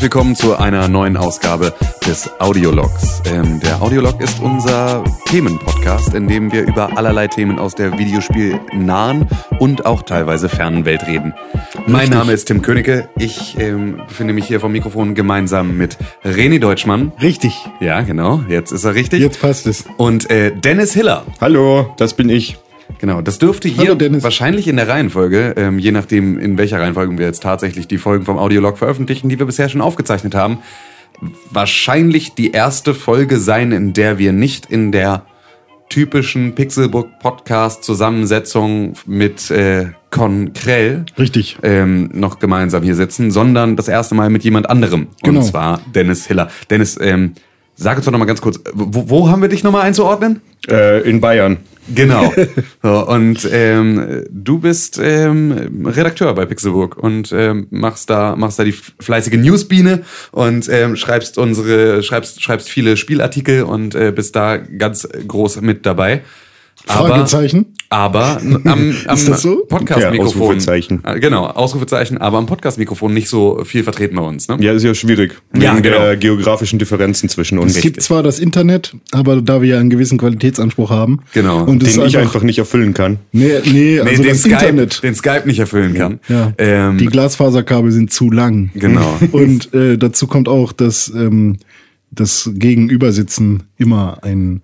Herzlich willkommen zu einer neuen Ausgabe des Audiologs. Ähm, der Audiolog ist unser Themenpodcast, in dem wir über allerlei Themen aus der Videospielnahen und auch teilweise fernen Welt reden. Mein Name ist Tim Königke. Ich ähm, befinde mich hier vom Mikrofon gemeinsam mit René Deutschmann. Richtig. Ja, genau. Jetzt ist er richtig. Jetzt passt es. Und äh, Dennis Hiller. Hallo, das bin ich. Genau, das dürfte hier Hallo, wahrscheinlich in der Reihenfolge, ähm, je nachdem, in welcher Reihenfolge wir jetzt tatsächlich die Folgen vom Audiolog veröffentlichen, die wir bisher schon aufgezeichnet haben, wahrscheinlich die erste Folge sein, in der wir nicht in der typischen Pixelbook Podcast Zusammensetzung mit äh, Con Krell Richtig. ähm, noch gemeinsam hier sitzen, sondern das erste Mal mit jemand anderem. Genau. Und zwar Dennis Hiller. Dennis, ähm, sag uns doch noch mal ganz kurz, wo, wo haben wir dich noch mal einzuordnen? Äh, in Bayern. Genau. So, und ähm, du bist ähm, Redakteur bei Pixelburg und ähm, machst da machst da die fleißige Newsbiene und ähm, schreibst unsere schreibst schreibst viele Spielartikel und äh, bist da ganz groß mit dabei. Fragezeichen? Aber am, am das so? Podcast-Mikrofon. Ja, Ausrufezeichen. Äh, Genau, Ausrufezeichen, aber am Podcast-Mikrofon nicht so viel vertreten bei uns. Ne? Ja, ist ja schwierig. Wegen Ja, genau. der geografischen Differenzen zwischen uns. Es gibt zwar das Internet, aber da wir ja einen gewissen Qualitätsanspruch haben. Genau. Und es den ich einfach nicht erfüllen kann. Nee, nee, Nee, also den, das Skype, Internet. den Skype nicht erfüllen kann. Ja. Ähm, die Glasfaserkabel sind zu lang. Genau. Und äh, dazu kommt auch, dass ähm, das Gegenübersitzen immer ein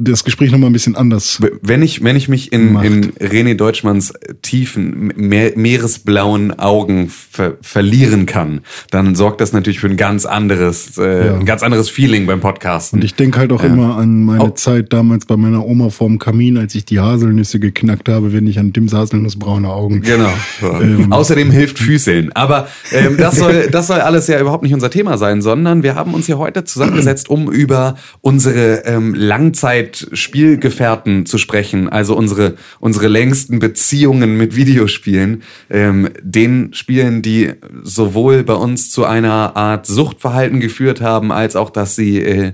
das Gespräch nochmal ein bisschen anders. Wenn ich, wenn ich mich in, Macht. in René Deutschmanns tiefen, meer, meeresblauen Augen ver, verlieren kann, dann sorgt das natürlich für ein ganz anderes, äh, Ja. ein ganz anderes Feeling beim Podcasten. Und ich denke halt auch immer an meine Oh. Zeit damals bei meiner Oma vorm Kamin, als ich die Haselnüsse geknackt habe, wenn ich an Tims Haselnussbraune Augen. Genau. Ähm. Außerdem hilft Füßeln. Aber ähm, das, soll, das soll alles ja überhaupt nicht unser Thema sein, sondern wir haben uns hier heute zusammengesetzt, um über unsere ähm, Langzeitspielgefährten zu sprechen, also unsere, unsere längsten Beziehungen mit Videospielen, ähm, den Spielen, die sowohl bei uns zu einer Art Suchtverhalten geführt haben, als auch, dass sie äh,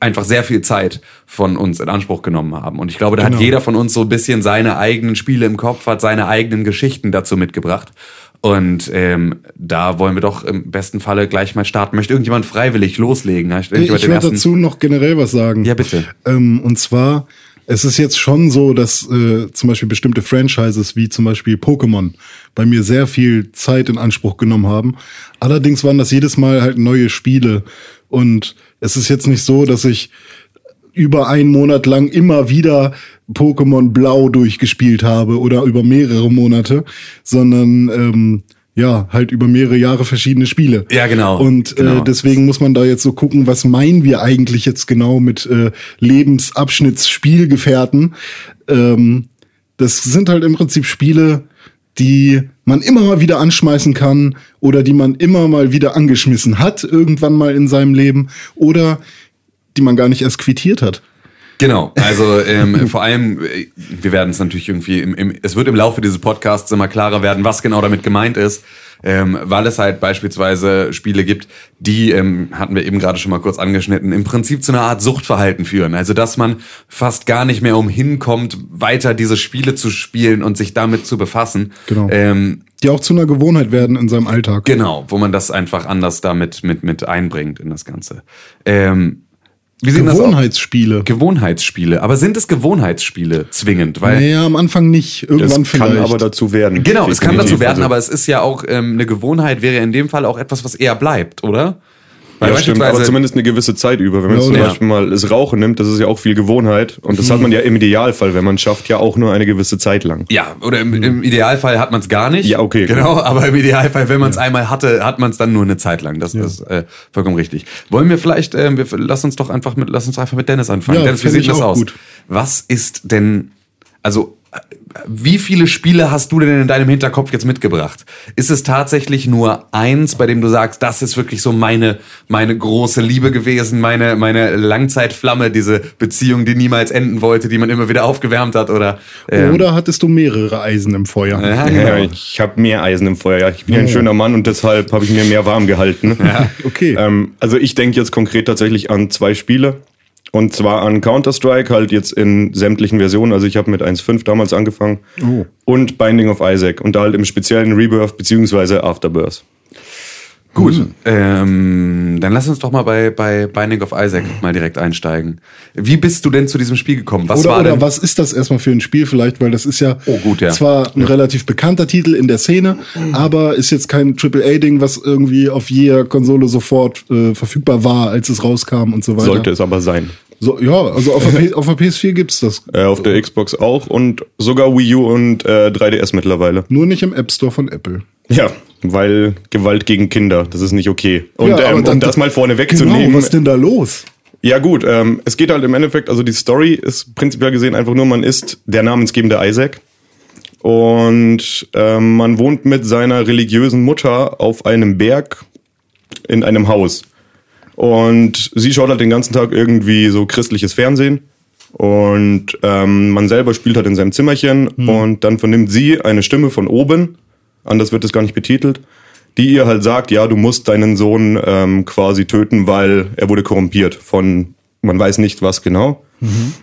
einfach sehr viel Zeit von uns in Anspruch genommen haben. Und ich glaube, da hat Genau. jeder von uns so ein bisschen seine eigenen Spiele im Kopf, hat seine eigenen Geschichten dazu mitgebracht. Und ähm, da wollen wir doch im besten Falle gleich mal starten. Möchte irgendjemand freiwillig loslegen? Ich den werde ersten- dazu noch generell was sagen. Ja, bitte. Ähm, und zwar, es ist jetzt schon so, dass äh, zum Beispiel bestimmte Franchises wie zum Beispiel Pokémon bei mir sehr viel Zeit in Anspruch genommen haben. Allerdings waren das jedes Mal halt neue Spiele. Und es ist jetzt nicht so, dass ich über einen Monat lang immer wieder Pokémon Blau durchgespielt habe oder über mehrere Monate, sondern ähm, ja, halt über mehrere Jahre verschiedene Spiele. Ja, genau. Und Genau. Äh, deswegen muss man da jetzt so gucken, was meinen wir eigentlich jetzt genau mit äh, Lebensabschnittsspielgefährten. Ähm, das sind halt im Prinzip Spiele, die man immer mal wieder anschmeißen kann oder die man immer mal wieder angeschmissen hat, irgendwann mal in seinem Leben oder die man gar nicht erst quittiert hat. Genau, also ähm, vor allem, äh, wir werden es natürlich irgendwie, im, im, es wird im Laufe dieses Podcasts immer klarer werden, was genau damit gemeint ist, ähm, weil es halt beispielsweise Spiele gibt, die, ähm, hatten wir eben gerade schon mal kurz angeschnitten, im Prinzip zu einer Art Suchtverhalten führen. Also dass man fast gar nicht mehr umhin kommt, weiter diese Spiele zu spielen und sich damit zu befassen. Genau. Ähm, Die auch zu einer Gewohnheit werden in seinem Alltag. Genau, wo man das einfach anders damit mit, mit einbringt in das Ganze. Ähm, wie sehen das aus? Gewohnheitsspiele. Gewohnheitsspiele. Aber sind es Gewohnheitsspiele zwingend? Weil Naja, am Anfang nicht. Das Irgendwann kann vielleicht. aber dazu werden. genau, es kann dazu werden, Also, aber es ist ja auch ähm, eine Gewohnheit wäre in dem Fall auch etwas, was eher bleibt, oder? Weil Ja, stimmt, aber zumindest eine gewisse Zeit über. Wenn man Ja, zum ja. Beispiel mal das Rauchen nimmt, das ist ja auch viel Gewohnheit. Und das hat man ja im Idealfall, wenn man es schafft, ja auch nur eine gewisse Zeit lang. ja, oder im, im Idealfall hat man es gar nicht. Ja, okay, Genau, aber im Idealfall, wenn man es einmal hatte, hat man es dann nur eine Zeit lang. Das ist äh, vollkommen richtig. Wollen wir vielleicht, ähm, wir, lass uns doch einfach mit, lass uns einfach mit Dennis anfangen. Ja, Dennis, wie sieht das auch aus? gut. Was ist denn, also äh, wie viele Spiele hast du denn in deinem Hinterkopf jetzt mitgebracht? Ist es tatsächlich nur eins, bei dem du sagst, das ist wirklich so meine, meine große Liebe gewesen, meine, meine Langzeitflamme, diese Beziehung, die niemals enden wollte, die man immer wieder aufgewärmt hat oder, ähm, Oder hattest du mehrere Eisen im Feuer? ja, Ja, genau. ich habe mehr Eisen im Feuer. Ja. Ich bin ja ein schöner Mann und deshalb habe ich mir mehr warm gehalten. Okay. Ähm, also ich denke jetzt konkret tatsächlich an zwei Spiele. Und zwar an Counter-Strike, halt jetzt in sämtlichen Versionen. Also ich habe mit 1.5 damals angefangen. Oh. Und Binding of Isaac. Und da halt im speziellen Rebirth beziehungsweise Afterbirth. Gut, ähm, dann lass uns doch mal bei, bei Binding of Isaac mal direkt einsteigen. Wie bist du denn zu diesem Spiel gekommen? Was oder war oder denn? was ist das erstmal für ein Spiel vielleicht? Weil das ist ja, Oh, gut, ja. zwar ein relativ bekannter Titel in der Szene, aber ist jetzt kein AAA-Ding, was irgendwie auf jeder Konsole sofort äh, verfügbar war, als es rauskam und so weiter. Sollte es aber sein. So, ja, also auf der, auf der PS4 gibt's das. Äh, auf der Xbox auch und sogar Wii U und äh, 3DS mittlerweile. Nur nicht im App Store von Apple. Ja, weil Gewalt gegen Kinder, das ist nicht okay. Und ja, ähm, dann- um das mal vorne Genau, wegzunehmen. was denn da los? Ja gut, ähm, es geht halt im Endeffekt, also die Story ist prinzipiell gesehen einfach nur, man ist der namensgebende Isaac und ähm, man wohnt mit seiner religiösen Mutter auf einem Berg in einem Haus. Und sie schaut halt den ganzen Tag irgendwie so christliches Fernsehen und ähm, man selber spielt halt in seinem Zimmerchen und dann vernimmt sie eine Stimme von oben, anders wird es gar nicht betitelt, die ihr halt sagt, ja, du musst deinen Sohn ähm, quasi töten, weil er wurde korrumpiert von, man weiß nicht was genau.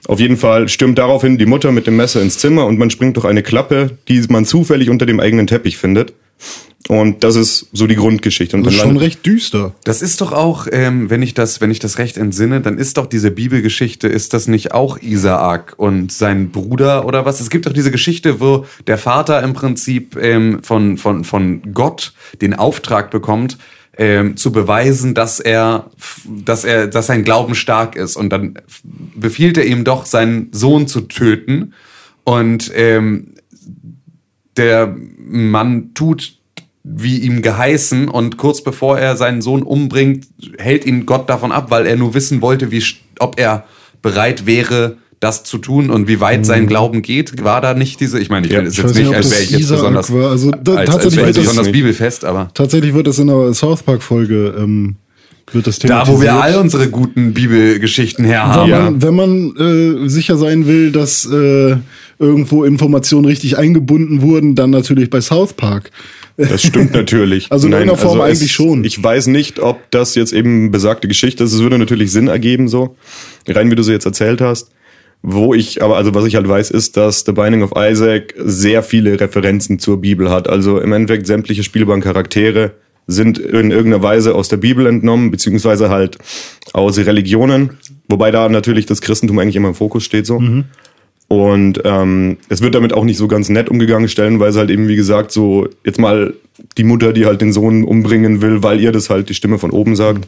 Auf jeden Fall stürmt daraufhin die Mutter mit dem Messer ins Zimmer und man springt durch eine Klappe, die man zufällig unter dem eigenen Teppich findet. Und das ist so die Grundgeschichte. Und Das ist schon recht düster. Das ist doch auch, ähm, wenn ich das, wenn ich das recht entsinne, dann ist doch diese Bibelgeschichte, ist das nicht auch Isaak und sein Bruder oder was? Es gibt doch diese Geschichte, wo der Vater im Prinzip ähm, von, von, von Gott den Auftrag bekommt, ähm, zu beweisen, dass er, dass er, dass sein Glauben stark ist. Und dann befiehlt er ihm doch, seinen Sohn zu töten. Und ähm, der Mann tut wie ihm geheißen und kurz bevor er seinen Sohn umbringt, hält ihn Gott davon ab, weil er nur wissen wollte, wie, ob er bereit wäre, das zu tun und wie weit sein Glauben geht. War da nicht diese, ich meine, ich Ja, will es jetzt nicht, als wäre ich jetzt besonders, war. Also da- als, als tatsächlich wäre ich besonders nicht. bibelfest, aber Tatsächlich wird das in der South Park-Folge ähm, wird das da, wo wir all unsere guten Bibelgeschichten her Wenn haben. man, wenn man äh, sicher sein will, dass äh, irgendwo Informationen richtig eingebunden wurden, dann natürlich bei South Park. Das stimmt natürlich. Also in irgendeiner Form es- eigentlich schon. Ich weiß nicht, ob das jetzt eben besagte Geschichte ist. Es würde natürlich Sinn ergeben, so. Rein wie du sie jetzt erzählt hast. Wo ich, aber also was ich halt weiß, ist, dass The Binding of Isaac sehr viele Referenzen zur Bibel hat. Also im Endeffekt sämtliche spielbaren Charaktere sind in irgendeiner Weise aus der Bibel entnommen, beziehungsweise halt aus Religionen. Wobei da natürlich das Christentum eigentlich immer im Fokus steht, so. Und ähm, es wird damit auch nicht so ganz nett umgegangen, stellenweise halt eben, wie gesagt, so jetzt mal die Mutter, die halt den Sohn umbringen will, weil ihr das halt die Stimme von oben sagt.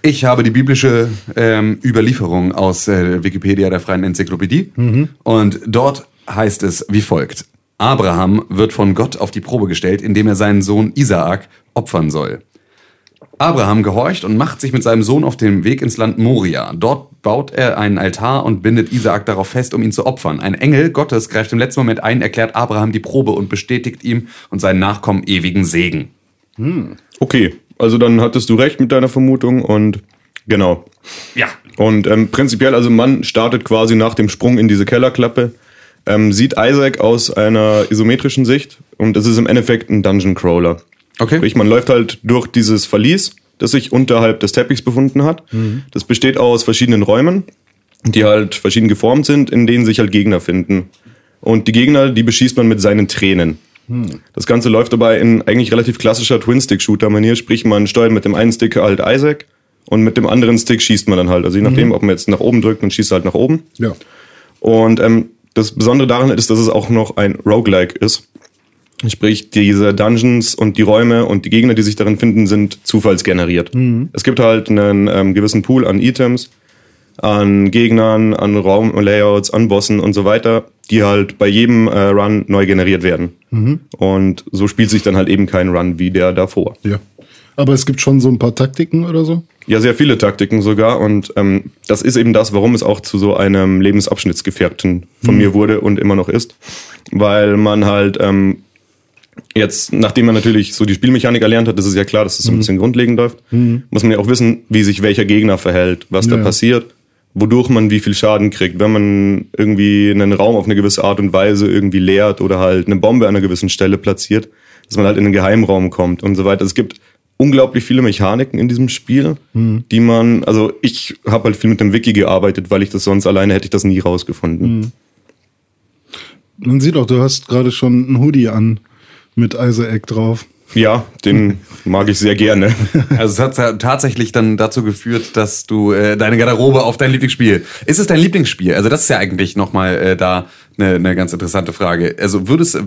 Ich habe die biblische ähm, Überlieferung aus äh, Wikipedia der Freien Enzyklopädie und dort heißt es wie folgt. Abraham wird von Gott auf die Probe gestellt, indem er seinen Sohn Isaak opfern soll. Abraham gehorcht und macht sich mit seinem Sohn auf den Weg ins Land Moria. Dort baut er einen Altar und bindet Isaak darauf fest, um ihn zu opfern. Ein Engel Gottes greift im letzten Moment ein, erklärt Abraham die Probe und bestätigt ihm und seinen Nachkommen ewigen Segen. Okay, also dann hattest du recht mit deiner Vermutung und genau. Ja. Und ähm, prinzipiell, also man startet quasi nach dem Sprung in diese Kellerklappe, ähm, sieht Isaac aus einer isometrischen Sicht und es ist im Endeffekt ein Dungeon Crawler. Okay. Sprich, man läuft halt durch dieses Verlies, das sich unterhalb des Teppichs befunden hat. Das besteht aus verschiedenen Räumen, die halt verschieden geformt sind, in denen sich halt Gegner finden. Und die Gegner, die beschießt man mit seinen Tränen. Das Ganze läuft dabei in eigentlich relativ klassischer Twin-Stick-Shooter-Manier, sprich man steuert mit dem einen Stick halt Isaac und mit dem anderen Stick schießt man dann halt. Also je nachdem, ob man jetzt nach oben drückt, dann schießt halt nach oben. Ja. Und ähm, das Besondere daran ist, dass es auch noch ein Roguelike ist. Sprich, diese Dungeons und die Räume und die Gegner, die sich darin finden, sind zufallsgeneriert. Es gibt halt einen ähm, gewissen Pool an Items, an Gegnern, an Raumlayouts, an Bossen und so weiter, die halt bei jedem äh, Run neu generiert werden. Und so spielt sich dann halt eben kein Run wie der davor. Ja. Aber es gibt schon so ein paar Taktiken oder so. Ja, sehr viele Taktiken sogar. Und ähm, das ist eben das, warum es auch zu so einem Lebensabschnittsgefährten von mir wurde und immer noch ist. Weil man halt ähm, jetzt, nachdem man natürlich so die Spielmechanik erlernt hat, das ist ja klar, dass es so ein bisschen grundlegend läuft, muss man ja auch wissen, wie sich welcher Gegner verhält, was da Ja. passiert, wodurch man wie viel Schaden kriegt, wenn man irgendwie einen Raum auf eine gewisse Art und Weise irgendwie leert oder halt eine Bombe an einer gewissen Stelle platziert, dass man halt in einen Geheimraum kommt und so weiter. Es gibt unglaublich viele Mechaniken in diesem Spiel, die man, also ich habe halt viel mit dem Wiki gearbeitet, weil ich das sonst alleine hätte ich das nie rausgefunden. Man sieht auch, du hast gerade schon ein Hoodie an mit Isaac drauf. Ja, den mag ich sehr gerne. Also es hat ja tatsächlich dann dazu geführt, dass du äh, deine Garderobe auf dein Lieblingsspiel. Ist es dein Lieblingsspiel? Also das ist ja eigentlich nochmal äh, da eine, eine ganz interessante Frage. Also würdest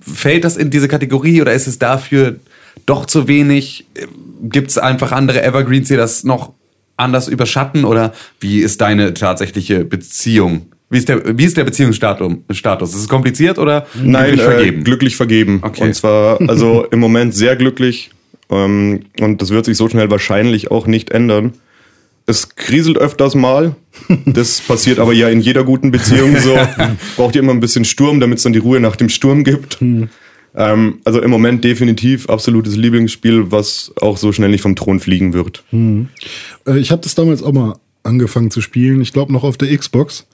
fällt das in diese Kategorie oder ist es dafür doch zu wenig? Gibt es einfach andere Evergreens, die das noch anders überschatten oder wie ist deine tatsächliche Beziehung? Wie ist der, wie ist der Beziehungsstatus? Ist es kompliziert oder Nein, glücklich vergeben? Äh, glücklich vergeben. Okay. Und zwar, also im Moment sehr glücklich. Ähm, und das wird sich so schnell wahrscheinlich auch nicht ändern. Es kriselt öfters mal. Das passiert aber ja in jeder guten Beziehung so. Braucht ihr immer ein bisschen Sturm, damit es dann die Ruhe nach dem Sturm gibt. Hm. Ähm, also im Moment definitiv absolutes Lieblingsspiel, was auch so schnell nicht vom Thron fliegen wird. Hm. Äh, ich habe das damals auch mal angefangen zu spielen. Ich glaube noch auf der Xbox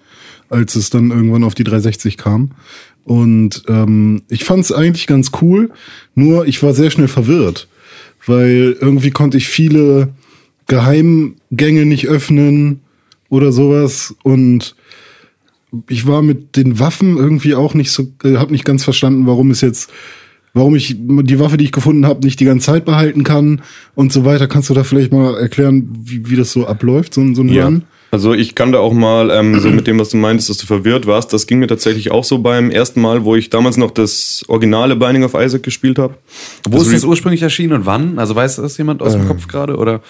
als es dann irgendwann auf die 360 kam. Und ähm, ich fand es eigentlich ganz cool, nur ich war sehr schnell verwirrt, weil irgendwie konnte ich viele Geheimgänge nicht öffnen oder sowas und ich war mit den Waffen irgendwie auch nicht so, äh, habe nicht ganz verstanden, warum es jetzt, warum ich die Waffe, die ich gefunden habe, nicht die ganze Zeit behalten kann und so weiter. Kannst du da vielleicht mal erklären, wie, wie das so abläuft, so, so ein ja. Run? Also ich kann da auch mal, ähm, so mit dem, was du meintest, dass du verwirrt warst, das ging mir tatsächlich auch so beim ersten Mal, wo ich damals noch das originale Binding of Isaac gespielt habe. Wo das ist das ursprünglich erschienen und wann? Also weiß das jemand aus dem äh, Kopf gerade? Oder?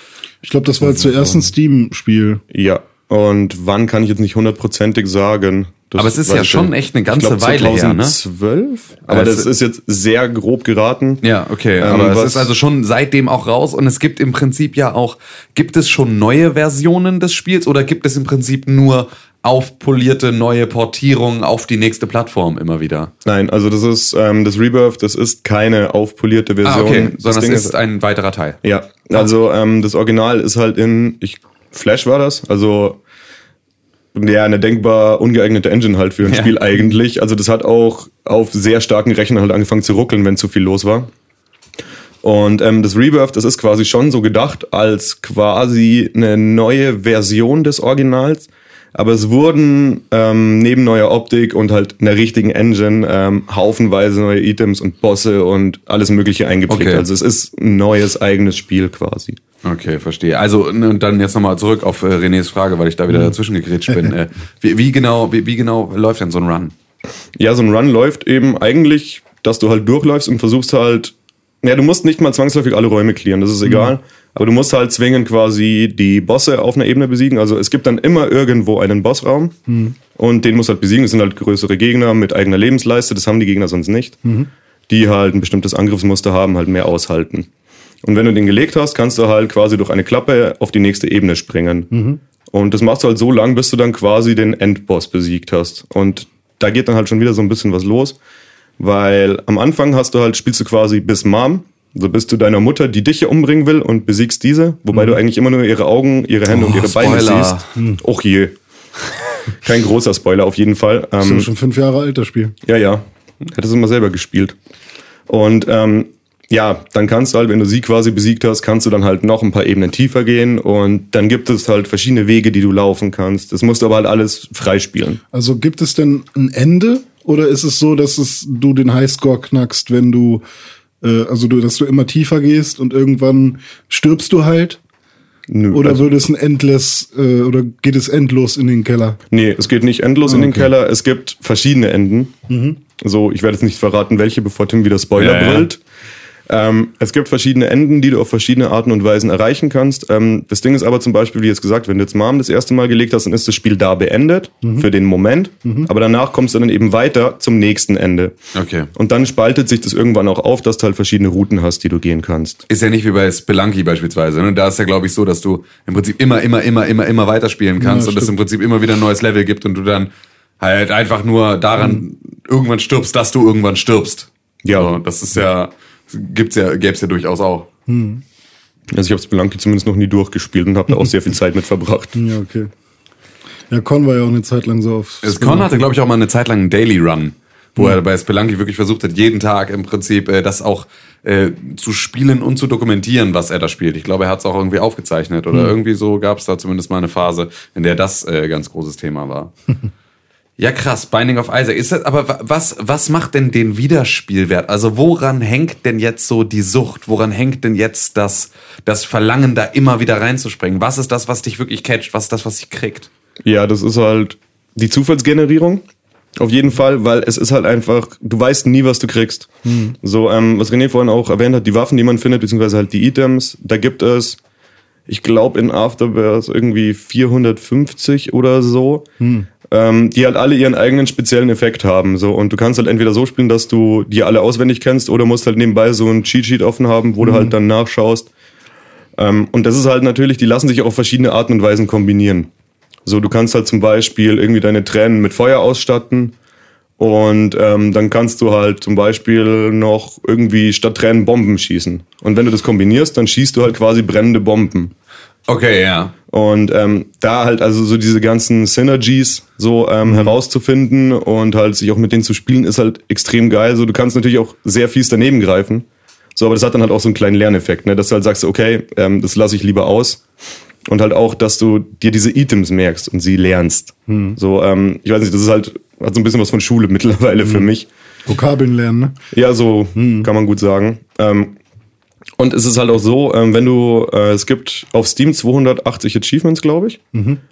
Ich glaube, das war zuerst ein Steam-Spiel. Ja. Und wann kann ich jetzt nicht hundertprozentig sagen. Das aber es ist ja schon echt eine ganze glaub, Weile 2012, her, ne? Aber also das ist jetzt sehr grob geraten. Ja, okay. Ähm, aber es ist also schon seitdem auch raus und es gibt im Prinzip ja auch, gibt es schon neue Versionen des Spiels oder gibt es im Prinzip nur aufpolierte neue Portierungen auf die nächste Plattform immer wieder? Nein, also das ist ähm, das Rebirth, das ist keine aufpolierte Version. Ah, okay, sondern es ist ein weiterer Teil. Ja, also ähm, das Original ist halt in, ich Flash war das, also ja, eine denkbar ungeeignete Engine halt für ein ja. Spiel eigentlich. Also das hat auch auf sehr starken Rechnern halt angefangen zu ruckeln, wenn zu viel los war. Und ähm, das Rebirth, das ist quasi schon so gedacht als quasi eine neue Version des Originals. Aber es wurden ähm, neben neuer Optik und halt einer richtigen Engine ähm, haufenweise neue Items und Bosse und alles Mögliche eingeprägt. Okay. Also es ist ein neues eigenes Spiel quasi. Okay, verstehe. Also und dann jetzt nochmal zurück auf äh, Renés Frage, weil ich da wieder mhm. dazwischen gegrätscht bin. äh, wie, wie, genau, wie, wie genau läuft denn so ein Run? Ja, so ein Run läuft eben eigentlich, dass du halt durchläufst und versuchst halt, ja, du musst nicht mal zwangsläufig alle Räume clearen, das ist mhm. egal. Mhm. Aber du musst halt zwingend quasi die Bosse auf einer Ebene besiegen. Also es gibt dann immer irgendwo einen Bossraum mhm. und den musst du halt besiegen. Das sind halt größere Gegner mit eigener Lebensleiste, das haben die Gegner sonst nicht. Mhm. Die halt ein bestimmtes Angriffsmuster haben, halt mehr aushalten. Und wenn du den gelegt hast, kannst du halt quasi durch eine Klappe auf die nächste Ebene springen. Mhm. Und das machst du halt so lang, bis du dann quasi den Endboss besiegt hast. Und da geht dann halt schon wieder so ein bisschen was los. Weil am Anfang hast du halt, spielst du quasi bis Mom. Also bist du deiner Mutter, die dich ja umbringen will und besiegst diese, wobei mhm. du eigentlich immer nur ihre Augen, ihre Hände oh, und ihre Spoiler. Beine siehst. Mhm. Och je. Kein großer Spoiler auf jeden Fall. Ähm, ist schon fünf Jahre alt, das Spiel. Ja, ja. Hättest du mal selber gespielt. Und ähm, ja, dann kannst du halt, wenn du sie quasi besiegt hast, kannst du dann halt noch ein paar Ebenen tiefer gehen und dann gibt es halt verschiedene Wege, die du laufen kannst. Das musst du aber halt alles freispielen. Also gibt es denn ein Ende oder ist es so, dass es, du den Highscore knackst, wenn du, äh, also du, dass du immer tiefer gehst und irgendwann stirbst du halt? Nö, oder also, würde es ein endless äh, oder geht es endlos in den Keller? Nee, es geht nicht endlos ah, in den Keller. Es gibt verschiedene Enden. Mhm. So, ich werde jetzt nicht verraten, welche, bevor Tim wieder Spoiler ja, brüllt. Ja. Ähm, es gibt verschiedene Enden, die du auf verschiedene Arten und Weisen erreichen kannst. Ähm, das Ding ist aber zum Beispiel, wie jetzt gesagt, wenn du jetzt Mom das erste Mal gelegt hast, dann ist das Spiel da beendet mhm. für den Moment. Mhm. Aber danach kommst du dann eben weiter zum nächsten Ende. Okay. Und dann spaltet sich das irgendwann auch auf, dass du halt verschiedene Routen hast, die du gehen kannst. Ist ja nicht wie bei Spelunky beispielsweise. Ne? Da ist ja, glaube ich, so, dass du im Prinzip immer, immer, immer, immer, immer weiterspielen kannst ja, und es im Prinzip immer wieder ein neues Level gibt und du dann halt einfach nur daran mhm. irgendwann stirbst, dass du irgendwann stirbst. Ja. So, das ist ja gibt's ja, gäbe es ja durchaus auch. Hm. Also ich habe Spelunky zumindest noch nie durchgespielt und habe da auch sehr viel Zeit mit verbracht. Ja, okay. Ja, Con war ja auch eine Zeit lang so auf. Das Con hatte, glaube ich, auch mal eine Zeit lang einen Daily Run, wo mhm. er bei Spelunky wirklich versucht hat, jeden Tag im Prinzip äh, das auch äh, zu spielen und zu dokumentieren, was er da spielt. Ich glaube, er hat es auch irgendwie aufgezeichnet oder mhm. irgendwie so gab es da zumindest mal eine Phase, in der das äh, ganz großes Thema war. Ja, krass, Binding of Isaac. Ist das, aber wa- was, was macht denn den Wiederspielwert? Also woran hängt denn jetzt so die Sucht? Woran hängt denn jetzt das, das Verlangen, da immer wieder reinzuspringen? Was ist das, was dich wirklich catcht? Was ist das, was dich kriegt? Ja, das ist halt die Zufallsgenerierung. Auf jeden Fall, weil es ist halt einfach, du weißt nie, was du kriegst. So, ähm, was René vorhin auch erwähnt hat, die Waffen, die man findet, beziehungsweise halt die Items, da gibt es, ich glaube in Afterbirth irgendwie 450 oder so, ähm, die halt alle ihren eigenen speziellen Effekt haben. So, und du kannst halt entweder so spielen, dass du die alle auswendig kennst, oder musst halt nebenbei so ein Cheat Sheet offen haben, wo du halt dann nachschaust. Ähm, und das ist halt natürlich, die lassen sich auch auf verschiedene Arten und Weisen kombinieren. So, du kannst halt zum Beispiel irgendwie deine Tränen mit Feuer ausstatten und ähm, dann kannst du halt zum Beispiel noch irgendwie statt Tränen Bomben schießen. Und wenn du das kombinierst, dann schießt du halt quasi brennende Bomben. Okay, ja. Und ähm, da halt also so diese ganzen Synergies so ähm, herauszufinden und halt sich auch mit denen zu spielen, ist halt extrem geil. So, du kannst natürlich auch sehr fies daneben greifen. So, aber das hat dann halt auch so einen kleinen Lerneffekt, ne? dass du halt sagst, okay, ähm, das lasse ich lieber aus. Und halt auch, dass du dir diese Items merkst und sie lernst. So, ähm, ich weiß nicht, das ist halt, hat so ein bisschen was von Schule mittlerweile für mich. Vokabeln lernen, ne? Ja, so kann man gut sagen. Ähm, und es ist halt auch so, ähm, wenn du, äh, es gibt auf Steam 280 Achievements, glaube ich.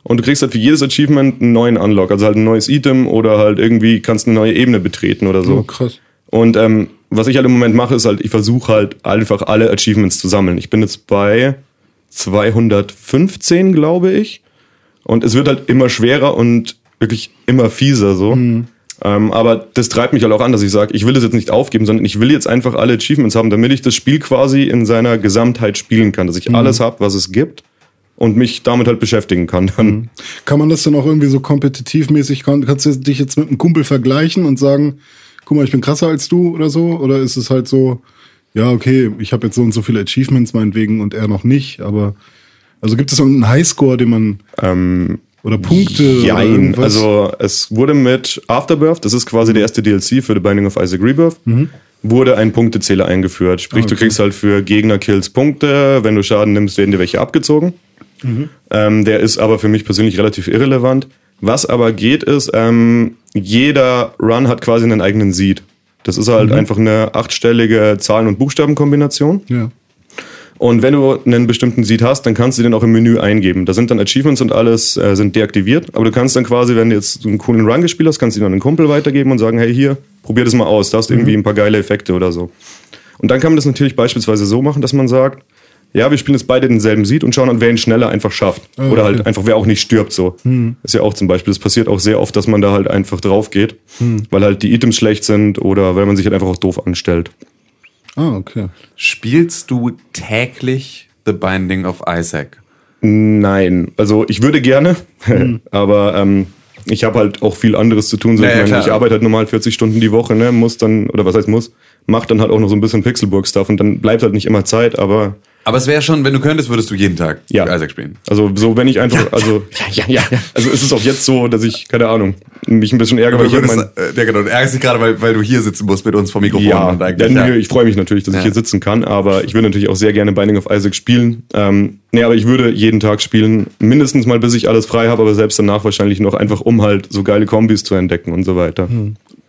Und du kriegst halt für jedes Achievement einen neuen Unlock, also halt ein neues Item oder halt irgendwie kannst eine neue Ebene betreten oder so. Oh, krass. Und ähm, was ich halt im Moment mache, ist halt, ich versuche halt einfach alle Achievements zu sammeln. Ich bin jetzt bei 215, glaube ich. Und es wird halt immer schwerer und wirklich immer fieser so. Ähm, aber das treibt mich halt auch an, dass ich sage, ich will das jetzt nicht aufgeben, sondern ich will jetzt einfach alle Achievements haben, damit ich das Spiel quasi in seiner Gesamtheit spielen kann. Dass ich alles habe, was es gibt und mich damit halt beschäftigen kann. Dann. Kann man das dann auch irgendwie so kompetitivmäßig, kann- kannst du dich jetzt mit einem Kumpel vergleichen und sagen, guck mal, ich bin krasser als du oder so? Oder ist es halt so, ja, okay, ich habe jetzt so und so viele Achievements meinetwegen und er noch nicht, aber also gibt es irgendeinen Highscore, den man oder Punkte oder Jein. irgendwas? Also es wurde mit Afterbirth, das ist quasi der erste DLC für The Binding of Isaac Rebirth, wurde ein Punktezähler eingeführt. Sprich, du kriegst halt für Gegner-Kills Punkte, wenn du Schaden nimmst, werden dir welche abgezogen. Ähm, der ist aber für mich persönlich relativ irrelevant. Was aber geht, ist, ähm, jeder Run hat quasi einen eigenen Seed. Das ist halt einfach eine achtstellige Zahlen- und Buchstabenkombination. ja. Und wenn du einen bestimmten Seed hast, dann kannst du den auch im Menü eingeben. Da sind dann Achievements und alles äh, sind deaktiviert. Aber du kannst dann quasi, wenn du jetzt einen coolen Run gespielt hast, kannst du ihn an einen Kumpel weitergeben und sagen, hey, hier, probier das mal aus. Da hast du irgendwie ein paar geile Effekte oder so. Und dann kann man das natürlich beispielsweise so machen, dass man sagt, ja, wir spielen jetzt beide denselben Seed und schauen an, wer ihn schneller einfach schafft. Oder halt einfach, wer auch nicht stirbt so. Ist ja auch zum Beispiel, das passiert auch sehr oft, dass man da halt einfach drauf geht, weil halt die Items schlecht sind oder weil man sich halt einfach auch doof anstellt. Ah, okay. Spielst du täglich The Binding of Isaac? Nein, also ich würde gerne, aber ähm, ich habe halt auch viel anderes zu tun. So, Ja, ich, meine, ich arbeite halt normal 40 Stunden die Woche, ne, muss dann, oder was heißt muss, macht dann halt auch noch so ein bisschen Pixelburg-Stuff und dann bleibt halt nicht immer Zeit, aber Aber es wäre schon, wenn du könntest, würdest du jeden Tag Ja. Isaac spielen. also so, wenn ich einfach, also, ja, ja, ja, also es ist auch jetzt so, dass ich, keine Ahnung, mich ein bisschen ärgere, weil ich würdest, mein, äh, ja, genau, du ärgerst dich gerade, weil, weil du hier sitzen musst mit uns vor Mikrofon. ja, und eigentlich, ja, ja. ich freue mich natürlich, dass Ja. ich hier sitzen kann, aber ich würde natürlich auch sehr gerne Binding of Isaac spielen. Ähm, nee, aber ich würde jeden Tag spielen, mindestens mal, bis ich alles frei habe, aber selbst danach wahrscheinlich noch einfach, um halt so geile Kombis zu entdecken und so weiter.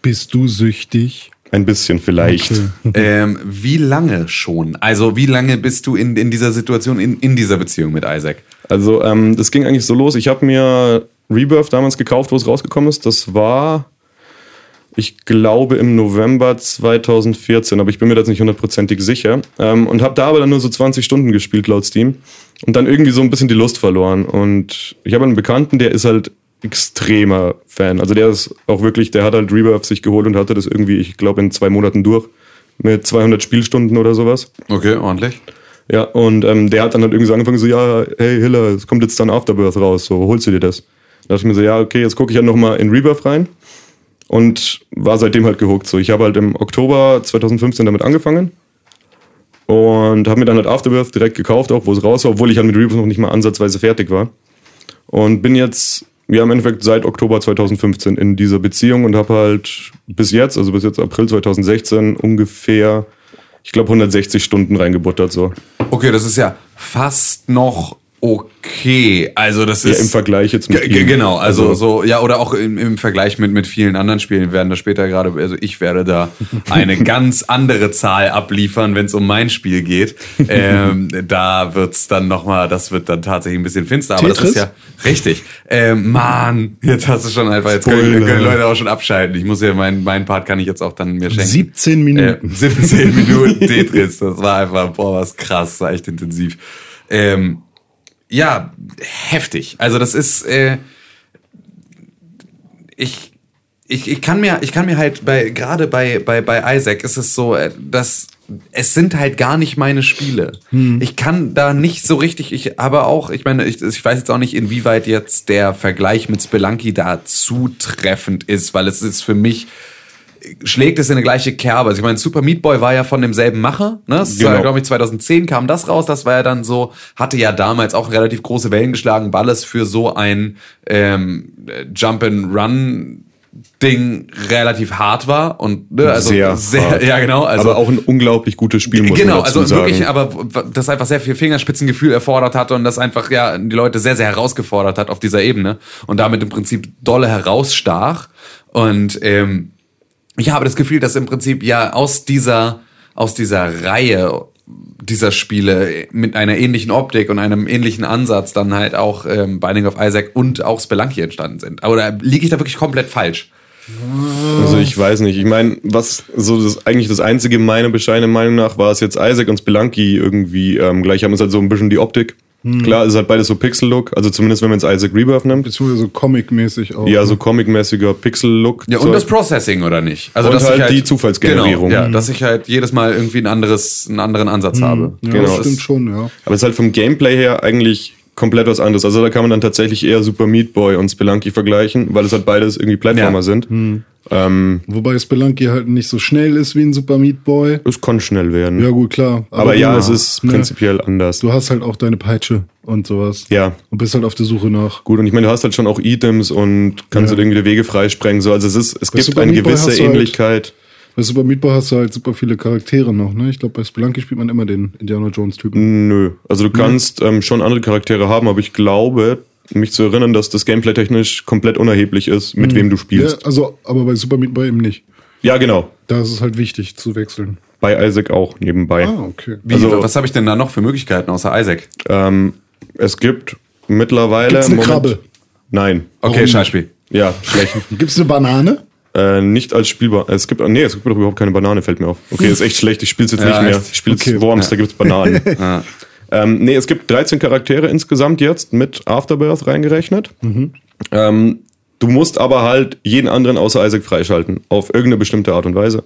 Bist du süchtig? Ein bisschen vielleicht. Ähm, wie lange schon? Also wie lange bist du in, in dieser Situation, in, in dieser Beziehung mit Isaac? Also ähm, das ging eigentlich so los. Ich habe mir Rebirth damals gekauft, wo es rausgekommen ist. Das war, ich glaube, im November 2014, aber ich bin mir jetzt nicht hundertprozentig sicher. Ähm, und habe da aber dann nur so 20 Stunden gespielt laut Steam und dann irgendwie so ein bisschen die Lust verloren. Und ich habe einen Bekannten, der ist halt extremer Fan. Also der ist auch wirklich, der hat halt Rebirth sich geholt und hatte das irgendwie, ich glaube, in zwei Monaten durch mit 200 Spielstunden oder sowas. Okay, ordentlich. Ja, und ähm, der hat dann halt irgendwie so angefangen, so, ja, hey Hiller, es kommt jetzt dann Afterbirth raus, so, holst du dir das? Da dachte ich mir so, ja, okay, jetzt gucke ich halt nochmal in Rebirth rein und war seitdem halt gehuckt. So, ich habe halt im Oktober 2015 damit angefangen und habe mir dann halt Afterbirth direkt gekauft, auch wo es raus war, obwohl ich halt mit Rebirth noch nicht mal ansatzweise fertig war. Und bin jetzt, ja, im Endeffekt seit Oktober 2015 in dieser Beziehung und habe halt bis jetzt, also bis jetzt April 2016 ungefähr, ich glaube 160 Stunden reingebuttert so. Okay, das ist ja fast noch okay. Also das Ja, ist im Vergleich jetzt mit. Genau, also, so, ja, oder auch im, im Vergleich mit, mit vielen anderen Spielen. Werden da später gerade, also ich werde da eine ganz andere Zahl abliefern, wenn es um mein Spiel geht. Ähm, da wird's dann nochmal, das wird dann tatsächlich ein bisschen finster, aber das ist Tetris? ja richtig. Ähm, Mann, jetzt hast du schon einfach, jetzt können, können Leute auch schon abschalten. Ich muss ja, mein, mein Part kann ich jetzt auch dann mir schenken. 17 Äh, Minuten. 17 Minuten Tetris, das war einfach, boah, was krass, war echt intensiv. Ähm, ja, heftig. Also das ist, äh, ich, ich, ich kann mir, ich kann mir halt bei, gerade bei, bei, bei Isaac ist es so, äh, dass es sind halt gar nicht meine Spiele. Ich kann da nicht so richtig, ich aber auch, ich meine, ich, ich weiß jetzt auch nicht, inwieweit jetzt der Vergleich mit Spelunky da zutreffend ist, weil es ist für mich, schlägt es in eine gleiche Kerbe. Also ich meine, Super Meat Boy war ja von demselben Macher, ne? Das Genau. war, glaube ich, 2010 kam das raus. Das war ja dann so, hatte ja damals auch relativ große Wellen geschlagen, weil es für so ein ähm, Jump and Run Ding relativ hart war und ne, also Sehr hart. ja genau, also aber auch ein unglaublich gutes Spiel, muss genau, man dazu also sagen. wirklich, aber das einfach sehr viel Fingerspitzengefühl erfordert hatte und das einfach ja die Leute sehr sehr herausgefordert hat auf dieser Ebene und damit im Prinzip dolle herausstach und ähm, ich habe das Gefühl, dass im Prinzip ja aus dieser aus dieser Reihe dieser Spiele mit einer ähnlichen Optik und einem ähnlichen Ansatz dann halt auch ähm, Binding of Isaac und auch Spelunky entstanden sind. Aber da liege ich da wirklich komplett falsch. Also ich weiß nicht. Ich meine, was so das eigentlich das einzige meine bescheidene Meinung nach war es jetzt Isaac und Spelunky irgendwie ähm, gleich haben ist halt so ein bisschen die Optik. Hm. Klar, es ist halt beides so Pixel-Look, also zumindest wenn man jetzt Isaac Rebirth nimmt. Beziehungsweise so comic-mäßig auch. Ja, so comic-mäßiger Pixel-Look. Ja, so. und das Processing, oder nicht? Also, Und dass halt ich die Zufallsgenerierung. Genau, ja, dass ich halt jedes Mal irgendwie ein anderes, einen anderen Ansatz habe. Ja, Genau. das stimmt schon, ja. Aber es ist halt vom Gameplay her eigentlich komplett was anderes. Also da kann man dann tatsächlich eher Super Meat Boy und Spelunky vergleichen, weil es halt beides irgendwie Plattformer Ja. sind. Hm. Ähm, Wobei Spelunky halt nicht so schnell ist wie ein Super Meat Boy. es kann schnell werden. Ja, gut, klar. aber ja, du- es ist ne, prinzipiell anders. Du hast halt auch deine Peitsche und sowas. Ja. Und bist halt auf der Suche nach. Gut, und ich meine, du hast halt schon auch Items und kannst Ja. halt irgendwie die Wege freisprengen. So. Also es ist, es Bei gibt Super eine gewisse halt- Ähnlichkeit. Bei Super Meat Boy hast du halt super viele Charaktere noch, ne? Ich glaube, bei Spelunky spielt man immer den Indiana Jones-Typen. Nö. Also du kannst ähm, schon andere Charaktere haben, aber ich glaube, mich zu erinnern, dass das Gameplay technisch komplett unerheblich ist, mit wem du Ja, spielst. also, aber bei Super Meat Boy eben nicht. Ja, genau. Da ist es halt wichtig zu wechseln. Bei Isaac auch nebenbei. Ah, okay. Wie, Also- was habe ich denn da noch für Möglichkeiten außer Isaac? Ähm, es gibt mittlerweile. Gibt's eine Moment- Krabbe? Nein. Okay, Scheißspiel. Ja, schlecht. Gibt's eine Banane? Äh, nicht als spielbar. Es gibt, nee, es gibt doch überhaupt keine Banane, fällt mir auf. Okay, ist echt schlecht. Ich spiele jetzt Ja, nicht mehr. echt? Ich spiele jetzt Okay. Worms, da gibt's Bananen. Ja. ähm, nee, es gibt 13 Charaktere insgesamt jetzt mit Afterbirth reingerechnet. Ähm, du musst aber halt jeden anderen außer Isaac freischalten. Auf irgendeine bestimmte Art und Weise.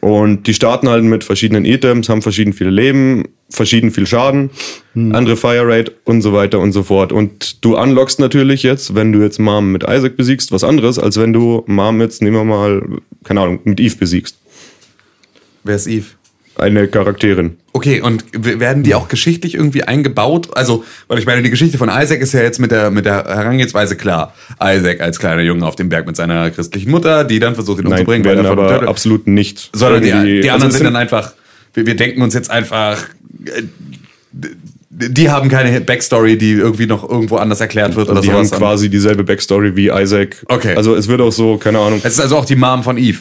Und die starten halt mit verschiedenen Items, haben verschieden viele Leben, verschieden viel Schaden, andere Fire Rate und so weiter und so fort. Und du unlockst natürlich jetzt, wenn du jetzt Mom mit Isaac besiegst, was anderes, als wenn du Mom jetzt, nehmen wir mal, keine Ahnung, mit Eve besiegst. Wer ist Eve? Eine Charakterin. Okay, und werden die auch geschichtlich irgendwie eingebaut? Also, weil ich meine, die Geschichte von Isaac ist ja jetzt mit der, mit der Herangehensweise klar. Isaac als kleiner Junge auf dem Berg mit seiner christlichen Mutter, die dann versucht, ihn Nein, umzubringen. werden er von aber absolut nicht. Sondern die, die also anderen es sind dann einfach, wir, wir denken uns jetzt einfach, äh, die haben keine Backstory, die irgendwie noch irgendwo anders erklärt wird oder die haben sowas. quasi dieselbe Backstory wie Isaac. Okay. Also es wird auch so, keine Ahnung. es ist also auch die Mom von Eve.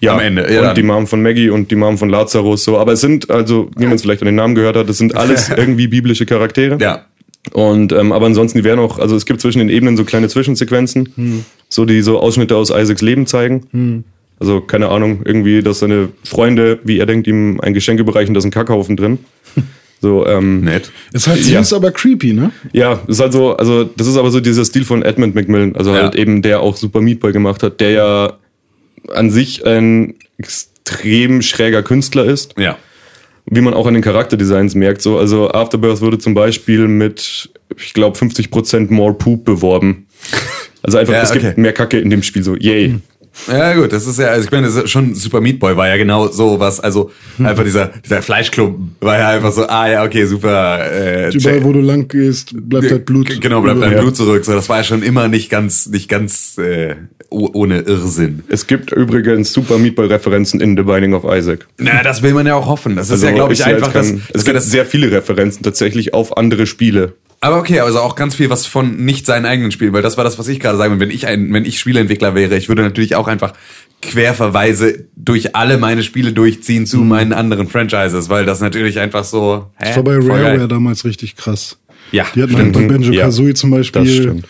Ja, am Ende. und Ja, die Mom von Maggie und die Mom von Lazarus. So. Aber es sind, also, wie man es vielleicht an den Namen gehört hat, das sind alles irgendwie biblische Charaktere. ja. Und ähm, aber ansonsten, die werden auch, also es gibt zwischen den Ebenen so kleine Zwischensequenzen, Hm. so die so Ausschnitte aus Isaacs Leben zeigen. Also, keine Ahnung, irgendwie, dass seine Freunde, wie er denkt, ihm ein Geschenk überreichen, da ist ein Kackhaufen drin. So, ähm, Nett. Ist halt Ja. süß, aber creepy, ne? Ja, ist halt so, also das ist aber so dieser Stil von Edmund Macmillan, also Ja. halt eben der auch Super Meat Boy gemacht hat, der ja an sich ein extrem schräger Künstler ist, Ja. wie man auch an den Charakterdesigns merkt. So, also Afterbirth wurde zum Beispiel mit, ich glaube, 50% more Poop beworben. Also einfach, Ja, es okay. gibt mehr Kacke in dem Spiel, so, yay. Ja gut, das ist ja, also ich meine, das ist schon Super Meat Boy war ja genau so was, also einfach dieser dieser Fleischklump war ja einfach so, ah ja okay super. Äh, Überall, wo du lang gehst, bleibt halt Blut. Genau, bleibt dein Ja. Blut zurück. So, das war ja schon immer nicht ganz, nicht ganz äh, oh- ohne Irrsinn. Es gibt übrigens Super Meat Boy Referenzen in The Binding of Isaac. Na, das will man ja auch hoffen. Das ist ja, Also glaube ich, ja jetzt einfach das. kein- das, Es gibt das sehr viele Referenzen tatsächlich auf andere Spiele. Aber okay, also auch ganz viel was von nicht seinen eigenen Spielen, weil das war das, was ich gerade sagen will. Wenn ich ein, wenn ich Spieleentwickler wäre, ich würde natürlich auch einfach Querverweise durch alle meine Spiele durchziehen zu Mhm. meinen anderen Franchises, weil das natürlich einfach so. Hä? Das war bei. Rareware damals richtig krass. Ja, Die hatten stimmt. bei Benjo Ja, Kazooie zum das Beispiel stimmt.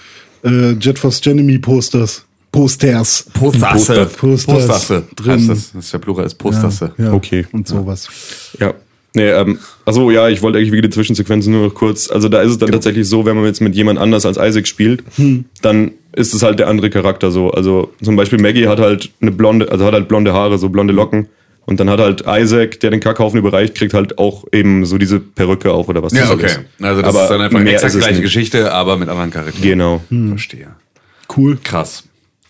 äh, Jet Force Genemy Posters. Posters. Postasse. Posters Postasse. drin. Das. ist der Plural, ist Postasse. Ja, Okay. Und sowas. Ja. Nee, ähm, also ja, ich wollte eigentlich wie die Zwischensequenzen nur noch kurz. Also da ist es dann tatsächlich so, wenn man jetzt mit jemand anders als Isaac spielt, dann ist es halt der andere Charakter so. Also zum Beispiel Maggie hat halt eine blonde, also hat halt blonde Haare, so blonde Locken. Und dann hat halt Isaac, der den Kackhaufen überreicht, kriegt halt auch eben so diese Perücke auf oder was Ja, das okay. ist. Also das Aber ist dann einfach mehr exakt gleiche nicht. Geschichte, aber mit anderen Charakteren. Genau. Verstehe. Cool. Krass.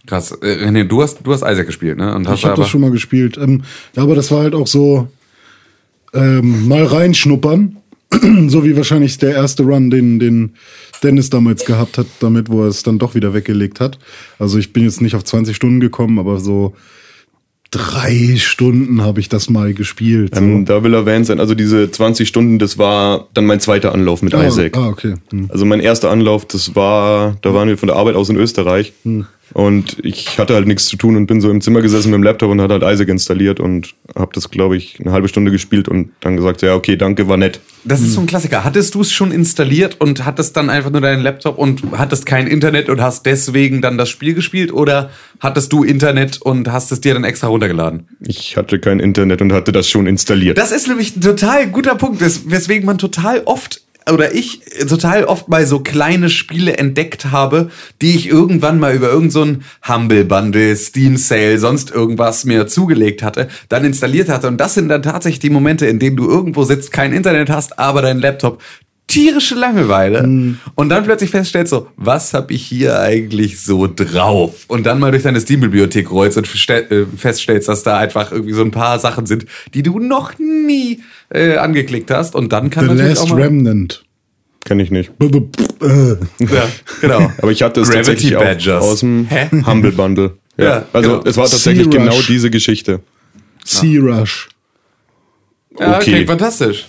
Krass. Äh, René, du hast, du hast Isaac gespielt, ne? Und hast Ich habe aber, das schon mal gespielt. Ähm, ja, aber das war halt auch so ähm, mal reinschnuppern. so wie wahrscheinlich der erste Run, den, den Dennis damals gehabt hat, damit, wo er es dann doch wieder weggelegt hat. Also ich bin jetzt nicht auf 20 Stunden gekommen, aber so drei Stunden habe ich das mal gespielt. So. Ähm, da will erwähnt sein, also diese 20 Stunden, das war dann mein zweiter Anlauf mit ah, Isaac. ah, okay. Hm. Also mein erster Anlauf, das war, da waren wir von der Arbeit aus in Österreich. Und ich hatte halt nichts zu tun und bin so im Zimmer gesessen mit dem Laptop und hatte halt Isaac installiert und habe das, glaube ich, eine halbe Stunde gespielt und dann gesagt, ja, okay, danke, war nett. Das ist so ein Klassiker. Hattest du es schon installiert und hattest dann einfach nur deinen Laptop und hattest kein Internet und hast deswegen dann das Spiel gespielt? Oder hattest du Internet und hast es dir dann extra runtergeladen? Ich hatte kein Internet und hatte das schon installiert. Das ist nämlich ein total guter Punkt, wes- weswegen man total oft oder ich total oft mal so kleine Spiele entdeckt habe, die ich irgendwann mal über irgendeinen so Humble Bundle, Steam Sale, sonst irgendwas mir zugelegt hatte, dann installiert hatte. Und das sind dann tatsächlich die Momente, in denen du irgendwo sitzt, kein Internet hast, aber dein Laptop tierische Langeweile und dann plötzlich feststellst so, was habe ich hier eigentlich so drauf? Und dann mal durch deine Steam-Bibliothek rollst und äh, feststellst, dass da einfach irgendwie so ein paar Sachen sind, die du noch nie äh, angeklickt hast und dann kann The natürlich Last auch mal... Remnant. Kenn ich nicht. Äh. Ja, genau. Aber ich hatte es Gravity tatsächlich auch Badgers. aus dem Hä? Humble Bundle. Ja, Ja, also genau. es war tatsächlich genau diese Geschichte. Sea Rush. Ja, Okay. klingt fantastisch.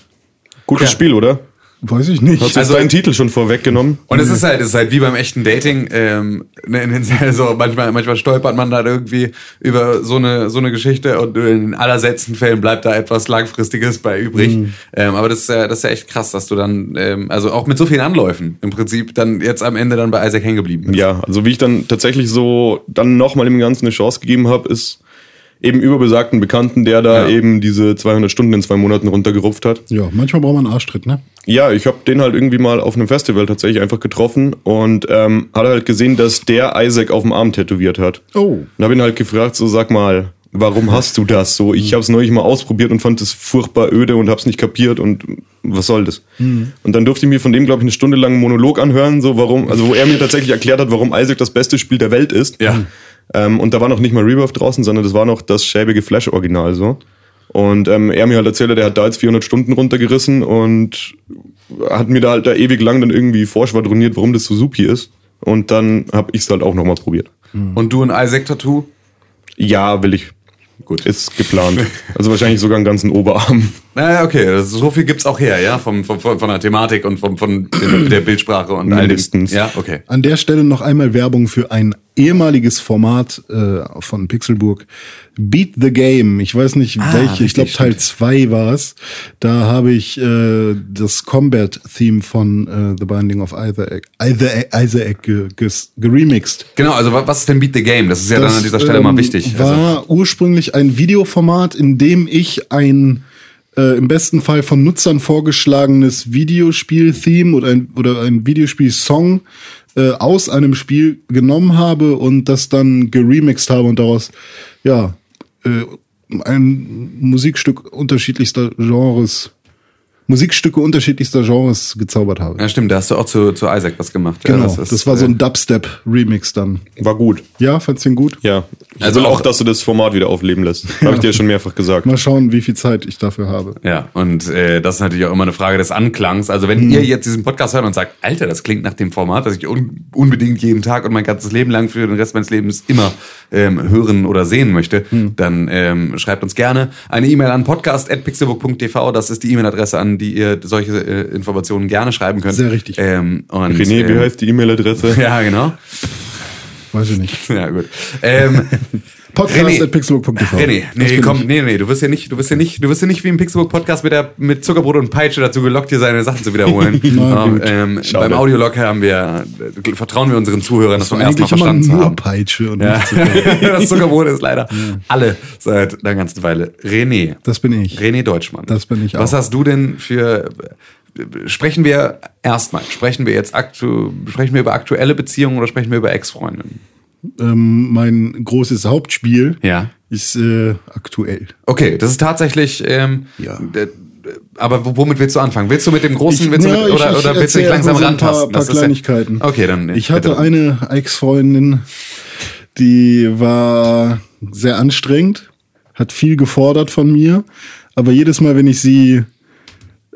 Gutes Ja. Spiel, oder? Weiß ich nicht. Hast du Also- deinen Titel schon vorweggenommen? Und es ist halt, es ist halt wie beim echten Dating. Ähm, ne, in den, also manchmal, manchmal stolpert man dann irgendwie über so eine so eine Geschichte und in den allerseltensten Fällen bleibt da etwas langfristiges bei übrig. Ähm, aber das ist ja, das ist ja echt krass, dass du dann ähm, also auch mit so vielen Anläufen im Prinzip dann jetzt am Ende dann bei Isaac hängen geblieben bist. Ja, also wie ich dann tatsächlich so dann nochmal dem Ganzen eine Chance gegeben habe, ist eben über besagten Bekannten, der da Ja. eben diese 200 Stunden in zwei Monaten runtergerupft hat. Ja, manchmal braucht man einen Arschtritt, ne? Ja, ich habe den halt irgendwie mal auf einem Festival tatsächlich einfach getroffen und ähm, hatte halt gesehen, dass der Isaac auf dem Arm tätowiert hat. Oh. Und habe ihn halt gefragt, so sag mal, warum hast du das so? Ich habe es neulich mal ausprobiert und fand es furchtbar öde und habe es nicht kapiert und was soll das? Und dann durfte ich mir von dem, glaube ich, eine Stunde lang einen Monolog anhören, so warum, also wo er mir tatsächlich erklärt hat, warum Isaac das beste Spiel der Welt ist. Ja. Ähm, und da war noch nicht mal Rebirth draußen, sondern das war noch das schäbige Flash-Original so. Und ähm, er mir halt erzählt, der hat da jetzt 400 Stunden runtergerissen und hat mir da halt da ewig lang dann irgendwie vorschwadroniert, warum das so supi ist. Und dann habe ich es halt auch nochmal probiert. Und du ein Isaac Tattoo? Ja, will ich. Gut. Ist geplant. Also wahrscheinlich sogar einen ganzen Oberarm. Naja, okay, das, so viel gibt's auch her, ja, vom, vom, von, von der Thematik und vom, von der, der Bildsprache und all dem. Mindestens. Ja, okay. An der Stelle noch einmal Werbung für ein ehemaliges Format äh, von Pixelburg. Beat the Game. Ich weiß nicht Ah, welche, ich glaube Teil 2 war es. Da habe ich äh, das Combat-Theme von äh, The Binding of Isaac, Isaac, Isaac ge, ges- geremixed. Genau, also wa- was ist denn Beat the Game? Das ist ja dann an dieser Stelle ähm, mal wichtig. Also, War ursprünglich ein Videoformat, in dem ich ein äh, im besten Fall von Nutzern vorgeschlagenes Videospiel-Theme oder ein, oder ein Videospiel-Song äh, aus einem Spiel genommen habe und das dann geremixed habe und daraus ja äh, ein Musikstück unterschiedlichster Genres Musikstücke unterschiedlichster Genres gezaubert habe. ja, stimmt, da hast du auch zu, zu Isaac was gemacht. genau, ja, das, ist, war so äh, ein Dubstep-Remix dann. War gut. Ja, fandst du ihn gut? Ja. Ich Also will auch, dass du das Format wieder aufleben lässt. Habe ich dir schon mehrfach gesagt. Mal schauen, wie viel Zeit ich dafür habe. Ja, und äh, das ist natürlich auch immer eine Frage des Anklangs. Also wenn ihr jetzt diesen Podcast hört und sagt, Alter, das klingt nach dem Format, das ich un unbedingt jeden Tag und mein ganzes Leben lang für den Rest meines Lebens immer ähm, hören oder sehen möchte, dann ähm, schreibt uns gerne eine E-Mail an podcast.pixelbook.tv. Das ist die E-Mail-Adresse, an die ihr solche äh, Informationen gerne schreiben könnt. Sehr richtig. Ähm, und, René, wie ähm, heißt die E-Mail-Adresse? Ja, genau. Weiß ich nicht. Ja, gut. Ähm, Podcast at pixelbook.tv. René, nee, komm, ich. nee, nee, du wirst ja nicht, du wirst ja nicht, du wirst ja nicht wie im Pixelbook Podcast mit der mit Zuckerbrot und Peitsche dazu gelockt, hier seine Sachen zu wiederholen. Na gut. ähm, beim Audiolog haben wir, äh, vertrauen wir unseren Zuhörern, das, Das vom ersten Mal verstanden zu haben. Peitsche und Ja. das Zuckerbrot ist leider alle seit einer ganzen Weile. René. Das bin ich. René Deutschmann. Das bin ich Was auch. hast du denn für sprechen wir erstmal, sprechen wir jetzt aktu sprechen wir über aktuelle Beziehungen oder sprechen wir über Ex-Freundinnen? Ähm, mein großes Hauptspiel Ja. ist äh, aktuell. Okay, das ist tatsächlich ähm, Ja. aber womit willst du anfangen? Willst du mit dem großen Ich- willst du mit, ich- oder, ich oder willst du dich langsam so ein paar- rantasten? paar Kleinigkeiten. Ja, okay, dann Ich hatte bitte. eine Ex-Freundin, die war sehr anstrengend, hat viel gefordert von mir, aber jedes Mal, wenn ich sie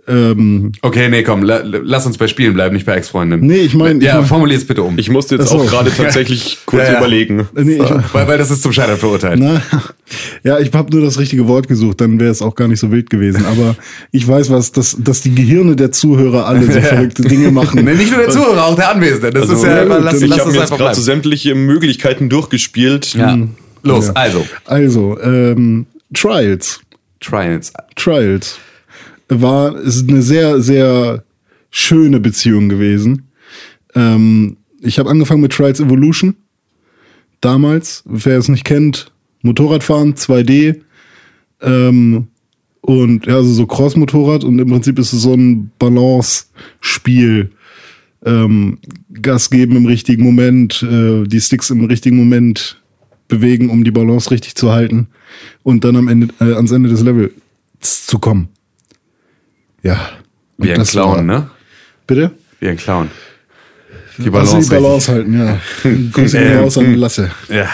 ähm, Okay, nee, komm, la, lass uns bei Spielen bleiben, nicht bei Ex-Freundin. Nee, ich mein- ich Ja, mein- formulier's bitte um. Ich musste jetzt so. auch gerade tatsächlich kurz Ja, ja. überlegen. nee, ich, weil, weil das ist zum Scheitern verurteilt. Na, ja, ich habe nur das richtige Wort gesucht, dann wäre es auch gar nicht so wild gewesen. Aber ich weiß was, dass, dass die Gehirne der Zuhörer alle so verrückte Dinge machen. Nee, nicht nur der Zuhörer, auch der Anwesende. Das Also, ist ja, ja, gut, lass, ich lass mir jetzt gerade so sämtliche Möglichkeiten durchgespielt. Ja. Los, Ja. also. Also, ähm, Trials. Trials. Trials war ist eine sehr, sehr schöne Beziehung gewesen. Ähm, ich habe angefangen mit Trials Evolution. Damals, wer es nicht kennt, Motorradfahren, 2D. Ähm, und ja, also so Cross-Motorrad und im Prinzip ist es so ein Balance-Spiel. Ähm, Gas geben im richtigen Moment, äh, die Sticks im richtigen Moment bewegen, um die Balance richtig zu halten und dann am Ende, äh, ans Ende des Levels zu kommen. Ja. Wie ein Clown, war- ne? Bitte? Wie ein Clown. Die Balance, Balance. die Balance halten, ja. Grüße Ähm, ähm, raus an Lasse. Ja.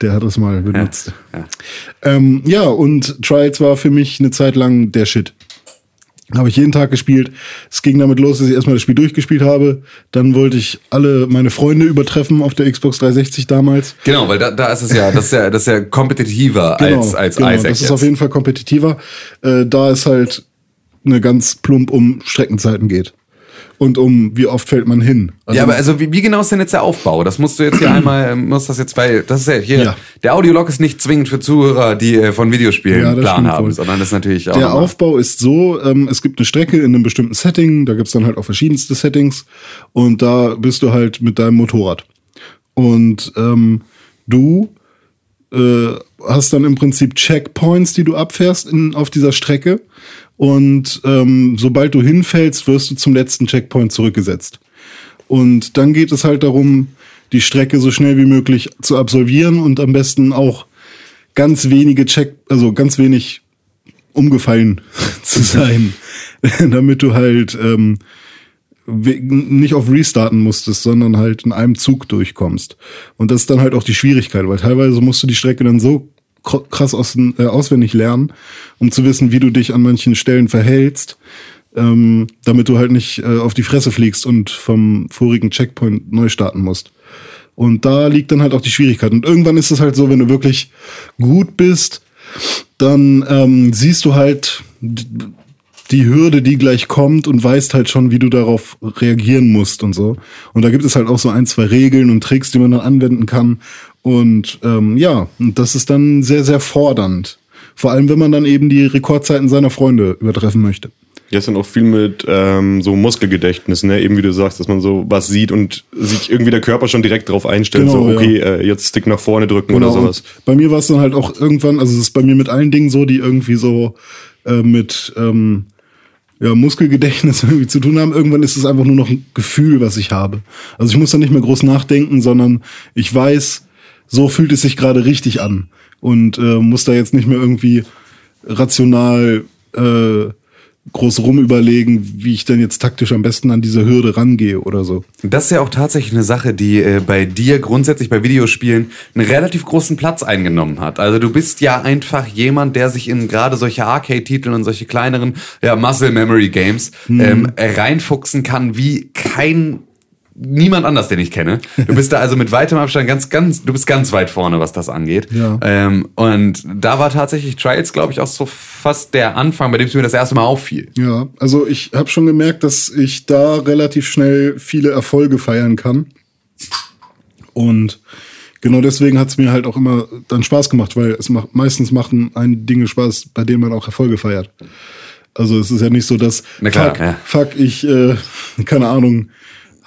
Der hat das mal benutzt. ja. Ähm, ja, und Trials war für mich eine Zeit lang der Shit. Habe ich jeden Tag gespielt. Es ging damit los, dass ich erstmal das Spiel durchgespielt habe. Dann wollte ich alle meine Freunde übertreffen auf der Xbox 360 damals. Genau, weil da, da ist es ja, das ist ja, das ist ja kompetitiver als, als genau, Isaac. Das ist jetzt. auf jeden Fall kompetitiver. Äh, da es halt eine ganz plump um Streckenzeiten geht. Und um wie oft fällt man hin. Also, ja, aber also wie, wie genau ist denn jetzt der Aufbau? Das musst du jetzt hier einmal, ähm, musst das jetzt bei, das ist ja hier, Ja. der Audiolog ist nicht zwingend für Zuhörer, die äh, von Videospielen Ja, Plan haben, wohl. sondern das ist natürlich auch Der Aufbau ist so, ähm, es gibt eine Strecke in einem bestimmten Setting, da gibt's dann halt auch verschiedenste Settings und da bist du halt mit deinem Motorrad. Und ähm, du äh, hast dann im Prinzip Checkpoints, die du abfährst in, auf dieser Strecke. Und ähm, sobald du hinfällst, wirst du zum letzten Checkpoint zurückgesetzt. Und dann geht es halt darum, die Strecke so schnell wie möglich zu absolvieren und am besten auch ganz wenige Check, also ganz wenig umgefallen zu sein, damit du halt ähm, nicht auf Restarten musstest, sondern halt in einem Zug durchkommst. Und das ist dann halt auch die Schwierigkeit, weil teilweise musst du die Strecke dann so kr- krass aus, äh, auswendig lernen, um zu wissen, wie du dich an manchen Stellen verhältst, ähm, damit du halt nicht äh, auf die Fresse fliegst und vom vorigen Checkpoint neu starten musst. Und da liegt dann halt auch die Schwierigkeit. Und irgendwann ist es halt so, wenn du wirklich gut bist, dann ähm, siehst du halt die Hürde, die gleich kommt und weißt halt schon, wie du darauf reagieren musst und so. Und da gibt es halt auch so ein, zwei Regeln und Tricks, die man dann anwenden kann. Und ähm, ja, und das ist dann sehr, sehr fordernd. Vor allem, wenn man dann eben die Rekordzeiten seiner Freunde übertreffen möchte. Ja, ist dann auch viel mit ähm, so Muskelgedächtnis, ne? Eben wie du sagst, dass man so was sieht und sich irgendwie der Körper schon direkt drauf einstellt, Genau, so ja. okay, äh, jetzt Stick nach vorne drücken oder Genau, sowas. und bei mir war es dann halt auch irgendwann, also es ist bei mir mit allen Dingen so, die irgendwie so äh, mit ähm, ja, Muskelgedächtnis irgendwie zu tun haben. Irgendwann ist es einfach nur noch ein Gefühl, was ich habe. Also ich muss dann nicht mehr groß nachdenken, sondern ich weiß, so fühlt es sich gerade richtig an. Und äh, muss da jetzt nicht mehr irgendwie rational äh, groß rumüberlegen, wie ich denn jetzt taktisch am besten an diese Hürde rangehe oder so. Das ist ja auch tatsächlich eine Sache, die äh, bei dir grundsätzlich bei Videospielen einen relativ großen Platz eingenommen hat. Also du bist ja einfach jemand, der sich in gerade solche Arcade-Titel und solche kleineren ja, Muscle Memory Games ähm, reinfuchsen kann wie kein niemand anders, den ich kenne. Du bist da also mit weitem Abstand ganz, ganz, du bist ganz weit vorne, was das angeht. Ja. Ähm, und da war tatsächlich Trials, glaube ich, auch so fast der Anfang, bei dem es mir das erste Mal auffiel. Ja, also ich habe schon gemerkt, dass ich da relativ schnell viele Erfolge feiern kann. Und genau deswegen hat es mir halt auch immer dann Spaß gemacht, weil es macht meistens machen einen Dinge Spaß, bei denen man auch Erfolge feiert. Also es ist ja nicht so, dass Na klar, fuck, ja. fuck ich äh, keine Ahnung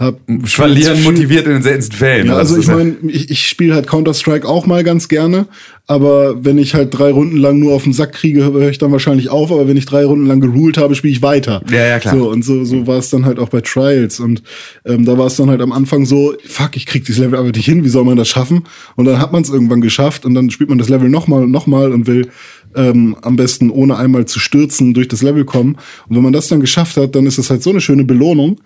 hab Verlieren motiviert in den seltensten Fällen. Ja, also Das ich meine, ich, ich spiele halt Counter-Strike auch mal ganz gerne, aber wenn ich halt drei Runden lang nur auf den Sack kriege, höre ich dann wahrscheinlich auf, aber wenn ich drei Runden lang geruled habe, spiele ich weiter. Ja, ja, klar. So, und so, so war es dann halt auch bei Trials und ähm, da war es dann halt am Anfang so, fuck, ich krieg dieses Level aber nicht hin, wie soll man das schaffen? Und dann hat man es irgendwann geschafft und dann spielt man das Level nochmal und nochmal und will ähm, am besten ohne einmal zu stürzen durch das Level kommen. Und wenn man das dann geschafft hat, dann ist es halt so eine schöne Belohnung,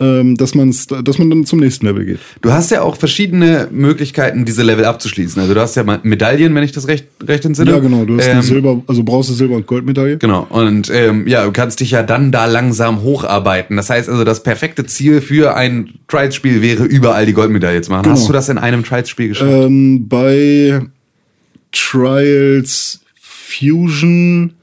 ähm, dass, man's, dass man dann zum nächsten Level geht. Du hast ja auch verschiedene Möglichkeiten, diese Level abzuschließen. Also du hast ja Medaillen, wenn ich das recht, recht entsinne. Ja, genau. Du hast Ähm, Silber, also Bronze, Silber und Goldmedaille. Genau. Und ähm, ja, du kannst dich ja dann da langsam hocharbeiten. Das heißt also, das perfekte Ziel für ein Trials-Spiel wäre, überall die Goldmedaille zu machen. Genau. Hast du das in einem Trials-Spiel geschafft? Ähm, bei Trials Fusion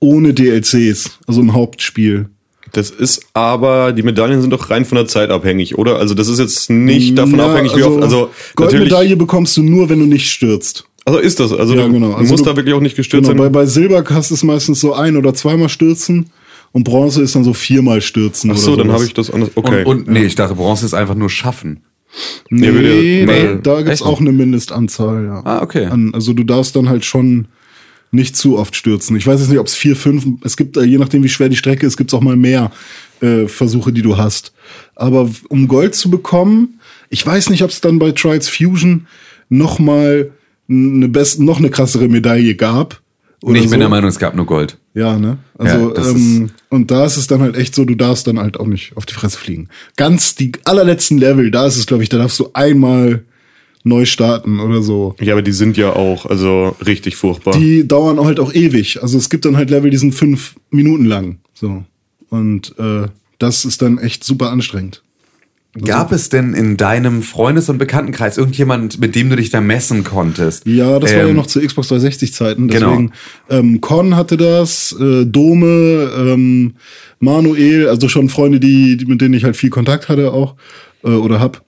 ohne DLCs, also im Hauptspiel. Das ist aber, die Medaillen sind doch rein von der Zeit abhängig, oder? Also das ist jetzt nicht davon Ja, abhängig, wie oft, also Goldmedaille natürlich, bekommst du nur, wenn du nicht stürzt. also ist das, also Ja, du, genau. du Also musst du- da wirklich auch nicht gestürzt Genau, bei, sein. bei Silber hast du es meistens so ein- oder zweimal stürzen und Bronze ist dann so viermal stürzen. Ach oder so, dann habe ich das anders, okay. Und, und nee, ich dachte, Bronze ist einfach nur schaffen. Nee, nee, nee, da gibt's echt auch eine Mindestanzahl, ja. Ah, okay. An, also du darfst dann halt schon nicht zu oft stürzen. Ich weiß jetzt nicht, ob es vier, fünf, es gibt, je nachdem wie schwer die Strecke ist, gibt's auch mal mehr äh, Versuche, die du hast. Aber um Gold zu bekommen, ich weiß nicht, ob es dann bei Trials Fusion noch mal eine best, noch eine krassere Medaille gab. Und ich so. bin der Meinung, es gab nur Gold. Ja, ne? Also, Ja, ähm, und da ist es dann halt echt so, du darfst dann halt auch nicht auf die Fresse fliegen. Ganz die allerletzten Level, da ist es, glaube ich, da darfst du einmal neu starten oder so. ja, aber die sind ja auch, also richtig furchtbar. Die dauern halt auch ewig. Also es gibt dann halt Level, die sind fünf Minuten lang. So. Und äh, das ist dann echt super anstrengend. Gab es denn in deinem Freundes- und Bekanntenkreis irgendjemand, mit dem du dich da messen konntest? Ja, das war ja Ähm, noch zu Xbox 360 Zeiten. Genau. Deswegen, ähm, Con hatte das, äh, Dome, ähm, Manuel, also schon Freunde, die, die mit denen ich halt viel Kontakt hatte auch äh, oder hab.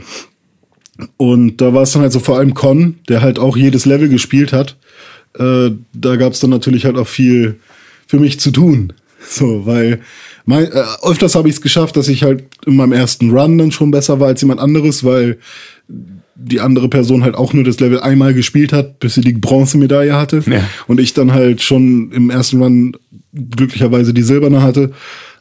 Und da war es dann halt so vor allem Con, der halt auch jedes Level gespielt hat. Äh, da gab es dann natürlich halt auch viel für mich zu tun. So, weil mein, äh, öfters habe ich es geschafft, dass ich halt in meinem ersten Run dann schon besser war als jemand anderes, weil die andere Person halt auch nur das Level einmal gespielt hat, bis sie die Bronzemedaille hatte. Ja. Und ich dann halt schon im ersten Run glücklicherweise die silberne hatte.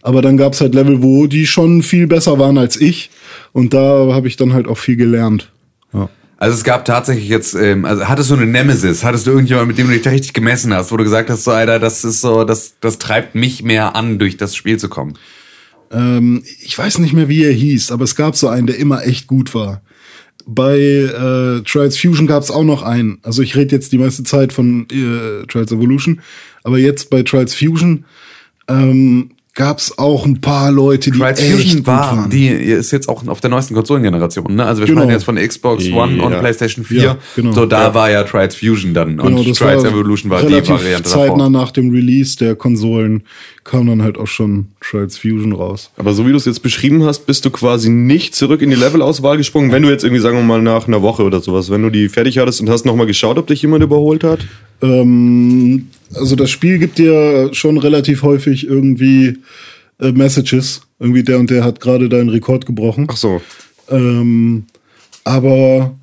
Aber dann gab's halt Level, wo die schon viel besser waren als ich. Und da habe ich dann halt auch viel gelernt. Ja. Also es gab tatsächlich jetzt, ähm, also hattest du eine Nemesis, hattest du irgendjemand, mit dem du dich da richtig gemessen hast, wo du gesagt hast, so Alter, das ist so, das, das treibt mich mehr an, durch das Spiel zu kommen. Ähm, ich weiß nicht mehr, wie er hieß, aber es gab so einen, der immer echt gut war. Bei äh, Trials Fusion gab es auch noch einen. Also ich rede jetzt die meiste Zeit von äh, Trials Evolution, aber jetzt bei Trials Fusion ähm, gab es auch ein paar Leute, die Trials echt Fusion gut war, waren. die ist jetzt auch auf der neuesten Konsolengeneration, ne? Also wir Genau. sprechen jetzt von Xbox One und Ja. PlayStation 4. Ja, genau. So, da war ja Trials Fusion dann Genau, und Trials war Evolution war die relativ Variante zeitnah davor. nach dem Release der Konsolen kam dann halt auch schon Trials Fusion raus. Aber so wie du es jetzt beschrieben hast, bist du quasi nicht zurück in die Levelauswahl gesprungen, wenn du jetzt irgendwie, sagen wir mal, nach einer Woche oder sowas, wenn du die fertig hattest und hast nochmal geschaut, ob dich jemand überholt hat? Ähm, also das Spiel gibt dir schon relativ häufig irgendwie äh, Messages. Irgendwie der und der hat gerade deinen Rekord gebrochen. Ach so. Ähm, aber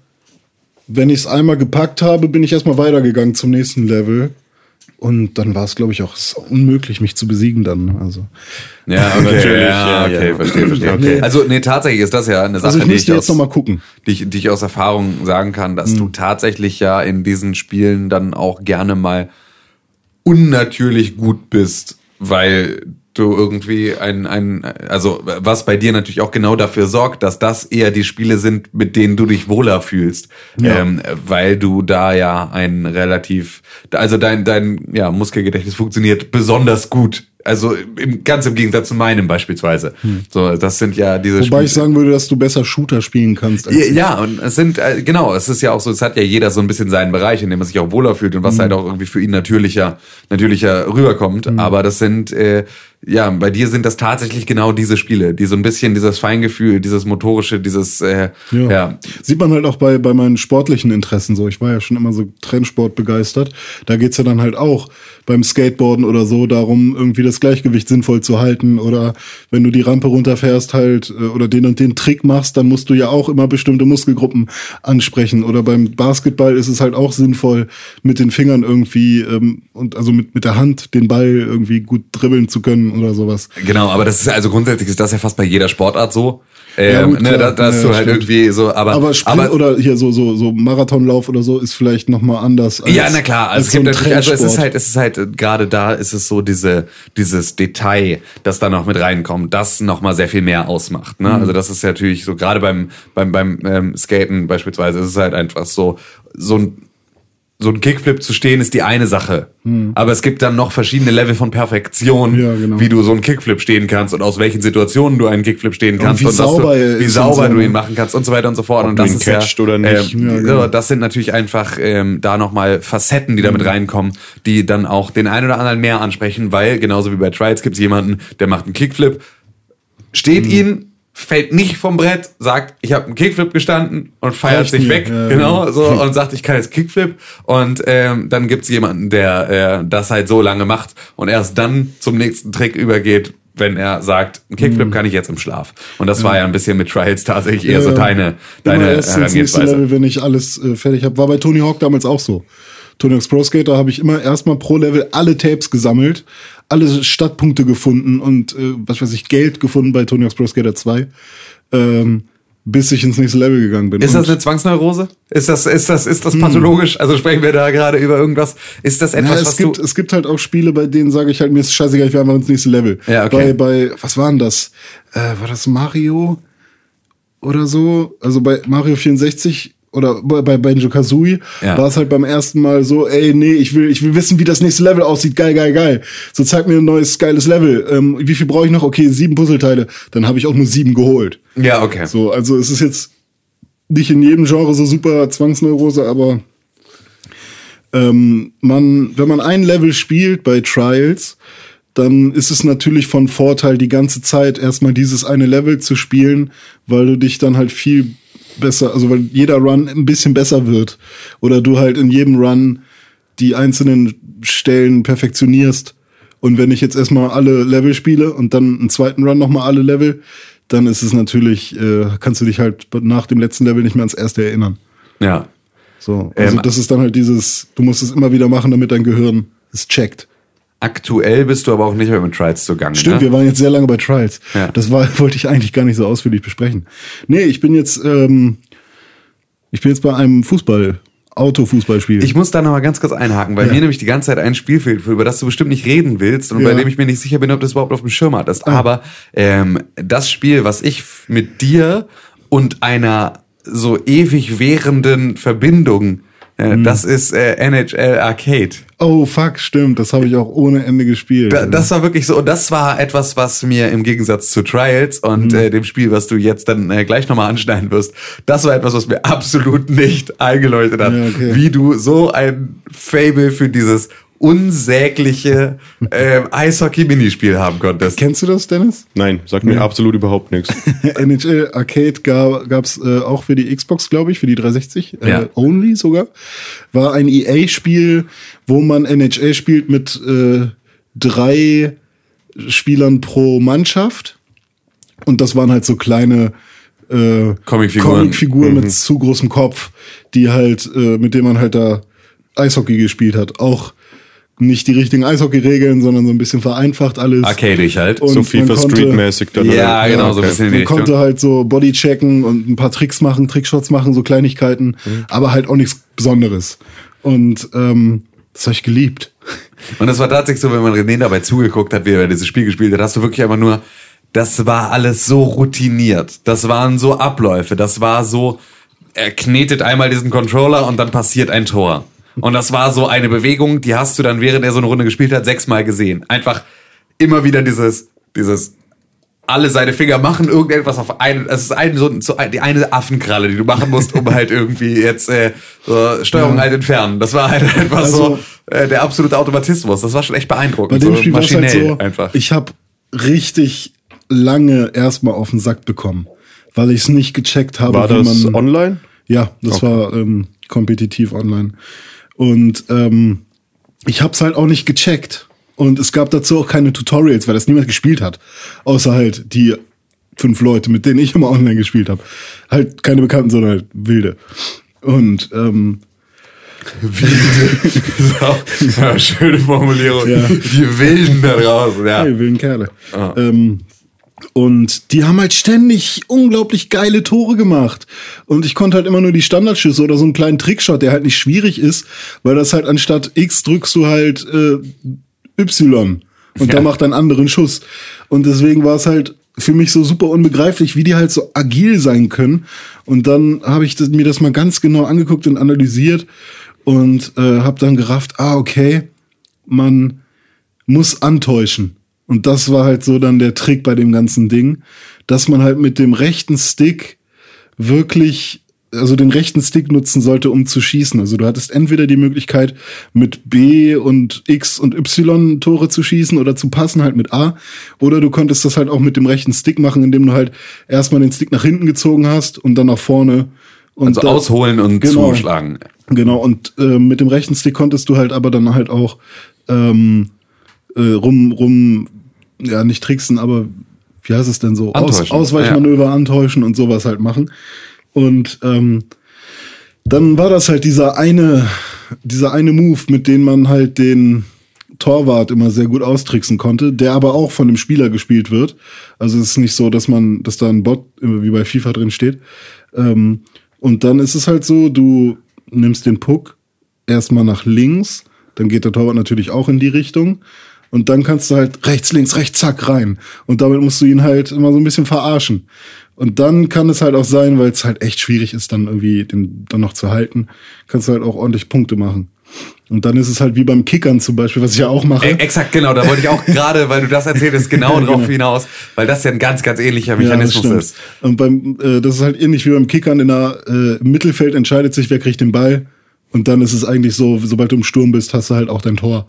wenn ich es einmal gepackt habe, bin ich erstmal weitergegangen zum nächsten Level. Und dann war es, glaube ich, auch unmöglich, mich zu besiegen dann. Also, Ja, okay, Natürlich, ja, ja, okay, ja. verstehe, verstehe. Okay. Also, nee, tatsächlich ist das ja eine Sache, also ich die, ich jetzt aus, noch mal gucken. die, ich, die ich aus Erfahrung sagen kann, dass du tatsächlich ja in diesen Spielen dann auch gerne mal unnatürlich gut bist, weil du irgendwie ein, ein, also was bei dir natürlich auch genau dafür sorgt, dass das eher die Spiele sind, mit denen du dich wohler fühlst, Ja. ähm, weil du da ja ein relativ, also dein, dein ja, Muskelgedächtnis funktioniert besonders gut also im, ganz im Gegensatz zu meinem beispielsweise. So, das sind ja diese Wobei ich sagen würde, dass du besser Shooter spielen kannst. Als ja, ja, und es sind, äh, genau, es ist ja auch so, es hat ja jeder so ein bisschen seinen Bereich, in dem er sich auch wohler fühlt und was halt auch irgendwie für ihn natürlicher, natürlicher rüberkommt. Aber das sind, äh, ja, bei dir sind das tatsächlich genau diese Spiele, die so ein bisschen dieses Feingefühl, dieses motorische, dieses, äh, ja. ja. Sieht man halt auch bei, bei meinen sportlichen Interessen so. Ich war ja schon immer so Trendsport begeistert. Da geht's ja dann halt auch beim Skateboarden oder so darum, irgendwie das Gleichgewicht sinnvoll zu halten. Oder wenn du die Rampe runterfährst halt äh, oder den und den Trick machst, dann musst du ja auch immer bestimmte Muskelgruppen ansprechen. Oder beim Basketball ist es halt auch sinnvoll, mit den Fingern irgendwie ähm, und also mit, mit der Hand den Ball irgendwie gut dribbeln zu können oder sowas. Genau, aber das ist also grundsätzlich ist das ja fast bei jeder Sportart so. Ähm, Ja, gut, ne, da, da hast Ja, du halt stimmt. irgendwie so, aber, Aber Sprint oder hier so so so Marathonlauf oder so ist vielleicht noch mal anders. Als, ja, na klar. Also, als es gibt so natürlich, also es ist halt, es ist halt gerade da ist es so diese dieses Detail, das da noch mit reinkommt, das noch mal sehr viel mehr ausmacht. Mhm. Ne? Also das ist ja natürlich so gerade beim beim beim ähm, Skaten beispielsweise ist es halt einfach so so ein so ein Kickflip zu stehen ist die eine Sache. Aber es gibt dann noch verschiedene Level von Perfektion. Ja, genau. wie du so einen Kickflip stehen kannst und aus welchen Situationen du einen Kickflip stehen kannst wie dass sauber du, wie sauber und du ne? ihn machen kannst und so weiter und so fort. und du das ihn ist catcht ja, oder nicht. Ähm, Ja, genau. so, das sind natürlich einfach ähm, da nochmal Facetten, die damit Mhm. reinkommen, die dann auch den einen oder anderen mehr ansprechen, weil genauso wie bei Trials gibt es jemanden, der macht einen Kickflip, steht Mhm. ihn, fällt nicht vom Brett, sagt, ich habe einen Kickflip gestanden und feiert sich weg, ja, genau, so und sagt, ich kann jetzt Kickflip und ähm, dann gibt's jemanden, der äh, das halt so lange macht und erst dann zum nächsten Trick übergeht, wenn er sagt, einen. Kickflip kann ich jetzt im Schlaf. Und das war ja ein bisschen mit Trials tatsächlich eher so Ja, deine, Immer deine nächste Herangehensweise. Level, wenn ich alles äh, fertig habe. War bei Tony Hawk damals auch so. Tony Hawk's Pro Skater habe ich immer erstmal pro Level alle Tapes gesammelt, alle Stadtpunkte gefunden und äh, was weiß ich, Geld gefunden bei Tony Hawk's Pro Skater 2, ähm, bis ich ins nächste Level gegangen bin. Ist das eine Zwangsneurose? Ist das, ist das, ist das pathologisch? Also sprechen wir da gerade über irgendwas? Ist das etwas, Ja, es was gibt, du, es gibt halt auch Spiele, bei denen sage ich halt, mir ist scheißegal, ich will einfach ins nächste Level. Ja, okay. Bei, bei, was war denn das? Äh, war das Mario oder so? Also bei Mario 64 oder bei, Banjo Kazooie Ja. war es halt beim ersten Mal so, ey, nee, ich will, ich will wissen, wie das nächste Level aussieht. Geil, geil, geil. So zeig mir ein neues geiles Level. Ähm, wie viel brauche ich noch? Okay, sieben Puzzleteile. Dann habe ich auch nur sieben geholt. ja, okay. So, also es ist jetzt nicht in jedem Genre so super Zwangsneurose, aber ähm, man, wenn man ein Level spielt bei Trials, dann ist es natürlich von Vorteil, die ganze Zeit erstmal dieses eine Level zu spielen, weil du dich dann halt viel besser, also weil jeder Run ein bisschen besser wird. Oder du halt in jedem Run die einzelnen Stellen perfektionierst. Und wenn ich jetzt erstmal alle Level spiele und dann einen zweiten Run nochmal alle Level, dann ist es natürlich, äh, kannst du dich halt nach dem letzten Level nicht mehr ans erste erinnern. Ja. So, also Ähm, das ist dann halt dieses, du musst es immer wieder machen, damit dein Gehirn es checkt. Aktuell bist du aber auch nicht mehr mit Trials zugange. Stimmt, ne? wir waren jetzt sehr lange bei Trials. Ja. Das war, wollte ich eigentlich gar nicht so ausführlich besprechen. Nee, ich bin jetzt, ähm, ich bin jetzt bei einem Fußball, Autofußballspiel. Ich muss da noch mal ganz kurz einhaken, weil Ja. mir nämlich die ganze Zeit ein Spiel fehlt, über das du bestimmt nicht reden willst und Ja. bei dem ich mir nicht sicher bin, ob du das überhaupt auf dem Schirm hattest. Ah. Aber ähm, das Spiel, was ich mit dir und einer so ewig währenden Verbindung, äh, Hm. das ist äh, NHL Arcade. Oh fuck, stimmt, das habe ich auch ohne Ende gespielt. Da, das war wirklich so, und das war etwas, was mir im Gegensatz zu Trials und Mhm. äh, dem Spiel, was du jetzt dann äh, gleich nochmal anschneiden wirst, das war etwas, was mir absolut nicht eingeleuchtet hat. Ja, okay. Wie du so ein Fable für dieses unsägliche äh, Eishockey-Minispiel haben konntest. Kennst du das, Dennis? Nein, sagt mir absolut überhaupt nichts. NHL Arcade gab es äh, auch für die Xbox, glaube ich, für die 360, äh, Ja. only sogar. War ein EA-Spiel, wo man NHL spielt mit äh, drei Spielern pro Mannschaft. Und das waren halt so kleine äh, Comicfiguren. Comicfiguren mit zu großem Kopf, die halt, äh, mit denen man halt da Eishockey gespielt hat. Auch nicht die richtigen Eishockey-Regeln, sondern so ein bisschen vereinfacht alles. Arcadisch halt. Und so FIFA Street-mäßig dann. ja, genau, so ein bisschen Man konnte halt so Body checken und ein paar Tricks machen, Trickshots machen, so Kleinigkeiten, aber halt auch nichts Besonderes. Und ähm, das habe ich geliebt. Und es war tatsächlich so, wenn man René dabei zugeguckt hat, wie er dieses Spiel gespielt hat, hast du wirklich einfach nur, das war alles so routiniert. Das waren so Abläufe. Das war so, er knetet einmal diesen Controller und dann passiert ein Tor. Und das war so eine Bewegung, die hast du dann, während er so eine Runde gespielt hat, sechsmal gesehen. Einfach immer wieder dieses, dieses alle seine Finger machen irgendetwas auf einen, es ist ein, so, so die eine Affenkralle, die du machen musst, um halt irgendwie jetzt äh, so Steuerung Ja. halt entfernen. Das war halt einfach Also- so äh, der absolute Automatismus. Das war schon echt Bei beeindruckend. dem so Spiel war es halt maschinell so, einfach. ich habe richtig lange erstmal auf den Sack bekommen, weil ich es nicht gecheckt habe, War wie das man online? Ja, das war ähm, kompetitiv online. Und ähm, ich habe es halt auch nicht gecheckt. Und es gab dazu auch keine Tutorials, weil das niemand gespielt hat. Außer halt die fünf Leute, mit denen ich immer online gespielt habe. Halt keine Bekannten, sondern halt wilde. Und ähm, so, ja, schöne Formulierung. Ja. Die Wilden da draußen, ja. Hey, wilden Kerle. Ah. Ähm, und die haben halt ständig unglaublich geile Tore gemacht. Und ich konnte halt immer nur die Standardschüsse oder so einen kleinen Trickshot, der halt nicht schwierig ist, weil das halt anstatt X drückst du halt äh, Y. Und Ja. da macht einen anderen Schuss. Und deswegen war es halt für mich so super unbegreiflich, wie die halt so agil sein können. Und dann habe ich das, mir das mal ganz genau angeguckt und analysiert und äh, habe dann gerafft, ah, okay, man muss antäuschen. Und das war halt so dann der Trick bei dem ganzen Ding, dass man halt mit dem rechten Stick wirklich, also den rechten Stick nutzen sollte, um zu schießen. Also du hattest entweder die Möglichkeit, mit B und X und Y Tore zu schießen oder zu passen halt mit A. Oder du konntest das halt auch mit dem rechten Stick machen, indem du halt erstmal den Stick nach hinten gezogen hast und dann nach vorne. Und Also da- ausholen und Genau. zuschlagen. Genau, und äh, mit dem rechten Stick konntest du halt aber dann halt auch ähm, äh, rum, rum, ja, nicht tricksen, aber wie heißt es denn so? Aus, Ausweichmanöver antäuschen und sowas halt machen. Und ähm, dann war das halt dieser eine, dieser eine Move, mit dem man halt den Torwart immer sehr gut austricksen konnte, der aber auch von dem Spieler gespielt wird. Also es ist nicht so, dass man, dass da ein Bot wie bei FIFA drin steht. Ähm, und dann ist es halt so, du nimmst den Puck erstmal nach links, dann geht der Torwart natürlich auch in die Richtung. Und dann kannst du halt rechts, links, rechts, zack, rein. Und damit musst du ihn halt immer so ein bisschen verarschen. Und dann kann es halt auch sein, weil es halt echt schwierig ist, dann irgendwie den dann noch zu halten, kannst du halt auch ordentlich Punkte machen. Und dann ist es halt wie beim Kickern zum Beispiel, was ich ja auch mache. E exakt, genau. Da wollte ich auch gerade, weil du das erzählt hast, genau drauf hinaus, weil das ja ein ganz, ganz ähnlicher Ja, Mechanismus stimmt. ist. Und beim, äh, das ist halt ähnlich wie beim Kickern in der äh, im Mittelfeld entscheidet sich, wer kriegt den Ball. Und dann ist es eigentlich so, sobald du im Sturm bist, hast du halt auch dein Tor.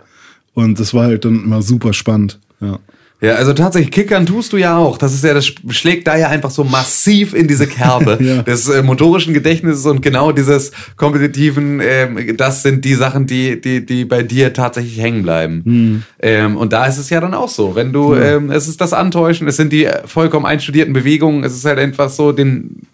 Und das war halt dann immer super spannend. Ja. Ja, also tatsächlich, Kickern tust du ja auch. Das ist ja, das schlägt da ja einfach so massiv in diese Kerbe Ja. des äh, motorischen Gedächtnisses und genau dieses kompetitiven, ähm, das sind die Sachen, die, die, die bei dir tatsächlich hängen bleiben. Hm. Ähm, und da ist es ja dann auch so. Wenn du, ähm, es ist das Antäuschen, es sind die vollkommen einstudierten Bewegungen, es ist halt einfach so, den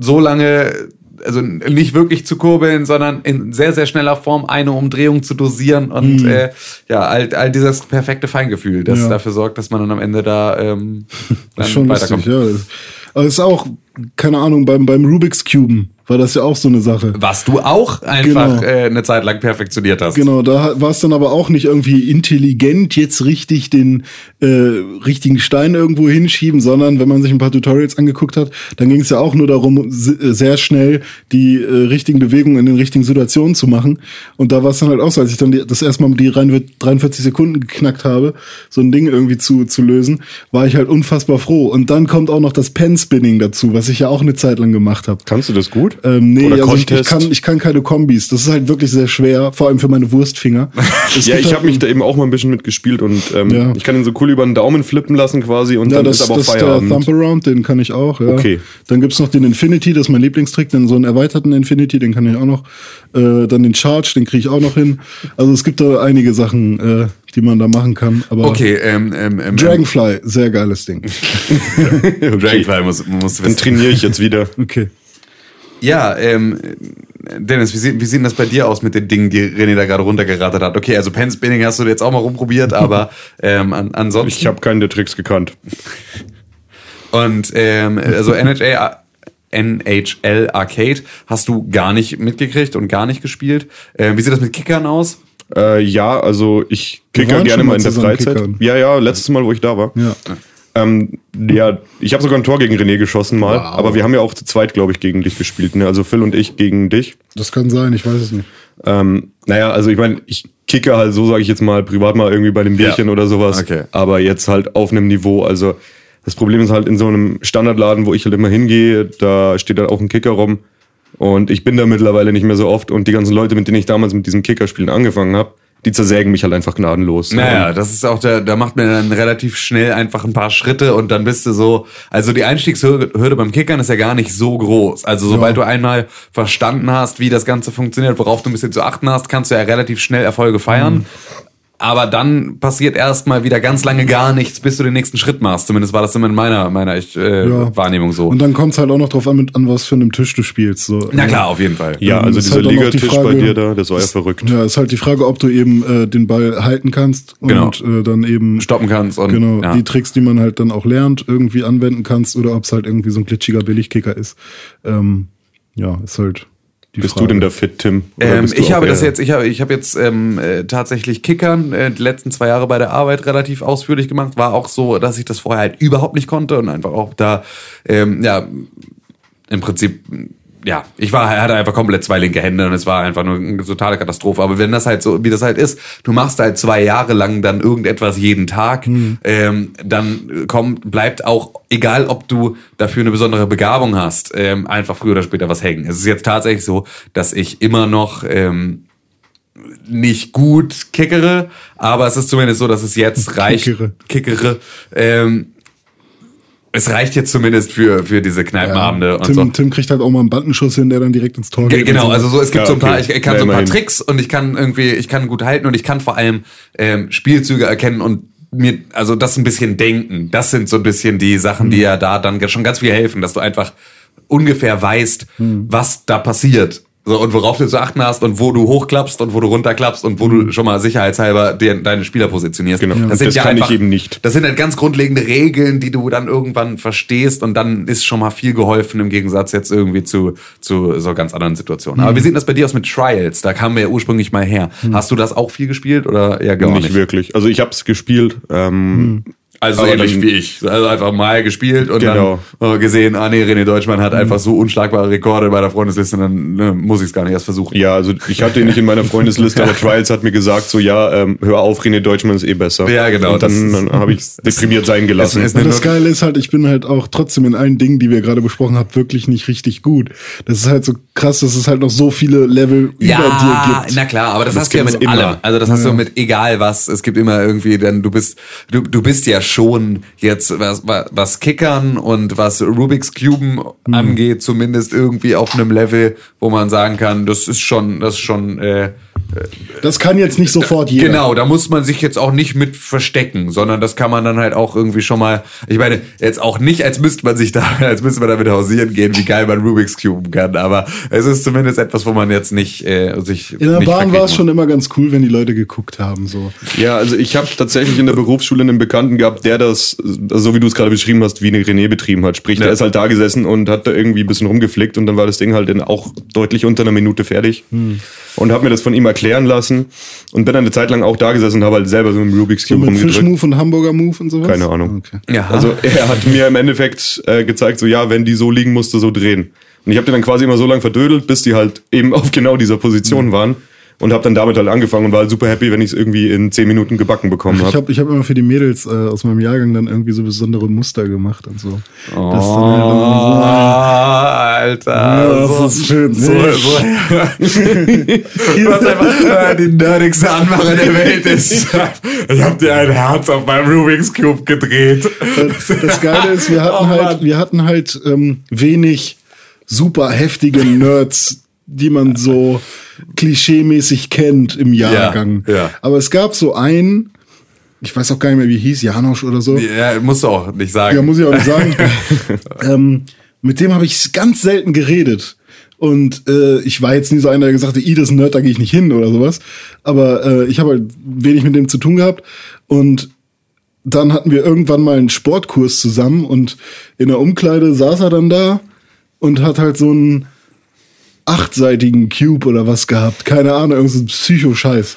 so lange, also nicht wirklich zu kurbeln, sondern in sehr, sehr schneller Form eine Umdrehung zu dosieren und äh, ja, all, all dieses perfekte Feingefühl, das Mhm. Ja. dafür sorgt, dass man dann am Ende da ähm, dann ist schon lustig, weiterkommt. ja. Das- Aber es ist auch, keine Ahnung, beim, beim Rubik's Cuben war das ja auch so eine Sache. Was du auch einfach Genau. äh, eine Zeit lang perfektioniert hast. Genau, da war es dann aber auch nicht irgendwie intelligent jetzt richtig den äh, richtigen Stein irgendwo hinschieben, sondern wenn man sich ein paar Tutorials angeguckt hat, dann ging es ja auch nur darum, äh, sehr schnell die äh, richtigen Bewegungen in den richtigen Situationen zu machen. Und da war es dann halt auch so, als ich dann die, das erste Mal die 43 Sekunden geknackt habe, so ein Ding irgendwie zu, zu lösen, war ich halt unfassbar froh. Und dann kommt auch noch das Pen-Spinning dazu, was ich ja auch eine Zeit lang gemacht habe. Kannst du das gut? Ähm, nee, Oder also ich, ich, kann, ich kann keine Kombis. Das ist halt wirklich sehr schwer, vor allem für meine Wurstfinger. Es Ja, gibt ich halt habe mich da eben auch mal ein bisschen mitgespielt und ähm, Ja. ich kann ihn so cool über den Daumen flippen lassen quasi und ja, dann das, ist aber auch das ist der Feierabend. Thump Around, den kann ich auch. Ja. Okay. Dann gibt's noch den Infinity, das ist mein Lieblingstrick, dann so einen erweiterten Infinity, den kann ich auch noch. Äh, dann den Charge, den kriege ich auch noch hin. Also es gibt da einige Sachen, äh, die man da machen kann. Aber Okay, ähm, ähm, ähm, Dragonfly, sehr geiles Ding. ähm, Dragonfly muss, muss Dann wissen. trainiere ich jetzt wieder. Okay. Ja, ähm, Dennis, wie sieht, wie sieht denn das bei dir aus mit den Dingen, die René da gerade runtergerattert hat? Okay, also Pen Spinning hast du jetzt auch mal rumprobiert, aber ähm, an, ansonsten. Ich habe keinen der Tricks gekannt. Und ähm, also NHL, NHL Arcade hast du gar nicht mitgekriegt und gar nicht gespielt. Ähm, wie sieht das mit Kickern aus? Äh, ja, also ich kicke gerne mal in der Freizeit. kickern. Ja, ja, letztes Mal, wo ich da war. Ja. Ähm, ja, ich habe sogar ein Tor gegen René geschossen mal, Wow. aber wir haben ja auch zu zweit, glaube ich, gegen dich gespielt. Ne? Also Phil und ich gegen dich. Das kann sein, ich weiß es nicht. Ähm, naja, also ich meine, ich kicke halt so, sage ich jetzt mal, privat mal irgendwie bei dem Bierchen Ja. oder sowas. Okay. Aber jetzt halt auf einem Niveau. Also das Problem ist halt in so einem Standardladen, wo ich halt immer hingehe, da steht halt auch ein Kicker rum. Und ich bin da mittlerweile nicht mehr so oft. Und die ganzen Leute, mit denen ich damals mit diesem Kickerspielen angefangen habe, die zersägen mich halt einfach gnadenlos. Naja, das ist auch der, da macht man dann relativ schnell einfach ein paar Schritte und dann bist du so, also die Einstiegshürde beim Kickern ist ja gar nicht so groß. Also sobald du einmal verstanden hast, wie das Ganze funktioniert, worauf du ein bisschen zu achten hast, kannst du ja relativ schnell Erfolge feiern. Aber dann passiert erstmal wieder ganz lange gar nichts, bis du den nächsten Schritt machst. Zumindest war das immer in meiner, meiner ich, äh, Ja. Wahrnehmung so. Und dann kommt es halt auch noch drauf an, mit, an was für einem Tisch du spielst. So. Na klar, auf jeden Fall. Ja, also ist dieser halt Ligatisch bei Frage- dir da, das war ja verrückt. Ja, ist halt die Frage, ob du eben äh, den Ball halten kannst und Genau. äh, dann eben Stoppen kannst und genau ja. die Tricks, die man halt dann auch lernt, irgendwie anwenden kannst oder ob es halt irgendwie so ein glitschiger Billigkicker ist. Ähm, ja, ist halt Bist Frage. du denn da fit, Tim? Ähm, ich habe das jetzt, ich habe, ich habe jetzt ähm, äh, tatsächlich Kickern äh, die letzten zwei Jahre bei der Arbeit relativ ausführlich gemacht. War auch so, dass ich das vorher halt überhaupt nicht konnte und einfach auch da, ähm, ja, im Prinzip, ja, ich war, hatte einfach komplett zwei linke Hände und es war einfach nur eine totale Katastrophe. Aber wenn das halt so, wie das halt ist, du machst halt zwei Jahre lang dann irgendetwas jeden Tag, ähm, dann kommt, bleibt auch, egal ob du dafür eine besondere Begabung hast, ähm, einfach früher oder später was hängen. Es ist jetzt tatsächlich so, dass ich immer noch ähm, nicht gut kickere, aber es ist zumindest so, dass es jetzt reicht. Kickere. Kickere. Ähm, es reicht jetzt zumindest für, für diese Kneipenabende und Tim, so. Tim kriegt halt auch mal einen Bandenschuss hin, der dann direkt ins Tor Ge- geht. Genau, und also so, es gibt Ja, so ein paar, okay. ich, ich kann Ja, so ein paar immerhin. Tricks und ich kann irgendwie, ich kann gut halten und ich kann vor allem ähm, Spielzüge erkennen und mir, also das ein bisschen denken. Das sind so ein bisschen die Sachen, Mhm. die ja da dann schon ganz viel helfen, dass du einfach ungefähr weißt, Mhm. was da passiert. So, und worauf du zu achten hast und wo du hochklappst und wo du runterklappst und wo Mhm. du schon mal sicherheitshalber dir, deine Spieler positionierst. Genau. Das, sind das ja kann ich einfach, eben nicht. Das sind halt ganz grundlegende Regeln, die du dann irgendwann verstehst und dann ist schon mal viel geholfen im Gegensatz jetzt irgendwie zu, zu so ganz anderen Situationen. Mhm. Aber wie sieht das bei dir aus mit Trials? Da kamen wir ja ursprünglich mal her. Hast du das auch viel gespielt oder eher gar nicht, nicht? wirklich. Also ich habe es gespielt. Ähm, Also Aber ähnlich dann- wie ich. Also einfach mal gespielt und Genau. dann äh, gesehen, ah nee, René Deutschmann hat einfach so unschlagbare Rekorde bei der Freundesliste, dann ne, muss ich es gar nicht erst versuchen. ja, also ich hatte ihn nicht in meiner Freundesliste, aber Trials hat mir gesagt, so ja, ähm, hör auf, René Deutschmann ist eh besser. Ja, genau, Und dann, dann habe ich es deprimiert sein gelassen. ist Und eine das Geile ist halt, ich bin halt auch trotzdem in allen Dingen, die wir gerade besprochen haben, wirklich nicht richtig gut. Das ist halt so krass, dass es halt noch so viele Level über dir gibt. na klar, aber das, Das hast du ja mit immer. allem. Also das hast du mit egal was. Es gibt immer irgendwie, denn du bist, du, du bist ja schon jetzt was, was, was Kickern und was Rubik's Cuben Mhm. angeht, zumindest irgendwie auf einem Level, wo man sagen kann, das ist schon, das ist schon äh, Das kann jetzt nicht sofort jeder. Genau, da muss man sich jetzt auch nicht mit verstecken, sondern das kann man dann halt auch irgendwie schon mal, ich meine, jetzt auch nicht, als müsste man sich da, als müsste man damit hausieren gehen, wie geil man Rubik's Cube kann, aber es ist zumindest etwas, wo man jetzt nicht äh, sich In der nicht Bahn war es schon immer ganz cool, wenn die Leute geguckt haben. So. Ja, also ich habe tatsächlich in der Berufsschule einen Bekannten gehabt, der das, so wie du es gerade beschrieben hast, wie eine René betrieben hat. Sprich, Ja. der ist halt da gesessen und hat da irgendwie ein bisschen rumgeflickt und dann war das Ding halt in auch deutlich unter einer Minute fertig. Und habe mir das von ihm erklären lassen und bin dann eine Zeit lang auch da gesessen und habe halt selber so einen Rubik's So Cube mit rumgedrückt. Fischmove und Hamburger Move und sowas? Keine Ahnung. Okay. Ja. Also er hat mir im Endeffekt äh, gezeigt, so ja, wenn die so liegen, musst du so drehen. Und ich habe die dann quasi immer so lange verdödelt, bis die halt eben auf genau dieser Mhm. Position waren. Und habe dann damit halt angefangen und war halt super happy, wenn ich es irgendwie in 10 Minuten gebacken bekommen Ich habe. habe ich hab immer für die Mädels äh, aus meinem Jahrgang dann irgendwie so besondere Muster gemacht und so. Oh, Das dann halt dann Alter. Ja, so, das ist schön. So, so, was einfach die nerdigste Anmache der Welt ist. Ich habe dir ein Herz auf meinem Rubik's Cube gedreht. Das, das Geile ist, wir hatten Oh, halt, wir hatten halt ähm, wenig super heftige Nerds, die man so klischeemäßig kennt im Jahrgang. ja. Aber es gab so einen, ich weiß auch gar nicht mehr, wie hieß, Janosch oder so. Ja, musst du auch nicht sagen. Ja, muss ich auch nicht sagen. ähm, mit dem habe ich ganz selten geredet. Und äh, ich war jetzt nie so einer, der gesagt hat, i, das ist ein Nerd, da gehe ich nicht hin oder sowas. Aber äh, ich habe halt wenig mit dem zu tun gehabt. Und dann hatten wir irgendwann mal einen Sportkurs zusammen und in der Umkleide saß er dann da und hat halt so einen achtseitigen Cube oder was gehabt. Keine Ahnung, irgendein so Psycho-Scheiß.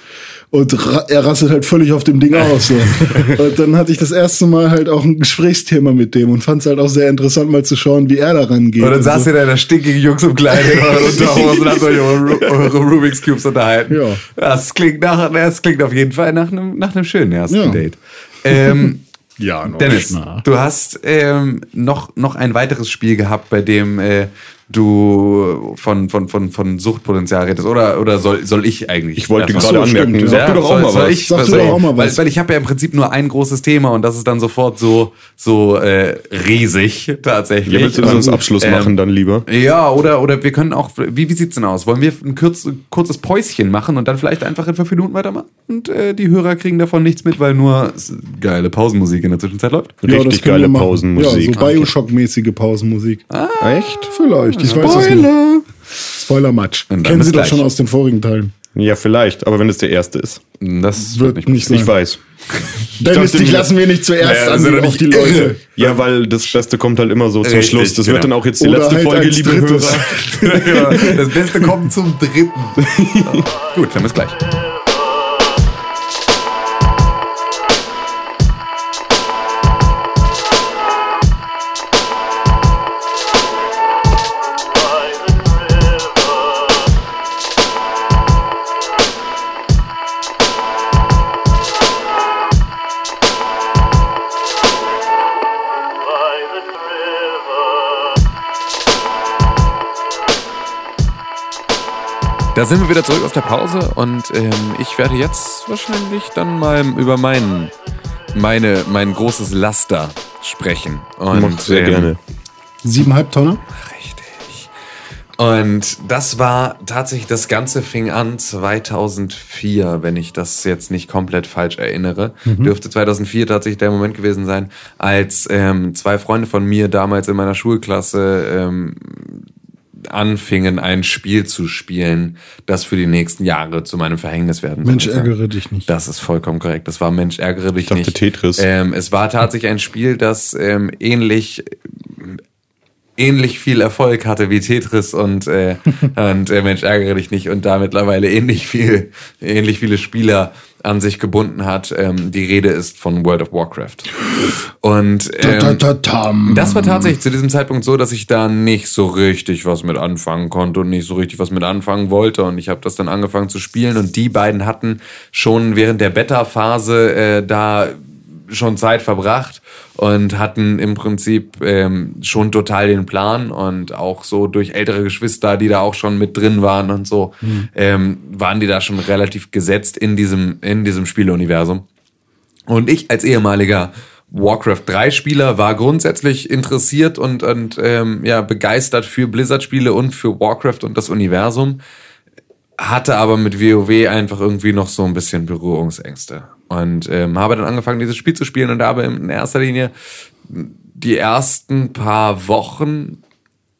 Und ra er rastet halt völlig auf dem Ding aus. So. und dann hatte ich das erste Mal halt auch ein Gesprächsthema mit dem und fand es halt auch sehr interessant, mal zu schauen, wie er daran geht. Und dann und saß so. ihr da in der stinkigen Jungs im Kleidung und habt euch über eure Rubik's Cubes unterhalten. Ja. Das klingt nach, das klingt auf jeden Fall nach einem, nach einem schönen ersten Ja. Date. Ähm, Ja, noch Dennis, nicht mal. du hast ähm, noch, noch ein weiteres Spiel gehabt, bei dem äh, du von, von, von, von Suchtpotenzial redest. Oder, oder soll, soll ich eigentlich? Ich wollte gerade so, anmerken, stimmt, sag ja. du doch auch soll, mal soll was. Ich, Sag du doch auch mal weil, was. weil ich habe ja im Prinzip nur ein großes Thema und das ist dann sofort so, so äh, riesig tatsächlich. Ja, willst du uns Und, Abschluss ähm, machen dann lieber? Ja, oder, oder wir können auch, wie, wie sieht's denn aus? Wollen wir ein kurz, kurzes Päuschen machen und dann vielleicht einfach in fünf Minuten weitermachen? Und äh, die Hörer kriegen davon nichts mit, weil nur geile Pausenmusik in der Zwischenzeit läuft. Richtig können geile wir machen. Pausenmusik. Ja, so Bioshock-mäßige Pausenmusik. Echt? Vielleicht, ich weiß es nicht. Spoiler! Spoiler-Match. Und dann Kennen Sie doch gleich. schon aus den vorigen Teilen. Ja, vielleicht, aber wenn es der erste ist. Das Wird nicht sein. Ich weiß. Dennis, dich lassen wir nicht zuerst Naja, an auf nicht die Leute. Ja, weil das Beste kommt halt immer so zum Richtig, Schluss. Das genau. wird dann auch jetzt die Oder letzte halt Folge, liebe drittes. Hörer. Ja, das Beste kommt zum dritten. Gut, dann bis gleich. Da sind wir wieder zurück aus der Pause und ähm, ich werde jetzt wahrscheinlich dann mal über meinen, meine, mein großes Laster sprechen. Und, Macht sehr ähm, gerne. Siebeneinhalb Tonner? Richtig. Und das war tatsächlich, das Ganze fing an 2004, wenn ich das jetzt nicht komplett falsch erinnere. Dürfte 2004 tatsächlich der Moment gewesen sein, als ähm, zwei Freunde von mir damals in meiner Schulklasse ähm, anfingen, ein Spiel zu spielen, das für die nächsten Jahre zu meinem Verhängnis werden Mensch, sollte. ärgere dich nicht. Das ist vollkommen korrekt. Das war Mensch, ärgere dich dachte nicht. Tetris. Ähm, es war tatsächlich ein Spiel, das ähm, ähnlich ähnlich viel Erfolg hatte wie Tetris und äh, und äh, Mensch ärgere dich nicht und da mittlerweile ähnlich viel ähnlich viele Spieler an sich gebunden hat. Ähm, die Rede ist von World of Warcraft. Und ähm, das war tatsächlich zu diesem Zeitpunkt so, dass ich da nicht so richtig was mit anfangen konnte und nicht so richtig was mit anfangen wollte. Und ich habe das dann angefangen zu spielen und die beiden hatten schon während der Beta-Phase äh, da schon Zeit verbracht und hatten im Prinzip ähm, schon total den Plan und auch so durch ältere Geschwister, die da auch schon mit drin waren und so, ähm, waren die da schon relativ gesetzt in diesem, in diesem Spieleuniversum. Und ich als ehemaliger Warcraft 3 Spieler war grundsätzlich interessiert und, und ähm, ja, begeistert für Blizzard-Spiele und für Warcraft und das Universum, hatte aber mit WoW einfach irgendwie noch so ein bisschen Berührungsängste. Und ähm, habe dann angefangen, dieses Spiel zu spielen und habe in erster Linie die ersten paar Wochen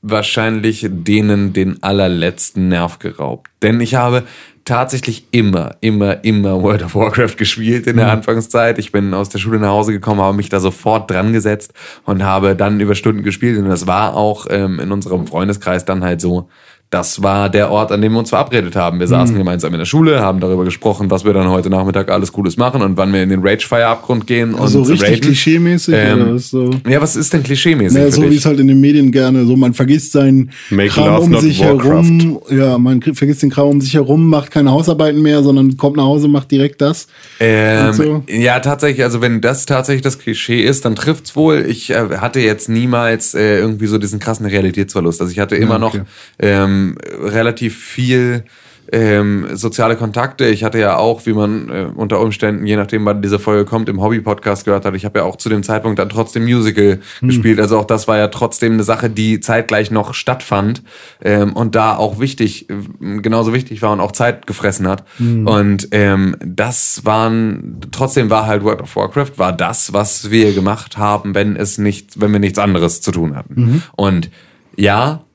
wahrscheinlich denen den allerletzten Nerv geraubt. Denn ich habe tatsächlich immer, immer, immer World of Warcraft gespielt in der Anfangszeit. Ich bin aus der Schule nach Hause gekommen, habe mich da sofort dran gesetzt und habe dann über Stunden gespielt. Und das war auch ähm, in unserem Freundeskreis dann halt so, das war der Ort, an dem wir uns verabredet haben. Wir saßen gemeinsam in der Schule, haben darüber gesprochen, was wir dann heute Nachmittag alles Cooles machen und wann wir in den Ragefire-Abgrund gehen und Also richtig raiden. klischee-mäßig Ähm, oder was so? Ja, was ist denn klischee-mäßig Naja, für so wie es halt in den Medien gerne, so man vergisst seinen Make Kram love, um not sich Warcraft. herum. Ja, man vergisst den Kram um sich herum, macht keine Hausarbeiten mehr, sondern kommt nach Hause, macht direkt das. Ähm, so. Ja, tatsächlich, also wenn das tatsächlich das Klischee ist, dann trifft's wohl. Ich äh, hatte jetzt niemals äh, irgendwie so diesen krassen Realitätsverlust. Also ich hatte immer noch okay. ähm, relativ viel ähm, soziale Kontakte. Ich hatte ja auch, wie man äh, unter Umständen, je nachdem wann diese Folge kommt, im Hobby-Podcast gehört hat, ich habe ja auch zu dem Zeitpunkt dann trotzdem Musical gespielt. Also auch das war ja trotzdem eine Sache, die zeitgleich noch stattfand ähm, und da auch wichtig, äh, genauso wichtig war und auch Zeit gefressen hat. Und ähm, das waren, trotzdem war halt World of Warcraft, war das, was wir gemacht haben, wenn es nicht, wenn wir nichts anderes zu tun hatten. Und ja,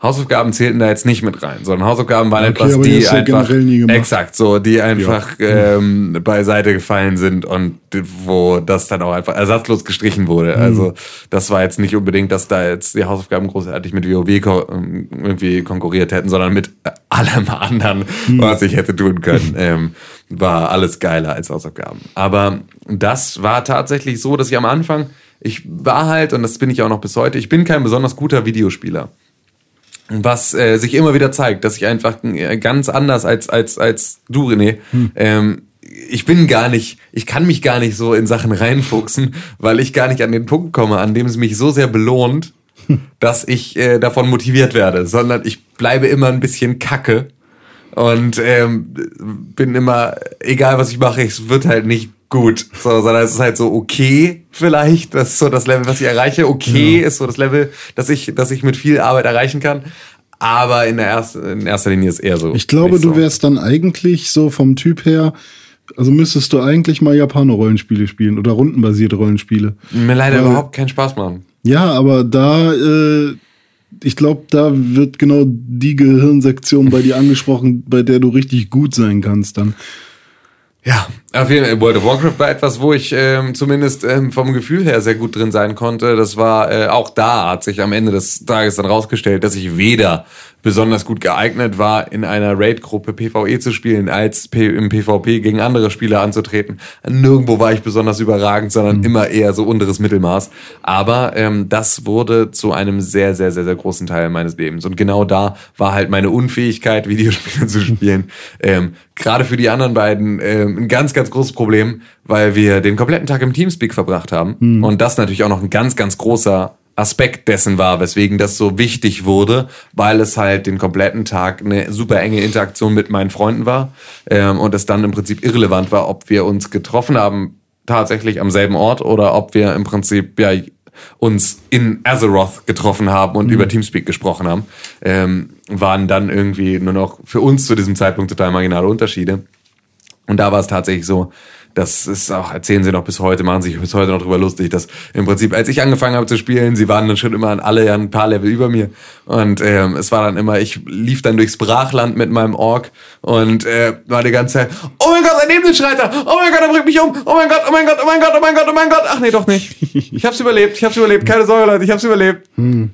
Hausaufgaben zählten da jetzt nicht mit rein, sondern Hausaufgaben waren Okay, etwas, die du einfach exakt so, die einfach ähm, beiseite gefallen sind und wo das dann auch einfach ersatzlos gestrichen wurde. Mhm. Also das war jetzt nicht unbedingt, dass da jetzt die Hausaufgaben großartig mit WoW ko ähm, irgendwie konkurriert hätten, sondern mit allem anderen, hm. was ich hätte tun können, ähm, war alles geiler als Hausaufgaben. Aber das war tatsächlich so, dass ich am Anfang, ich war halt, und das bin ich auch noch bis heute, ich bin kein besonders guter Videospieler was äh, sich immer wieder zeigt, dass ich einfach äh, ganz anders als als als du René. Hm. Ähm, ich bin gar nicht, ich kann mich gar nicht so in Sachen reinfuchsen, weil ich gar nicht an den Punkt komme, an dem es mich so sehr belohnt, hm. dass ich äh, davon motiviert werde, sondern ich bleibe immer ein bisschen kacke und ähm, bin immer, egal was ich mache, es wird halt nicht gut, so, sondern es ist halt so okay vielleicht, das ist so das Level, was ich erreiche. Okay ja. ist so das Level, das ich, das ich mit viel Arbeit erreichen kann. Aber in der ersten, in erster Linie ist eher so. Ich glaube, so. du wärst dann eigentlich so vom Typ her, also müsstest du eigentlich mal Japaner-Rollenspiele spielen oder rundenbasierte Rollenspiele. Mir leider Weil, überhaupt keinen Spaß machen. Ja, aber da, äh, ich glaube, da wird genau die Gehirnsektion bei dir angesprochen, bei der du richtig gut sein kannst dann. Ja, auf jeden Fall. World of Warcraft war etwas, wo ich ähm, zumindest ähm, vom Gefühl her sehr gut drin sein konnte. Das war äh, auch da hat sich am Ende des Tages dann rausgestellt, dass ich weder besonders gut geeignet war, in einer Raid-Gruppe PvE zu spielen, als P im PvP gegen andere Spieler anzutreten. Nirgendwo war ich besonders überragend, sondern mhm. immer eher so unteres Mittelmaß. Aber ähm, das wurde zu einem sehr, sehr, sehr, sehr großen Teil meines Lebens. Und genau da war halt meine Unfähigkeit, Videospiele zu spielen, ähm, gerade für die anderen beiden ähm, ein ganz, ganz großes Problem, weil wir den kompletten Tag im Teamspeak verbracht haben. Mhm. Und das natürlich auch noch ein ganz, ganz großer Aspekt dessen war, weswegen das so wichtig wurde, weil es halt den kompletten Tag eine super enge Interaktion mit meinen Freunden war ähm, und es dann im Prinzip irrelevant war, ob wir uns getroffen haben tatsächlich am selben Ort oder ob wir im Prinzip ja uns in Azeroth getroffen haben und mhm. über Teamspeak gesprochen haben, ähm, waren dann irgendwie nur noch für uns zu diesem Zeitpunkt total marginale Unterschiede. Und da war es tatsächlich so, das ist auch, erzählen sie noch bis heute, machen sich bis heute noch drüber lustig, dass im Prinzip, als ich angefangen habe zu spielen, sie waren dann schon immer an alle ein paar Level über mir. Und ähm, es war dann immer, ich lief dann durchs Brachland mit meinem Ork und äh, war die ganze Zeit, oh mein Gott, ein Nebelschreiter, oh mein Gott, er bringt mich um, oh mein Gott, oh mein Gott, oh mein Gott, oh mein Gott, oh mein Gott. Ach nee, doch nicht. Ich hab's überlebt, ich hab's überlebt, keine Sorge, Leute, ich hab's überlebt. Hm.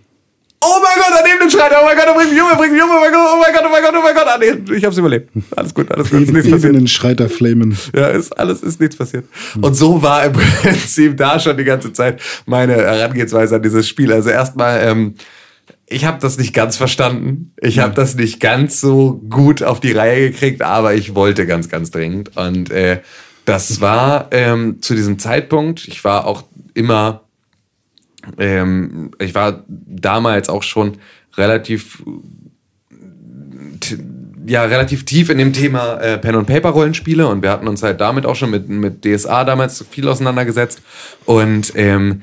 Oh mein Gott, daneben den Schreit. Oh mein Gott, er bringt mich um, er bringt mich um. Oh mein Gott, oh mein Gott, oh mein Gott, oh mein Gott. Ah, nee, ich hab's überlebt. Alles gut, alles gut. Ist nichts passiert. den Schreiter flamen. Ja, ist, alles ist nichts passiert. Und so war im Prinzip da schon die ganze Zeit meine Herangehensweise an dieses Spiel. Also erstmal, ähm, ich habe das nicht ganz verstanden. Ich habe das nicht ganz so gut auf die Reihe gekriegt, aber ich wollte ganz, ganz dringend. Und äh, das war ähm, zu diesem Zeitpunkt, ich war auch immer ähm, ich war damals auch schon relativ ja relativ tief in dem Thema äh, Pen und Paper Rollenspiele. Und wir hatten uns halt damit auch schon mit mit DSA damals viel auseinandergesetzt. Und ähm,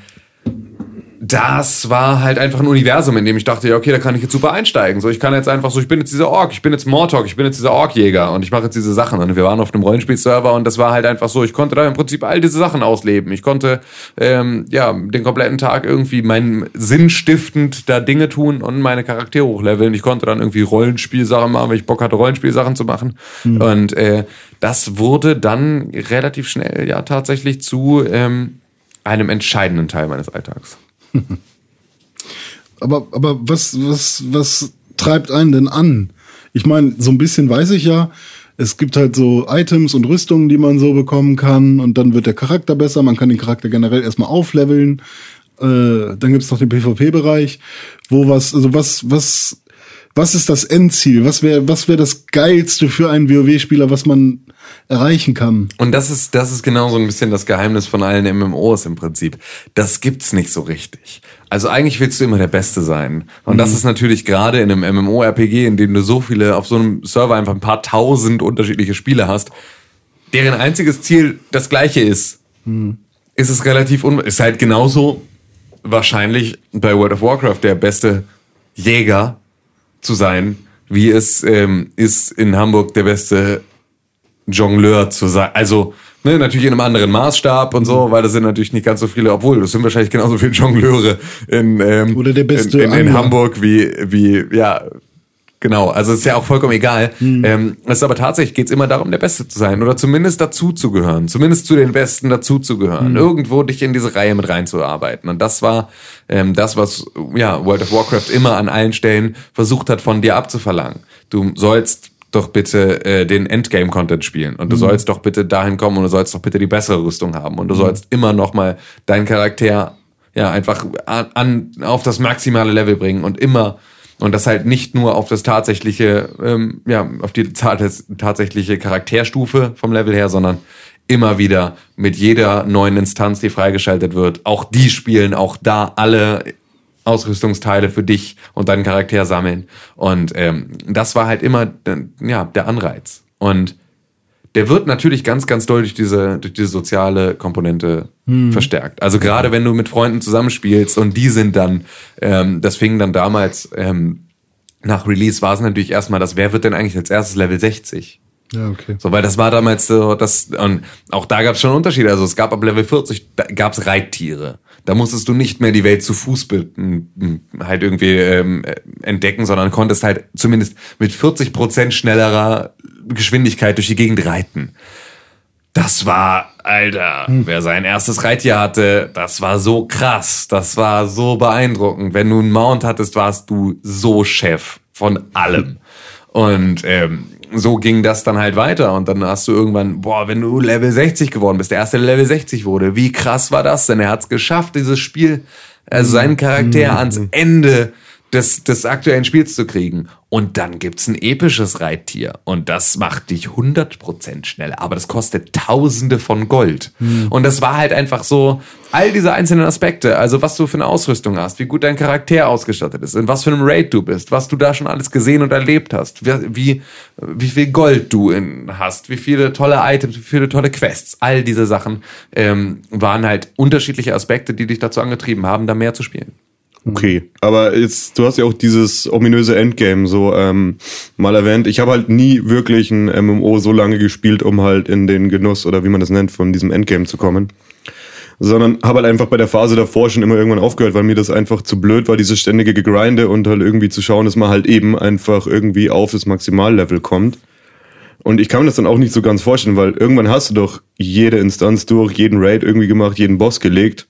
das war halt einfach ein Universum, in dem ich dachte, ja, okay, da kann ich jetzt super einsteigen. So, ich kann jetzt einfach so, ich bin jetzt dieser Ork, ich bin jetzt Mortok, ich bin jetzt dieser Orkjäger und ich mache jetzt diese Sachen. Und wir waren auf einem Rollenspielserver und das war halt einfach so, ich konnte da im Prinzip all diese Sachen ausleben. Ich konnte ähm, ja den kompletten Tag irgendwie meinen Sinn stiftend da Dinge tun und meine Charaktere hochleveln. Ich konnte dann irgendwie Rollenspielsachen machen, weil ich Bock hatte, Rollenspielsachen zu machen. Mhm. Und äh, das wurde dann relativ schnell ja tatsächlich zu ähm, einem entscheidenden Teil meines Alltags. aber, aber was, was, was treibt einen denn an? Ich meine, so ein bisschen weiß ich ja, es gibt halt so Items und Rüstungen, die man so bekommen kann und dann wird der Charakter besser, man kann den Charakter generell erstmal aufleveln. Äh, dann gibt's noch den PvP-Bereich, wo was, also was, was, was ist das Endziel? Was wäre, was wäre das Geilste für einen WoW-Spieler, was man erreichen kann. Und das ist, das ist genau so ein bisschen das Geheimnis von allen MMOs im Prinzip. Das gibt's nicht so richtig. Also eigentlich willst du immer der Beste sein. Und mhm. das ist natürlich gerade in einem MMORPG, in dem du so viele, auf so einem Server einfach ein paar tausend unterschiedliche Spiele hast, deren einziges Ziel das gleiche ist, mhm. ist es relativ un, ist halt genauso wahrscheinlich bei World of Warcraft der beste Jäger zu sein, wie es ähm, ist in Hamburg der beste Jongleur zu sein. Also ne, natürlich in einem anderen Maßstab und so, weil das sind natürlich nicht ganz so viele, obwohl das sind wahrscheinlich genauso viele Jongleure in, ähm, in, in, in Hamburg wie, wie, ja, Genau, also ist ja auch vollkommen egal. Mhm. Ähm, es ist aber tatsächlich geht's immer darum, der Beste zu sein oder zumindest dazu zu gehören, zumindest zu den Besten dazu zu gehören, mhm. irgendwo dich in diese Reihe mit reinzuarbeiten. Und das war ähm, das, was ja World of Warcraft immer an allen Stellen versucht hat, von dir abzuverlangen. Du sollst doch bitte äh, den Endgame-Content spielen und du mhm. sollst doch bitte dahin kommen und du sollst doch bitte die bessere Rüstung haben und du mhm. sollst immer noch mal deinen Charakter ja einfach an, an auf das maximale Level bringen und immer und das halt nicht nur auf das tatsächliche, ähm, ja, auf die tatsächliche Charakterstufe vom Level her, sondern immer wieder mit jeder neuen Instanz, die freigeschaltet wird, auch die spielen, auch da alle Ausrüstungsteile für dich und deinen Charakter sammeln. Und ähm, das war halt immer ja, der Anreiz. Und der wird natürlich ganz, ganz doll durch diese, durch diese soziale Komponente hm. verstärkt. Also gerade wenn du mit Freunden zusammenspielst und die sind dann, ähm, das fing dann damals, ähm, nach Release war es natürlich erstmal das, wer wird denn eigentlich als erstes Level 60? Ja, okay. So, weil das war damals so, das, und auch da gab es schon Unterschiede. Also es gab ab Level 40, da gab es Reittiere. Da musstest du nicht mehr die Welt zu Fuß halt irgendwie ähm, entdecken, sondern konntest halt zumindest mit 40 Prozent schnellerer Geschwindigkeit durch die Gegend reiten. Das war, Alter, hm. wer sein erstes Reittier hatte, das war so krass, das war so beeindruckend. Wenn du einen Mount hattest, warst du so Chef von allem. Und ähm, so ging das dann halt weiter. Und dann hast du irgendwann, boah, wenn du Level 60 geworden bist, der erste Level 60 wurde, wie krass war das denn? Er hat es geschafft, dieses Spiel, also seinen Charakter mhm. ans Ende des, des aktuellen Spiels zu kriegen. Und dann gibt's ein episches Reittier. Und das macht dich 100% schneller. Aber das kostet Tausende von Gold. Mhm. Und das war halt einfach so, all diese einzelnen Aspekte, also was du für eine Ausrüstung hast, wie gut dein Charakter ausgestattet ist, in was für einem Raid du bist, was du da schon alles gesehen und erlebt hast, wie, wie, wie viel Gold du in, hast, wie viele tolle Items, wie viele tolle Quests, all diese Sachen ähm, waren halt unterschiedliche Aspekte, die dich dazu angetrieben haben, da mehr zu spielen. Okay, aber jetzt, du hast ja auch dieses ominöse Endgame so ähm, mal erwähnt. Ich habe halt nie wirklich ein MMO so lange gespielt, um halt in den Genuss oder wie man das nennt, von diesem Endgame zu kommen. Sondern habe halt einfach bei der Phase davor schon immer irgendwann aufgehört, weil mir das einfach zu blöd war, dieses ständige Gegrinde und halt irgendwie zu schauen, dass man halt eben einfach irgendwie auf das Maximallevel kommt. Und ich kann mir das dann auch nicht so ganz vorstellen, weil irgendwann hast du doch jede Instanz durch, jeden Raid irgendwie gemacht, jeden Boss gelegt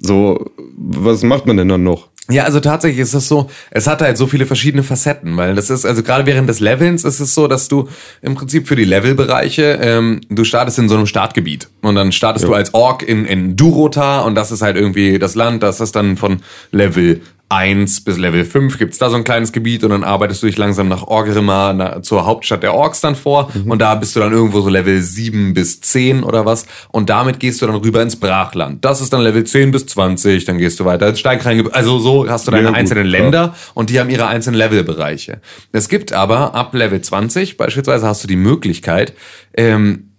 so, was macht man denn dann noch? Ja, also tatsächlich ist es so, es hat halt so viele verschiedene Facetten, weil das ist, also gerade während des Levelns ist es so, dass du im Prinzip für die Levelbereiche, ähm, du startest in so einem Startgebiet und dann startest ja. du als Ork in, in Durota und das ist halt irgendwie das Land, das ist dann von Level 1 bis Level 5 gibt's da so ein kleines Gebiet und dann arbeitest du dich langsam nach Orgrimmar na, zur Hauptstadt der Orks dann vor mhm. und da bist du dann irgendwo so Level 7 bis 10 oder was und damit gehst du dann rüber ins Brachland. Das ist dann Level 10 bis 20, dann gehst du weiter ins Steinkrein. Also so hast du deine ja, einzelnen Länder ja. und die haben ihre einzelnen Levelbereiche. Es gibt aber ab Level 20 beispielsweise hast du die Möglichkeit, ähm,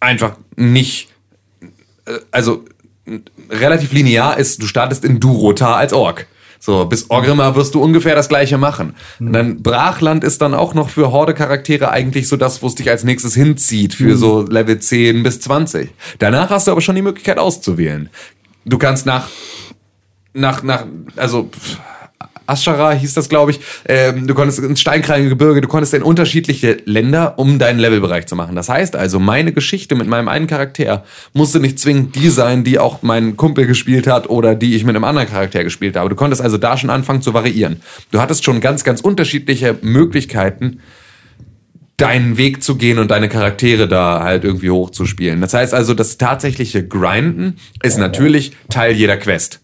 einfach nicht, äh, also relativ linear ist, du startest in Durota als Ork. So, bis Orgrimmar wirst du ungefähr das gleiche machen. Und dann Brachland ist dann auch noch für Horde-Charaktere eigentlich so das, wo es dich als nächstes hinzieht, für mhm. so Level 10 bis 20. Danach hast du aber schon die Möglichkeit auszuwählen. Du kannst nach, nach, nach, also, Aschara hieß das, glaube ich. Ähm, du konntest ins Steinkrallengebirge, du konntest in unterschiedliche Länder, um deinen Levelbereich zu machen. Das heißt also, meine Geschichte mit meinem einen Charakter musste nicht zwingend die sein, die auch mein Kumpel gespielt hat oder die ich mit einem anderen Charakter gespielt habe. Du konntest also da schon anfangen zu variieren. Du hattest schon ganz, ganz unterschiedliche Möglichkeiten, deinen Weg zu gehen und deine Charaktere da halt irgendwie hochzuspielen. Das heißt also, das tatsächliche Grinden ist natürlich Teil jeder Quest.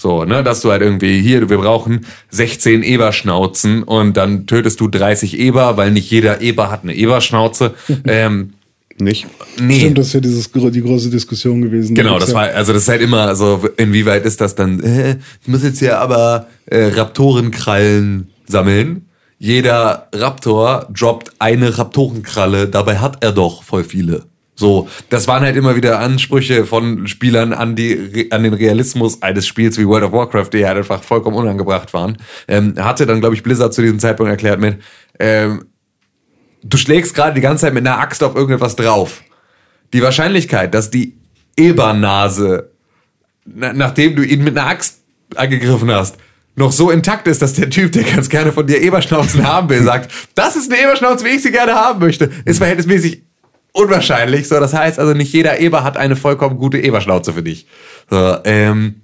So, ne, dass du halt irgendwie hier, wir brauchen 16 Eberschnauzen und dann tötest du 30 Eber, weil nicht jeder Eber hat eine Eberschnauze. ähm, nicht. Nee. Stimmt, das ist ja dieses, die große Diskussion gewesen. Genau, das ja. war, also das ist halt immer so, inwieweit ist das dann, äh, ich muss jetzt hier aber äh, Raptorenkrallen sammeln. Jeder Raptor droppt eine Raptorenkralle, dabei hat er doch voll viele. So, das waren halt immer wieder Ansprüche von Spielern an die an den Realismus eines Spiels wie World of Warcraft, die halt einfach vollkommen unangebracht waren. Ähm, hatte dann, glaube ich, Blizzard zu diesem Zeitpunkt erklärt mit, ähm, du schlägst gerade die ganze Zeit mit einer Axt auf irgendetwas drauf. Die Wahrscheinlichkeit, dass die Ebernase, na, nachdem du ihn mit einer Axt angegriffen hast, noch so intakt ist, dass der Typ, der ganz gerne von dir Eberschnauzen haben will, sagt, das ist eine Eberschnauze, wie ich sie gerne haben möchte, ist verhältnismäßig unwahrscheinlich. So, das heißt also, nicht jeder Eber hat eine vollkommen gute Eberschnauze für dich. So, ähm,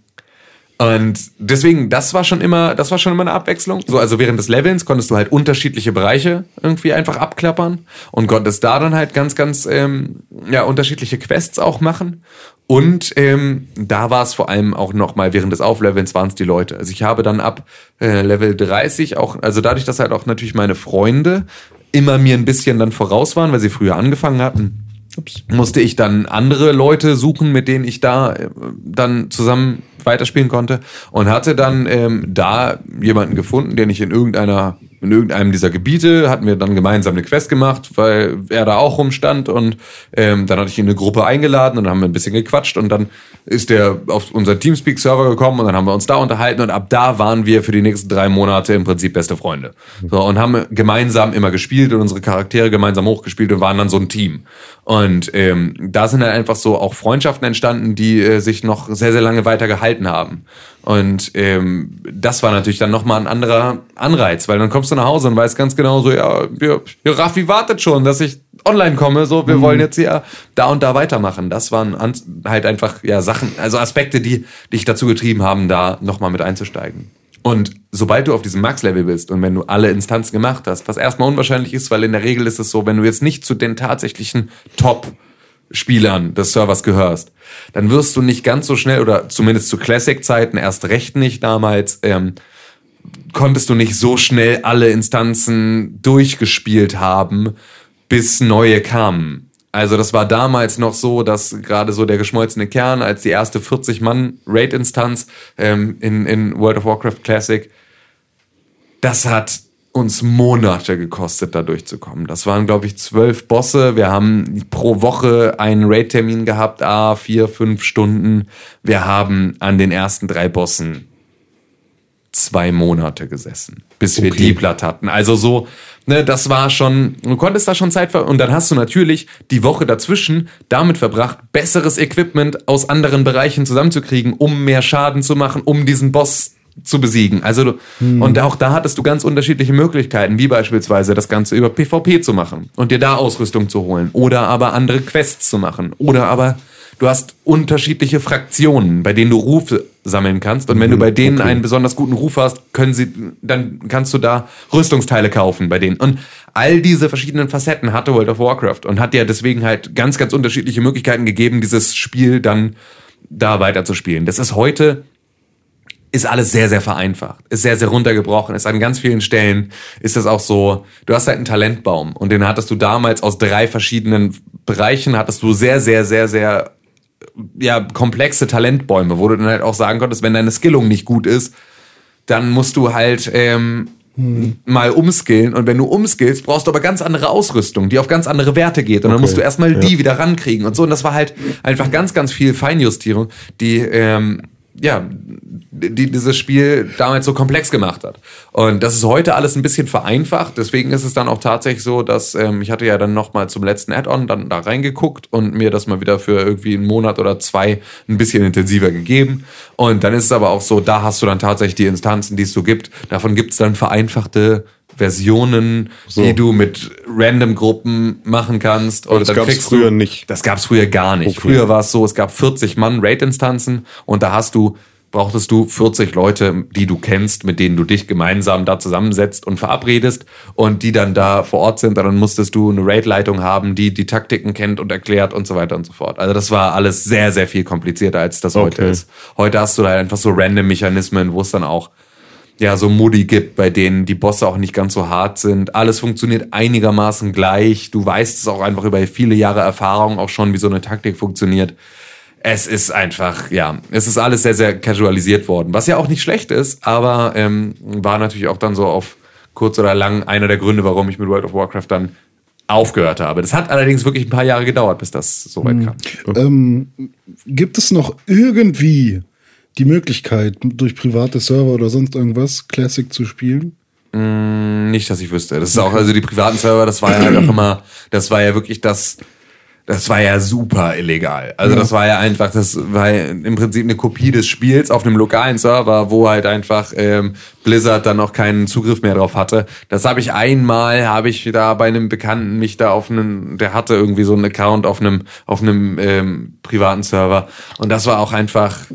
und deswegen, das war schon immer, das war schon immer eine Abwechslung. So, also während des Levelns konntest du halt unterschiedliche Bereiche irgendwie einfach abklappern und konntest da dann halt ganz, ganz ähm, ja unterschiedliche Quests auch machen. Und ähm, da war es vor allem auch nochmal während des Auflevelns waren es die Leute. Also ich habe dann ab äh, Level 30 auch, also dadurch, dass halt auch natürlich meine Freunde immer mir ein bisschen dann voraus waren, weil sie früher angefangen hatten, Ups. musste ich dann andere Leute suchen, mit denen ich da äh, dann zusammen weiterspielen konnte und hatte dann ähm, da jemanden gefunden, den ich in irgendeiner in irgendeinem dieser Gebiete hatten wir dann gemeinsam eine Quest gemacht, weil er da auch rumstand und ähm, dann hatte ich ihn in eine Gruppe eingeladen und dann haben wir ein bisschen gequatscht und dann ist der auf unseren Teamspeak-Server gekommen und dann haben wir uns da unterhalten und ab da waren wir für die nächsten drei Monate im Prinzip beste Freunde. So, und haben gemeinsam immer gespielt und unsere Charaktere gemeinsam hochgespielt und waren dann so ein Team. Und ähm, da sind dann einfach so auch Freundschaften entstanden, die äh, sich noch sehr, sehr lange weiter gehalten haben. Und ähm, das war natürlich dann nochmal ein anderer Anreiz, weil dann kommst du nach Hause und weißt ganz genau so, ja, ja, Raffi wartet schon, dass ich online komme, so, wir mhm. wollen jetzt hier da und da weitermachen. Das waren halt einfach, ja, Sachen, also Aspekte, die dich dazu getrieben haben, da nochmal mit einzusteigen. Und sobald du auf diesem Max-Level bist und wenn du alle Instanzen gemacht hast, was erstmal unwahrscheinlich ist, weil in der Regel ist es so, wenn du jetzt nicht zu den tatsächlichen Top Spielern des Servers gehörst, dann wirst du nicht ganz so schnell oder zumindest zu Classic-Zeiten erst recht nicht damals, ähm, konntest du nicht so schnell alle Instanzen durchgespielt haben, bis neue kamen. Also das war damals noch so, dass gerade so der geschmolzene Kern als die erste 40-Mann-Raid-Instanz ähm, in, in World of Warcraft Classic, das hat uns Monate gekostet, da durchzukommen. Das waren, glaube ich, zwölf Bosse. Wir haben pro Woche einen Raid-Termin gehabt, a vier, fünf Stunden. Wir haben an den ersten drei Bossen zwei Monate gesessen, bis wir die platt hatten. Also so, ne, das war schon, du konntest da schon Zeit ver und dann hast du natürlich die Woche dazwischen damit verbracht, besseres Equipment aus anderen Bereichen zusammenzukriegen, um mehr Schaden zu machen, um diesen Boss zu besiegen. Also hm. und auch da hattest du ganz unterschiedliche Möglichkeiten, wie beispielsweise das Ganze über PvP zu machen und dir da Ausrüstung zu holen oder aber andere Quests zu machen oder aber du hast unterschiedliche Fraktionen, bei denen du Rufe sammeln kannst und wenn du mhm, bei denen okay. einen besonders guten Ruf hast, können sie dann kannst du da Rüstungsteile kaufen bei denen und all diese verschiedenen Facetten hatte World of Warcraft und hat dir deswegen halt ganz ganz unterschiedliche Möglichkeiten gegeben, dieses Spiel dann da weiterzuspielen. Das ist heute ist alles sehr, sehr vereinfacht, ist sehr, sehr runtergebrochen, ist an ganz vielen Stellen ist das auch so, du hast halt einen Talentbaum und den hattest du damals aus drei verschiedenen Bereichen, hattest du sehr, sehr, sehr, sehr, ja, komplexe Talentbäume, wo du dann halt auch sagen konntest, wenn deine Skillung nicht gut ist, dann musst du halt ähm, hm. mal umskillen und wenn du umskillst, brauchst du aber ganz andere Ausrüstung, die auf ganz andere Werte geht und okay. dann musst du erstmal ja. die wieder rankriegen und so und das war halt einfach ganz, ganz viel Feinjustierung, die ähm, ja, die dieses Spiel damals so komplex gemacht hat. Und das ist heute alles ein bisschen vereinfacht. Deswegen ist es dann auch tatsächlich so, dass ähm, ich hatte ja dann noch mal zum letzten Add-on dann da reingeguckt und mir das mal wieder für irgendwie einen Monat oder zwei ein bisschen intensiver gegeben. Und dann ist es aber auch so, da hast du dann tatsächlich die Instanzen, die es so gibt. Davon gibt es dann vereinfachte Versionen, so. die du mit random Gruppen machen kannst. Und, und das gab es früher du, nicht. Das gab es früher gar nicht. Okay. Früher war es so, es gab 40 Mann Raid-Instanzen und da hast du brauchtest du 40 Leute, die du kennst, mit denen du dich gemeinsam da zusammensetzt und verabredest und die dann da vor Ort sind. Dann musstest du eine Raid-Leitung haben, die die Taktiken kennt und erklärt und so weiter und so fort. Also das war alles sehr, sehr viel komplizierter, als das okay. heute ist. Heute hast du da einfach so random Mechanismen, wo es dann auch ja, so Modi gibt, bei denen die Bosse auch nicht ganz so hart sind. Alles funktioniert einigermaßen gleich. Du weißt es auch einfach über viele Jahre Erfahrung auch schon, wie so eine Taktik funktioniert. Es ist einfach, ja, es ist alles sehr, sehr casualisiert worden, was ja auch nicht schlecht ist, aber ähm, war natürlich auch dann so auf kurz oder lang einer der Gründe, warum ich mit World of Warcraft dann aufgehört habe. Das hat allerdings wirklich ein paar Jahre gedauert, bis das so weit hm. kam. Ähm, gibt es noch irgendwie die Möglichkeit, durch private Server oder sonst irgendwas Classic zu spielen? Mm, nicht, dass ich wüsste. Das ist auch, also die privaten Server, das war ja halt auch immer, das war ja wirklich das, das war ja super illegal. Also das war ja einfach, das war ja im Prinzip eine Kopie des Spiels auf einem lokalen Server, wo halt einfach ähm, Blizzard dann auch keinen Zugriff mehr drauf hatte. Das habe ich einmal, habe ich da bei einem Bekannten mich da auf einen, der hatte irgendwie so einen Account auf einem auf einem ähm, privaten Server und das war auch einfach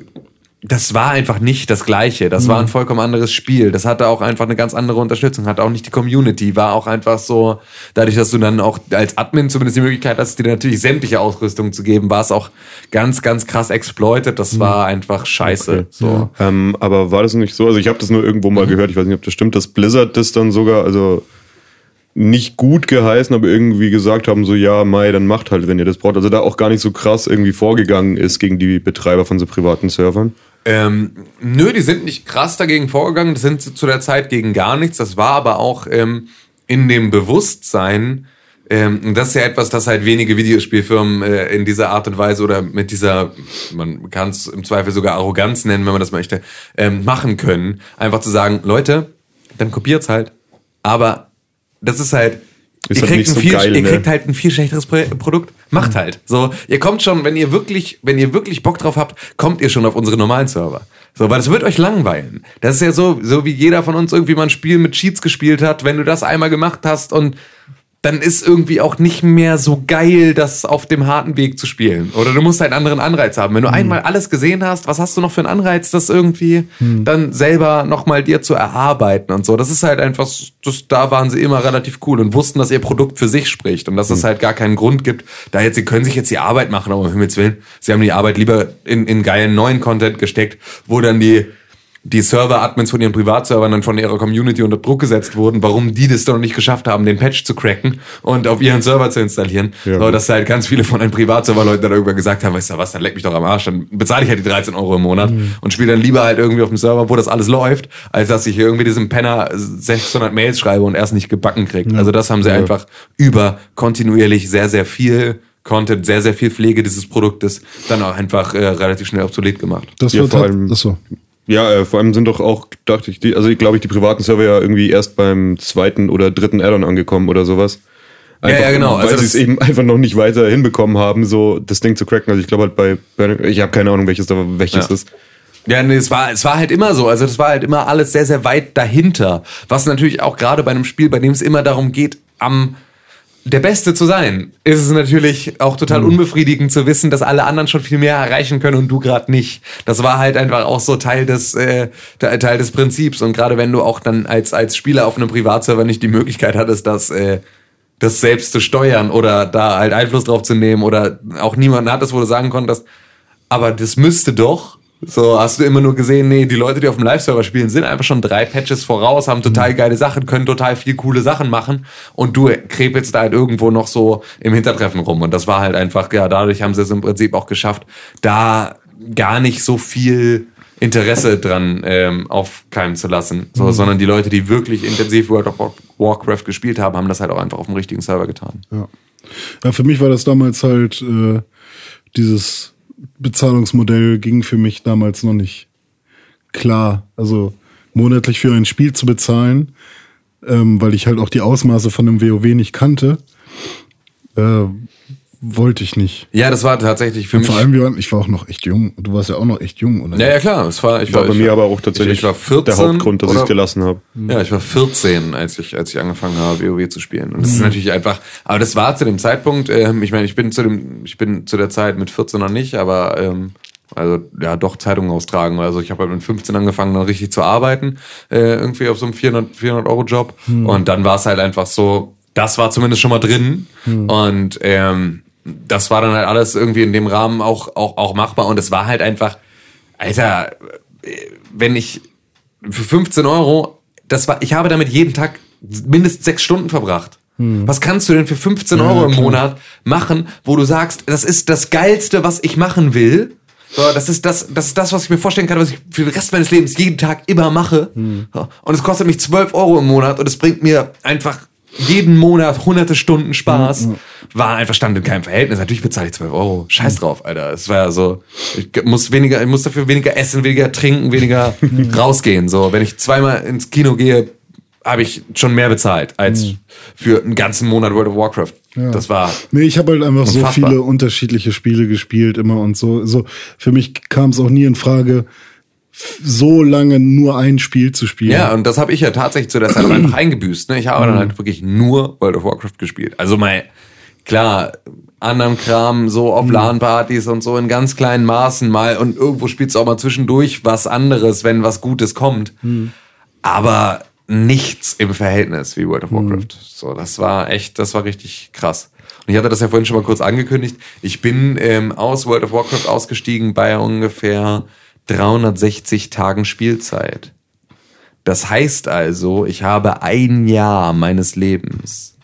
das war einfach nicht das Gleiche. Das war ein vollkommen anderes Spiel. Das hatte auch einfach eine ganz andere Unterstützung. Hatte auch nicht die Community. War auch einfach so, dadurch, dass du dann auch als Admin zumindest die Möglichkeit hast, dir natürlich sämtliche Ausrüstung zu geben, war es auch ganz, ganz krass exploited. Das war einfach scheiße. Okay. So. Ähm, aber war das nicht so? Also ich habe das nur irgendwo mal gehört, ich weiß nicht, ob das stimmt, dass Blizzard das dann sogar, also nicht gut geheißen, aber irgendwie gesagt haben, so ja, Mai, dann macht halt, wenn ihr das braucht. Also da auch gar nicht so krass irgendwie vorgegangen ist gegen die Betreiber von so privaten Servern. Ähm, nö, die sind nicht krass dagegen vorgegangen. Das sind zu der Zeit gegen gar nichts. Das war aber auch ähm, in dem Bewusstsein, ähm, das ist ja etwas, das halt wenige Videospielfirmen äh, in dieser Art und Weise oder mit dieser, man kann es im Zweifel sogar Arroganz nennen, wenn man das möchte, ähm, machen können. Einfach zu sagen, Leute, dann kopiert's halt. Aber das ist halt, ihr, halt kriegt so viel, geil, ihr ne? kriegt halt ein viel schlechteres Pro Produkt. Macht halt. So, ihr kommt schon, wenn ihr wirklich, wenn ihr wirklich Bock drauf habt, kommt ihr schon auf unsere normalen Server. So, weil das wird euch langweilen. Das ist ja so, so wie jeder von uns irgendwie mal ein Spiel mit Cheats gespielt hat. Wenn du das einmal gemacht hast und dann ist irgendwie auch nicht mehr so geil, das auf dem harten Weg zu spielen. Oder du musst halt einen anderen Anreiz haben. Wenn du einmal alles gesehen hast, was hast du noch für einen Anreiz, das irgendwie dann selber nochmal dir zu erarbeiten und so. Das ist halt einfach, das, da waren sie immer relativ cool und wussten, dass ihr Produkt für sich spricht und dass es halt gar keinen Grund gibt, da jetzt, sie können sich jetzt die Arbeit machen, aber um Himmels Willen, sie haben die Arbeit lieber in, in geilen neuen Content gesteckt, wo dann die die Server-Admins von ihren Privatservern dann von ihrer Community unter Druck gesetzt wurden, warum die das doch noch nicht geschafft haben, den Patch zu cracken und auf ihren Server zu installieren. Ja. so, dass halt ganz viele von den Privatserver-Leuten dann irgendwann gesagt haben, weißt du was, dann leck mich doch am Arsch, dann bezahle ich halt die 13 Euro im Monat und spiele dann lieber halt irgendwie auf dem Server, wo das alles läuft, als dass ich irgendwie diesem Penner 600 Mails schreibe und erst nicht gebacken kriege. Also das haben sie einfach über kontinuierlich sehr, sehr viel Content, sehr, sehr viel Pflege dieses Produktes dann auch einfach äh, relativ schnell obsolet gemacht. Das Ja, wird vor halt, allem- achso. Ja, äh, vor allem sind doch auch, dachte ich, die, also glaube ich, die privaten Server ja irgendwie erst beim zweiten oder dritten Add-on angekommen oder sowas. Einfach, ja, genau. Weil Also sie es eben einfach noch nicht weiter hinbekommen haben, so das Ding zu cracken. Also ich glaube halt bei, bei ich habe keine Ahnung, welches da welches Ja. ist. Ja, nee, es war, es war halt immer so. Also das war halt immer alles sehr, sehr weit dahinter. Was natürlich auch gerade bei einem Spiel, bei dem es immer darum geht, am der Beste zu sein, ist es natürlich auch total unbefriedigend zu wissen, dass alle anderen schon viel mehr erreichen können und du gerade nicht. Das war halt einfach auch so Teil des äh, Te- Teil des Prinzips. Und gerade wenn du auch dann als als Spieler auf einem Privatserver nicht die Möglichkeit hattest, das äh, das selbst zu steuern oder da halt Einfluss drauf zu nehmen oder auch niemanden hattest, wo du sagen konntest, aber das müsste doch. So hast du immer nur gesehen, nee, die Leute, die auf dem Live-Server spielen, sind einfach schon drei Patches voraus, haben total geile Sachen, können total viel coole Sachen machen und du krepelst da halt irgendwo noch so im Hintertreffen rum. Und das war halt einfach, ja, dadurch haben sie es im Prinzip auch geschafft, da gar nicht so viel Interesse dran ähm, aufkeimen zu lassen, so, sondern die Leute, die wirklich intensiv World of Warcraft gespielt haben, haben das halt auch einfach auf dem richtigen Server getan. Ja. ja, für mich war das damals halt, äh, dieses Bezahlungsmodell ging für mich damals noch nicht klar. Also monatlich für ein Spiel zu bezahlen, ähm, weil ich halt auch die Ausmaße von dem WoW nicht kannte, äh, wollte ich nicht. Ja, das war tatsächlich für mich. Vor allem, wir waren, ich war auch noch echt jung. Du warst ja auch noch echt jung, oder? Ja, ja, klar. Es war, ich War bei ich mir aber auch tatsächlich ich, ich war 14 der Hauptgrund, dass ich es gelassen habe. Ja, ich war 14, als ich, als ich angefangen habe, WoW zu spielen. Und das ist natürlich einfach, aber das war zu dem Zeitpunkt, ähm, ich meine, ich bin zu dem, ich bin zu der Zeit mit 14 noch nicht, aber ähm, also ja, doch Zeitungen austragen. Also ich habe halt mit 15 angefangen, dann richtig zu arbeiten, äh, irgendwie auf so einem 400, 400 Euro Job. Und dann war es halt einfach so, das war zumindest schon mal drin. Und ähm, das war dann halt alles irgendwie in dem Rahmen auch, auch, auch machbar. Und es war halt einfach, Alter, wenn ich für 15 Euro, das war, ich habe damit jeden Tag mindestens sechs Stunden verbracht. Was kannst du denn für 15 Euro im klar. Monat machen, wo du sagst, das ist das Geilste, was ich machen will? So, das ist das, das ist das, was ich mir vorstellen kann, was ich für den Rest meines Lebens jeden Tag immer mache. So, und es kostet mich 12 Euro im Monat und es bringt mir einfach jeden Monat hunderte Stunden Spaß. War einfach stand in keinem Verhältnis. Natürlich bezahle ich 12 Euro. Scheiß drauf, Alter. Es war ja so, ich muss weniger, ich muss dafür weniger essen, weniger trinken, weniger rausgehen. So, wenn ich zweimal ins Kino gehe, habe ich schon mehr bezahlt als für einen ganzen Monat World of Warcraft Ja. Das war. Nee, ich habe halt einfach so Unfassbar. viele unterschiedliche Spiele gespielt immer und so. So für mich kam es auch nie in Frage, so lange nur ein Spiel zu spielen. Ja, und das habe ich ja tatsächlich zu der Zeit einfach eingebüßt. Ne? Ich habe dann halt wirklich nur World of Warcraft gespielt. Also mal, klar, anderen Kram, so auf LAN-Partys und so in ganz kleinen Maßen mal und irgendwo spielst du auch mal zwischendurch was anderes, wenn was Gutes kommt. Aber nichts im Verhältnis wie World of Warcraft. So, das war echt, das war richtig krass. Und ich hatte das ja vorhin schon mal kurz angekündigt. Ich bin ähm, aus World of Warcraft ausgestiegen bei ungefähr 360 Tagen Spielzeit. Das heißt also, ich habe ein Jahr meines Lebens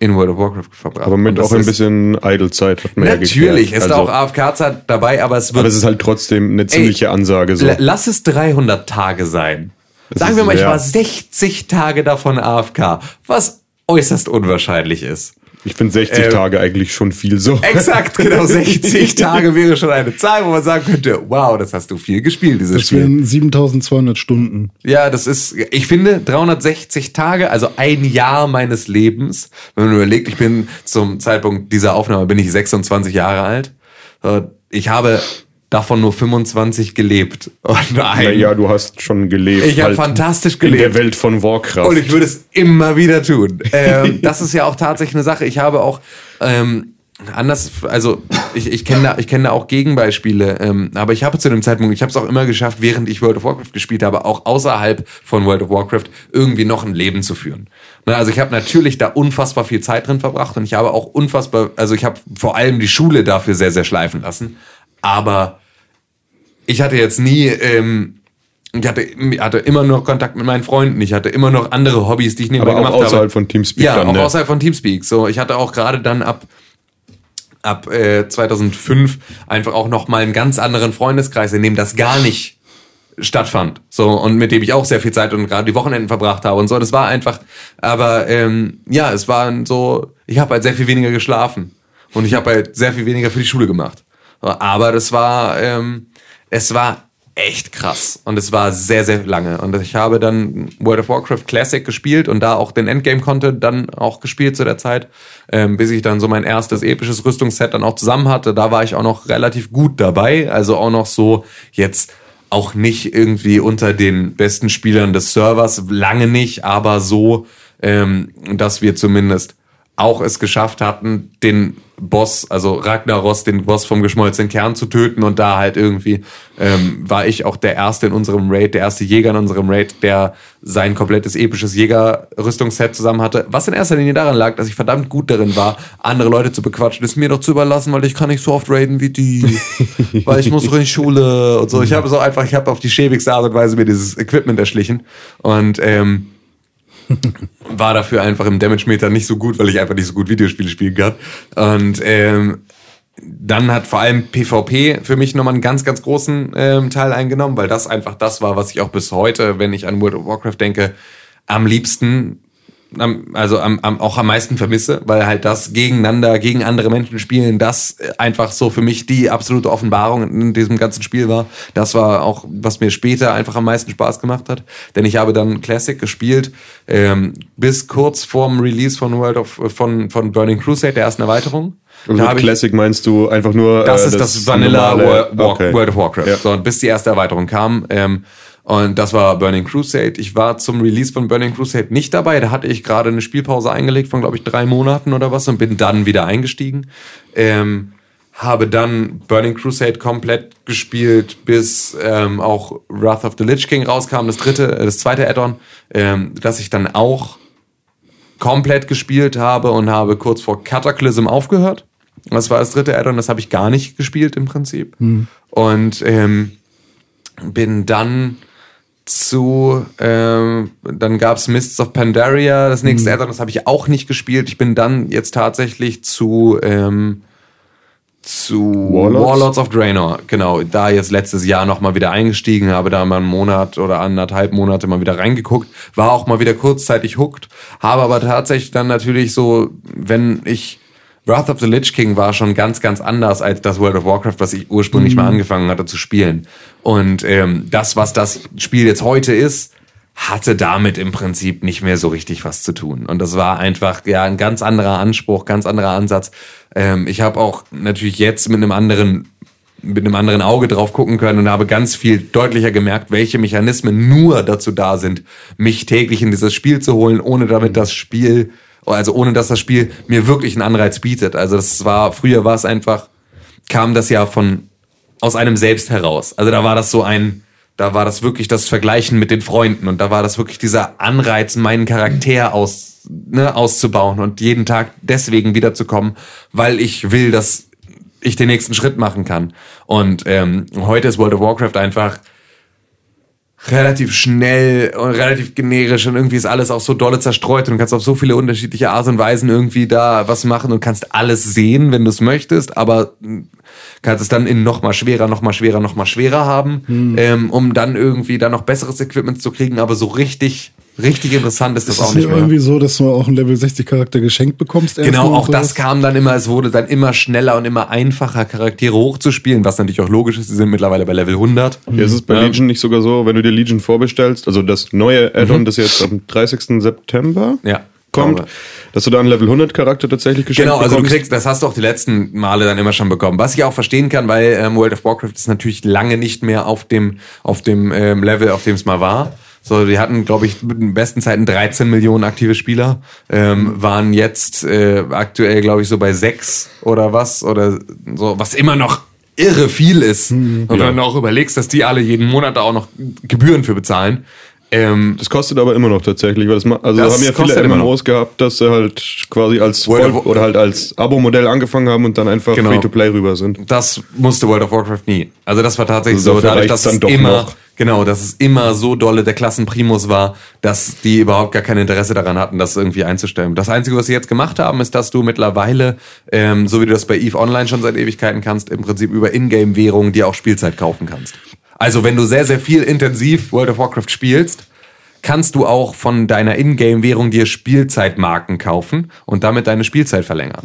in World of Warcraft verbracht. Aber mit das auch ein bisschen Idle-Zeit hat man ja Natürlich, geklärt. ist Also, auch AFK-Zeit dabei, aber es wird Aber es ist halt trotzdem eine ziemliche Ansage so. La- Lass es 300 Tage sein. Sagen ist- wir mal, ich ja. war 60 Tage davon AFK, was äußerst unwahrscheinlich ist. Ich finde 60 Äh, Tage eigentlich schon viel so. Exakt, genau 60 Tage wäre schon eine Zahl, wo man sagen könnte, wow, das hast du viel gespielt, dieses Das Spiel. wären 7200 Stunden. Ja, das ist, ich finde, 360 Tage, also ein Jahr meines Lebens. Wenn man überlegt, ich bin zum Zeitpunkt dieser Aufnahme, bin ich 26 Jahre alt. Äh, Ich habe davon nur 25 gelebt. Und ein, Naja, du hast schon gelebt. ich habe fantastisch gelebt. In der Welt von Warcraft. Und ich würde es immer wieder tun. Ähm, das ist ja auch tatsächlich eine Sache. Ich habe auch ähm, anders, also ich, ich kenne da, ich kenne da auch Gegenbeispiele. Ähm, aber ich habe zu dem Zeitpunkt, ich habe es auch immer geschafft, während ich World of Warcraft gespielt habe, auch außerhalb von World of Warcraft irgendwie noch ein Leben zu führen. Na, also ich habe natürlich da unfassbar viel Zeit drin verbracht und ich habe auch unfassbar, also ich habe vor allem die Schule dafür sehr, sehr schleifen lassen. Aber ich hatte jetzt nie, ähm, ich hatte, hatte immer noch Kontakt mit meinen Freunden, ich hatte immer noch andere Hobbys, die ich nebenbei Aber auch gemacht außerhalb habe. von Teamspeak Ja, dann, auch ne? außerhalb von Teamspeak. So, ich hatte auch gerade dann ab ab äh, 2005 einfach auch noch mal einen ganz anderen Freundeskreis, in dem das gar nicht stattfand. So und mit dem ich auch sehr viel Zeit und gerade die Wochenenden verbracht habe und so. Das war einfach, aber ähm, ja, es waren so, ich habe halt sehr viel weniger geschlafen und ich habe halt sehr viel weniger für die Schule gemacht. Aber das war, ähm, es war echt krass und es war sehr, sehr lange. Und ich habe dann World of Warcraft Classic gespielt und da auch den Endgame-Content dann auch gespielt zu der Zeit, ähm, bis ich dann so mein erstes episches Rüstungsset dann auch zusammen hatte. Da war ich auch noch relativ gut dabei, also auch noch so jetzt auch nicht irgendwie unter den besten Spielern des Servers, lange nicht, aber so, ähm, dass wir zumindest auch es geschafft hatten, den Boss, also Ragnaros, den Boss vom geschmolzenen Kern zu töten und da halt irgendwie ähm, war ich auch der Erste in unserem Raid, der erste Jäger in unserem Raid, der sein komplettes episches Jäger-Rüstungsset zusammen hatte, was in erster Linie daran lag, dass ich verdammt gut darin war, andere Leute zu bequatschen, es mir doch zu überlassen, weil ich kann nicht so oft raiden wie die, weil ich muss in die Schule und so. Ich habe so einfach, ich habe auf die schäbigste Art und Weise mir dieses Equipment erschlichen. Und ähm, war dafür einfach im Damage-Meter nicht so gut, weil ich einfach nicht so gut Videospiele spielen kann. Und ähm, dann hat vor allem PvP für mich nochmal einen ganz, ganz großen ähm, Teil eingenommen, weil das einfach das war, was ich auch bis heute, wenn ich an World of Warcraft denke, am liebsten, also am, am, auch am meisten vermisse, weil halt das gegeneinander, gegen andere Menschen spielen, das einfach so für mich die absolute Offenbarung in diesem ganzen Spiel war. Das war auch, was mir später einfach am meisten Spaß gemacht hat. Denn ich habe dann Classic gespielt, ähm, bis kurz vorm Release von World of, von, von Burning Crusade, der ersten Erweiterung. Da mit habe ich- Classic meinst du einfach nur. das äh, ist das, Vanilla normale- World, War, okay. World of Warcraft. Ja. So, und bis die erste Erweiterung kam. Ähm, und das war Burning Crusade. Ich war zum Release von Burning Crusade nicht dabei. Da hatte ich gerade eine Spielpause eingelegt von, glaube ich, drei Monaten oder was und bin dann wieder eingestiegen. Ähm, habe dann Burning Crusade komplett gespielt, bis ähm, auch Wrath of the Lich King rauskam, das dritte, äh, das zweite Add-on, ähm, das ich dann auch komplett gespielt habe und habe kurz vor Cataclysm aufgehört. Das war das dritte Add-on, das habe ich gar nicht gespielt im Prinzip. Und ähm, bin dann zu, ähm, dann gab's Mists of Pandaria, das nächste Add-on, das habe ich auch nicht gespielt. Ich bin dann jetzt tatsächlich zu, ähm, zu Warlords? Warlords of Draenor, genau, da jetzt letztes Jahr nochmal wieder eingestiegen, habe da mal einen Monat oder anderthalb Monate mal wieder reingeguckt, war auch mal wieder kurzzeitig hooked, habe aber tatsächlich dann natürlich so, wenn ich Wrath of the Lich King war schon ganz, ganz anders als das World of Warcraft, was ich ursprünglich mal angefangen hatte zu spielen. Und ähm, das, was das Spiel jetzt heute ist, hatte damit im Prinzip nicht mehr so richtig was zu tun. Und das war einfach ja ein ganz anderer Anspruch, ganz anderer Ansatz. Ähm, ich habe auch natürlich jetzt mit einem anderen mit einem anderen Auge drauf gucken können und habe ganz viel deutlicher gemerkt, welche Mechanismen nur dazu da sind, mich täglich in dieses Spiel zu holen, ohne damit das Spiel, also ohne dass das Spiel mir wirklich einen Anreiz bietet. Also das war, früher war es einfach, kam das ja von, aus einem selbst heraus. Also da war das so ein, da war das wirklich das Vergleichen mit den Freunden und da war das wirklich dieser Anreiz, meinen Charakter aus, ne, auszubauen und jeden Tag deswegen wiederzukommen, weil ich will, dass ich den nächsten Schritt machen kann. Und ähm, heute ist World of Warcraft einfach relativ schnell und relativ generisch und irgendwie ist alles auch so dolle zerstreut und du kannst auf so viele unterschiedliche Art und Weisen irgendwie da was machen und kannst alles sehen, wenn du es möchtest, aber kannst es dann in noch mal schwerer, noch mal schwerer, noch mal schwerer haben, hm. ähm, um dann irgendwie da noch besseres Equipment zu kriegen, aber so richtig richtig interessant ist das ist auch nicht mehr. irgendwie so, dass du auch einen Level 60 Charakter geschenkt bekommst. Genau, auch das kam dann immer, es wurde dann immer schneller und immer einfacher, Charaktere hochzuspielen, was natürlich auch logisch ist. Sie sind mittlerweile bei Level 100. Ja, ist es bei ja. Legion nicht sogar so, wenn du dir Legion vorbestellst, also das neue Add-on, mhm. das jetzt am 30. September ja, kommt, glaube. dass du da einen Level 100 Charakter tatsächlich geschenkt Genau, also bekommst. du kriegst, das hast du auch die letzten Male dann immer schon bekommen. Was ich auch verstehen kann, weil ähm, World of Warcraft ist natürlich lange nicht mehr auf dem, auf dem ähm, Level, auf dem es mal war. So, die hatten, glaube ich, mit den besten Zeiten 13 Millionen aktive Spieler, ähm, waren jetzt äh, aktuell, glaube ich, so bei sechs oder was oder so, was immer noch irre viel ist. Mhm, und wenn du auch überlegst, dass die alle jeden Monat da auch noch Gebühren für bezahlen. Ähm, das kostet aber immer noch tatsächlich, weil das also das haben ja viele MMOs gehabt, dass sie halt quasi als Voll oder halt als Abo-Modell angefangen haben und dann einfach genau. Free-to-Play rüber sind. Das musste World of Warcraft nie. Also das war tatsächlich also so, dadurch, dass es immer noch. Genau, dass es immer so dolle der Klassenprimus war, dass die überhaupt gar kein Interesse daran hatten, das irgendwie einzustellen. Das Einzige, was sie jetzt gemacht haben, ist, dass du mittlerweile, ähm, so wie du das bei EVE Online schon seit Ewigkeiten kannst, im Prinzip über Ingame-Währungen dir auch Spielzeit kaufen kannst. Also wenn du sehr, sehr viel intensiv World of Warcraft spielst, kannst du auch von deiner Ingame-Währung dir Spielzeitmarken kaufen und damit deine Spielzeit verlängern.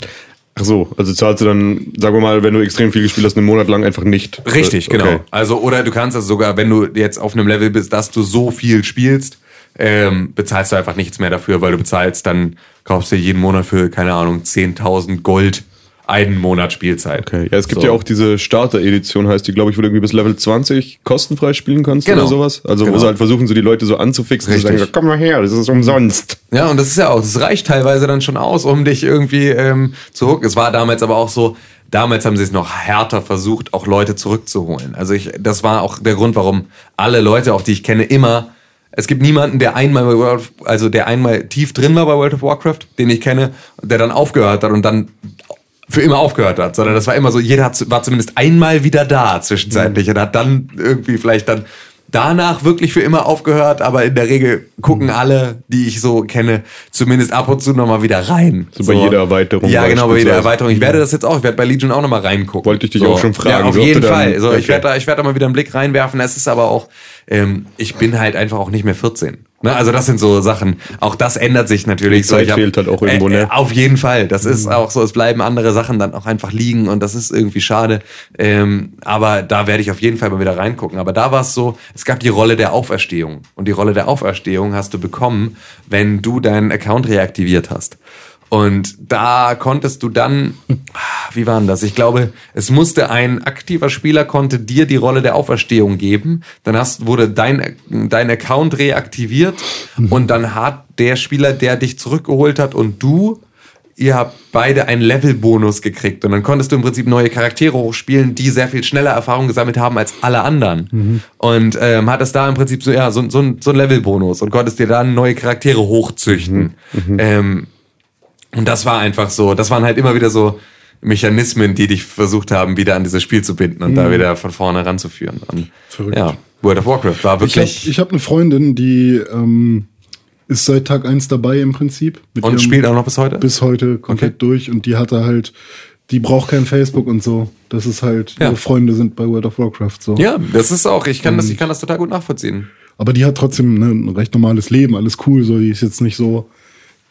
Ach so, also zahlst du dann, sagen wir mal, wenn du extrem viel gespielt hast, einen Monat lang einfach nicht. Richtig, okay. genau. Also, oder du kannst also sogar, wenn du jetzt auf einem Level bist, dass du so viel spielst, ähm, bezahlst du einfach nichts mehr dafür, weil du bezahlst, dann kaufst du jeden Monat für, keine Ahnung, 10.000 Gold einen Monat Spielzeit. Okay, ja, es gibt so. ja auch diese Starter-Edition, heißt die, glaube ich, wo du irgendwie bis Level 20 kostenfrei spielen kannst genau. oder sowas. Also genau. wo sie halt versuchen, so die Leute so anzufixen Richtig. und sagen, komm mal her, das ist umsonst. Ja, und das ist ja auch, das reicht teilweise dann schon aus, um dich irgendwie ähm, zu hooken. Es war damals aber auch so, damals haben sie es noch härter versucht, auch Leute zurückzuholen. Also ich, das war auch der Grund, warum alle Leute, auch die ich kenne, immer es gibt niemanden, der einmal, also der einmal tief drin war bei World of Warcraft, den ich kenne, der dann aufgehört hat und dann für immer aufgehört hat, sondern das war immer so, jeder war zumindest einmal wieder da zwischenzeitlich und hat dann irgendwie vielleicht dann danach wirklich für immer aufgehört, aber in der Regel gucken alle, die ich so kenne, zumindest ab und zu nochmal wieder rein. So, so, bei jeder Erweiterung. Ja, genau, bei jeder Erweiterung. Ich werde das jetzt auch, ich werde bei Legion auch nochmal reingucken. Wollte ich dich so. auch schon fragen. Ja, auf jeden Fall. So, okay. ich werde da, ich werde da mal wieder einen Blick reinwerfen. Es ist aber auch, ähm, ich bin halt einfach auch nicht mehr 14. Ne? Also das sind so Sachen. Auch das ändert sich natürlich. So, hab, fehlt halt auch irgendwo, ne? Äh, auf jeden Fall. Das mhm. ist auch so. Es bleiben andere Sachen dann auch einfach liegen und das ist irgendwie schade. Ähm, aber da werde ich auf jeden Fall mal wieder reingucken. Aber da war es so, es gab die Rolle der Auferstehung. Und die Rolle der Auferstehung hast du bekommen, wenn du deinen Account reaktiviert hast. Und da konntest du dann, wie war denn das? Ich glaube, es musste ein aktiver Spieler konnte dir die Rolle der Auferstehung geben. Dann hast, wurde dein, dein Account reaktiviert mhm. und dann hat der Spieler, der dich zurückgeholt hat und du, ihr habt beide einen Levelbonus gekriegt. Und dann konntest du im Prinzip neue Charaktere hochspielen, die sehr viel schneller Erfahrung gesammelt haben als alle anderen. Mhm. Und ähm, hattest da im Prinzip so, ja, so, so, so einen Levelbonus und konntest dir dann neue Charaktere hochzüchten. Mhm. mhm. Ähm, und das war einfach so, das waren halt immer wieder so Mechanismen, die dich versucht haben, wieder an dieses Spiel zu binden und mhm. da wieder von vorne ranzuführen. Und, Verrückt. Ja, World of Warcraft war wirklich. Ich habe hab eine Freundin, die ähm, ist seit Tag eins dabei im Prinzip. und spielt auch noch bis heute? Bis heute komplett okay. durch und die hatte halt die braucht kein Facebook und so. Das ist halt, ja. ihre Freunde sind bei World of Warcraft so. Ja, das ist auch, ich kann das, ich kann das total gut nachvollziehen. Aber die hat trotzdem ne, ein recht normales Leben, alles cool, so, die ist jetzt nicht so,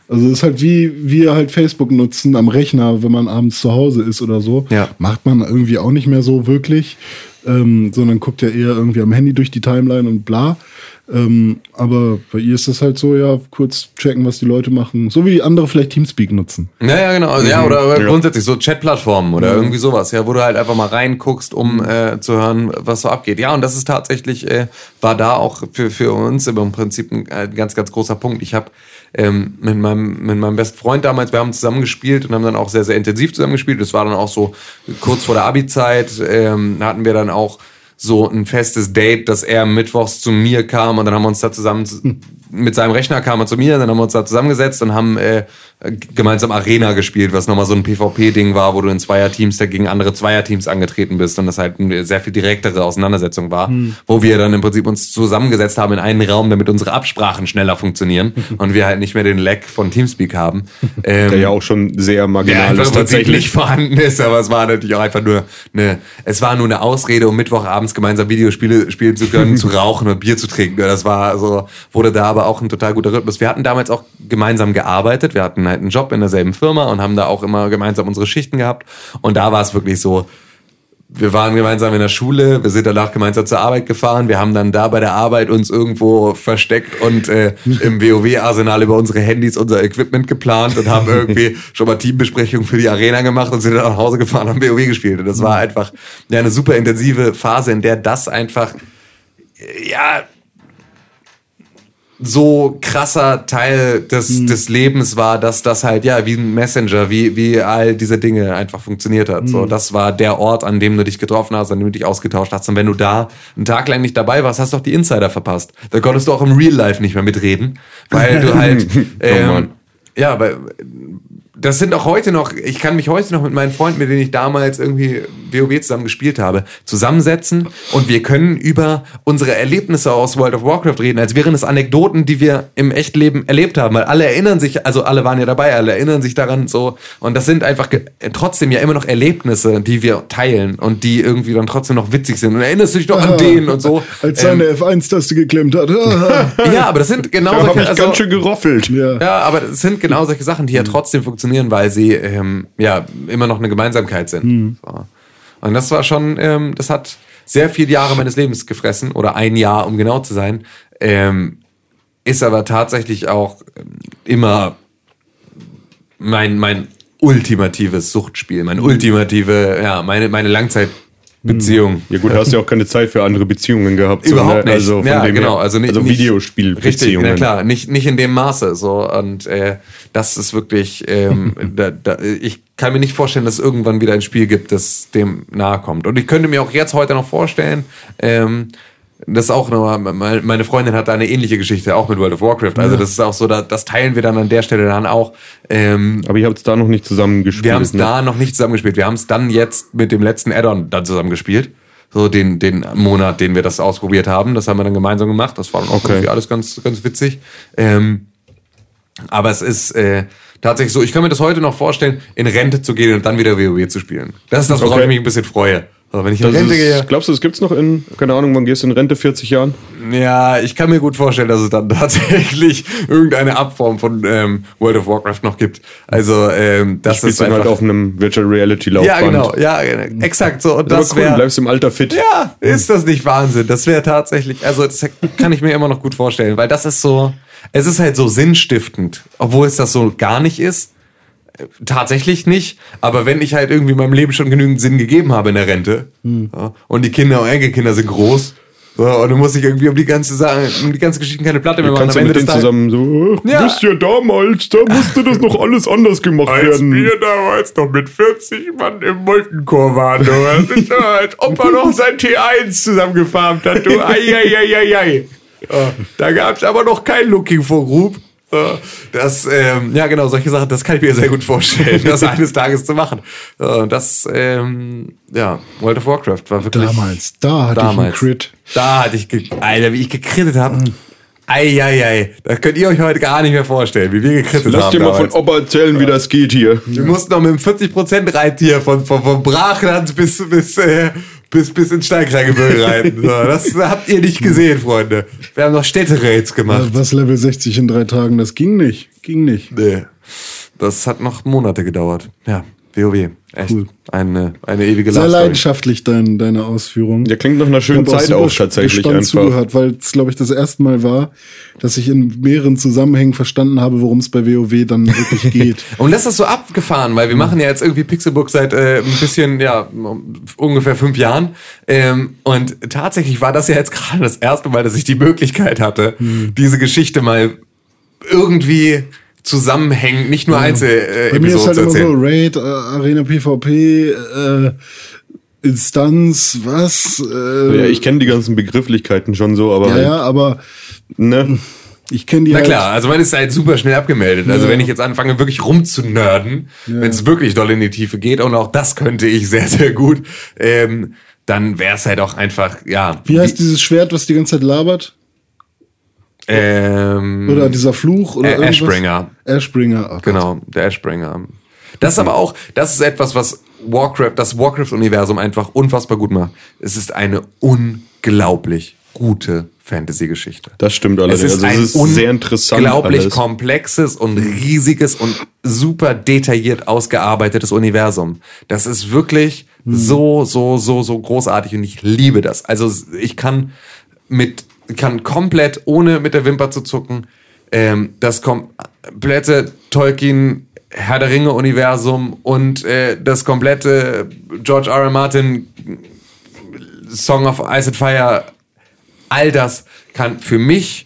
also es ist halt wie wir halt Facebook nutzen am Rechner, wenn man abends zu Hause ist oder so. Ja. Macht man irgendwie auch nicht mehr so wirklich, ähm, sondern guckt ja eher irgendwie am Handy durch die Timeline und bla. Ähm, aber bei ihr ist das halt so, ja, kurz checken, was die Leute machen. So wie andere vielleicht Teamspeak nutzen. Ja, ja, genau. Ja, oder, oder grundsätzlich so Chat-Plattformen oder irgendwie sowas, ja, wo du halt einfach mal reinguckst, um äh, zu hören, was so abgeht. Ja, und das ist tatsächlich, äh, war da auch für, für uns im Prinzip ein, ein ganz, ganz großer Punkt. Ich habe ähm, mit, meinem, mit meinem besten Freund damals, wir haben zusammen gespielt und haben dann auch sehr, sehr intensiv zusammen gespielt. Das war dann auch so kurz vor der Abi-Zeit, ähm, hatten wir dann auch so ein festes Date, dass er mittwochs zu mir kam und dann haben wir uns da zusammen mit seinem Rechner kam er zu mir, dann haben wir uns da zusammengesetzt und haben äh, gemeinsam Arena gespielt, was nochmal so ein PvP-Ding war, wo du in Zweierteams dagegen andere Zweierteams angetreten bist und das halt eine sehr viel direktere Auseinandersetzung war, hm. wo wir dann im Prinzip uns zusammengesetzt haben in einen Raum, damit unsere Absprachen schneller funktionieren und wir halt nicht mehr den Lag von Teamspeak haben. Ähm, Der ja auch schon sehr marginal ist tatsächlich nicht vorhanden ist, aber es war natürlich auch einfach nur eine, es war nur eine Ausrede, um Mittwochabends gemeinsam Videospiele spielen zu können, zu rauchen und Bier zu trinken. Das war so, wurde da aber auch ein total guter Rhythmus. Wir hatten damals auch gemeinsam gearbeitet. Wir hatten halt einen Job in derselben Firma und haben da auch immer gemeinsam unsere Schichten gehabt. Und da war es wirklich so, wir waren gemeinsam in der Schule, wir sind danach gemeinsam zur Arbeit gefahren, wir haben dann da bei der Arbeit uns irgendwo versteckt und äh, im WoW-Arsenal über unsere Handys unser Equipment geplant und haben irgendwie schon mal Teambesprechungen für die Arena gemacht und sind dann nach Hause gefahren und haben WoW gespielt. Und das war einfach ja, eine super intensive Phase, in der das einfach ja so krasser Teil des, mhm. des Lebens war, dass das halt, ja, wie ein Messenger, wie, wie all diese Dinge einfach funktioniert hat. Mhm. So, das war der Ort, an dem du dich getroffen hast, an dem du dich ausgetauscht hast. Und wenn du da einen Tag lang nicht dabei warst, hast du auch die Insider verpasst. Da konntest du auch im Real Life nicht mehr mitreden, weil du halt, ähm, ja, weil das sind auch heute noch, ich kann mich heute noch mit meinen Freunden, mit denen ich damals irgendwie WoW zusammen gespielt habe, zusammensetzen und wir können über unsere Erlebnisse aus World of Warcraft reden, als wären es Anekdoten, die wir im Echtleben erlebt haben, weil alle erinnern sich, also alle waren ja dabei, alle erinnern sich daran so und das sind einfach trotzdem ja immer noch Erlebnisse, die wir teilen und die irgendwie dann trotzdem noch witzig sind und erinnerst du dich noch an den und so. Als seine ähm, F1-Taste geklemmt hat. ja, aber das sind genau da solche, ich also, ganz schön geroffelt. Ja. ja, aber das sind genau solche Sachen, die ja trotzdem funktionieren funktionieren, weil sie ähm, ja immer noch eine Gemeinsamkeit sind. Mhm. So. Und das war schon, ähm, das hat sehr viele Jahre meines Lebens gefressen oder ein Jahr, um genau zu sein. Ähm, ist aber tatsächlich auch ähm, immer mein, mein ultimatives Suchtspiel, mein ultimative, ja, meine, meine Langzeit, Beziehung. Ja gut, hast ja auch keine Zeit für andere Beziehungen gehabt. Überhaupt so, ne? nicht. Also von ja, dem genau. Also, nicht, also Videospielbeziehungen. Richtig, klar, nicht, nicht in dem Maße. So und äh, das ist wirklich, ähm, da, da, ich kann mir nicht vorstellen, dass es irgendwann wieder ein Spiel gibt, das dem nahe kommt. Und ich könnte mir auch jetzt heute noch vorstellen, ähm, das ist auch nochmal, meine Freundin hat da eine ähnliche Geschichte, auch mit World of Warcraft. Also das ist auch so, das teilen wir dann an der Stelle dann auch. Ähm, Aber ihr habt es da noch nicht zusammen gespielt. Wir haben es ne? da noch nicht zusammen gespielt. Wir haben es dann jetzt mit dem letzten Add-on dann zusammen gespielt. So den, den Monat, den wir das ausprobiert haben. Das haben wir dann gemeinsam gemacht. Das war dann auch okay. irgendwie alles ganz, ganz witzig. Ähm, aber es ist äh, tatsächlich so, ich kann mir das heute noch vorstellen, in Rente zu gehen und dann wieder WoW zu spielen. Das ist das, worauf okay. ich mich ein bisschen freue. Aber wenn ich in das Rente gehe. Glaubst du, das gibt's noch in, keine Ahnung, wann gehst du in Rente, 40 Jahren? Ja, ich kann mir gut vorstellen, dass es dann tatsächlich irgendeine Abform von ähm, World of Warcraft noch gibt. Also, ähm, das ist dann halt auf einem Virtual Reality Laufband. Ja, genau, ja, exakt so. Und das, das wäre. Cool, bleibst im Alter fit. Ja, ist das nicht Wahnsinn? Das wäre tatsächlich, also das kann ich mir immer noch gut vorstellen, weil das ist so, es ist halt so sinnstiftend, obwohl es das so gar nicht ist tatsächlich nicht, aber wenn ich halt irgendwie meinem Leben schon genügend Sinn gegeben habe in der Rente hm. ja, und die Kinder und Enkelkinder sind groß so, und du musst dich irgendwie um die ganze Sache, um die ganze Geschichte keine Platte mehr machen. Kannst du mit denen zusammen so, du ja. bist ja damals, da musste das noch alles anders gemacht als werden. Als wir damals noch mit 40 Mann im Moltenchor waren, du, als ob er noch sein T1 zusammengefarmt hat, du, ei, ei, ei, ei, ei. Ja, da gab's aber noch kein Looking for Group. Das, ähm, ja genau, solche Sachen, das kann ich mir sehr gut vorstellen, das eines Tages zu machen. Das, ähm, ja, World of Warcraft war wirklich. Damals, da hatte damals, ich einen Crit. Da hatte ich, Alter, wie ich gekrittet habe. Mhm. Eieiei, das könnt ihr euch heute gar nicht mehr vorstellen, wie wir gekrittet Lass haben. Lass dir mal damals. von Opa erzählen, wie das geht hier. Wir mussten noch mit einem 40% Reittier von, von, von Brachland bis, bis, äh, bis, bis ins Steinkreigebirge reiten. So, das habt ihr nicht gesehen, Freunde. Wir haben noch Städteraids gemacht. Was Level 60 in drei Tagen, das ging nicht. Ging nicht. Nee. Das hat noch Monate gedauert. Ja. WoW. Echt. Cool. Eine, eine ewige Sehr leidenschaftlich dein, deine Ausführung. Ja, klingt nach einer schönen Ich Zeit super auch tatsächlich gespannt einfach. zugehört, weil es, glaube ich, das erste Mal war, dass ich in mehreren Zusammenhängen verstanden habe, worum es bei WoW dann wirklich geht. Und das ist so abgefahren, weil wir machen ja jetzt irgendwie Pixelbook seit äh, ein bisschen, ja, ungefähr fünf Jahren. Ähm, und tatsächlich war das ja jetzt gerade das erste Mal, dass ich die Möglichkeit hatte, Hm. diese Geschichte mal irgendwie zusammenhängend, nicht nur einzeln äh, Bei mir ist halt immer so. Raid, äh, Arena PvP, äh, Instanz, was? Äh, Ja, ich kenne die ganzen Begrifflichkeiten schon so, aber ja, halt, ja, aber ne? ich kenne die Na halt. klar, also man ist halt super schnell abgemeldet. Also wenn ich jetzt anfange, wirklich rumzunörden, wenn es wirklich doll in die Tiefe geht, und auch das könnte ich sehr, sehr gut, ähm, dann wäre es halt auch einfach, ja. Wie heißt dieses Schwert, was die ganze Zeit labert? Ähm, Oder dieser Fluch? Oder Äh, irgendwas? Ashbringer. Ashbringer. Oh Gott. Genau, der Ashbringer. Das ist aber auch, das ist etwas, was Warcraft, das Warcraft-Universum einfach unfassbar gut macht. Es ist eine unglaublich gute Fantasy-Geschichte. Das stimmt Es allerdings. ist also ein es ist sehr interessant. unglaublich alles. komplexes und riesiges und super detailliert ausgearbeitetes Universum. Das ist wirklich so, so, so, so großartig und ich liebe das. Also ich kann mit, kann komplett, ohne mit der Wimper zu zucken, ähm, das komplette Tolkien Herr der Ringe Universum und äh, das komplette George R. R. Martin Song of Ice and Fire, all das kann für mich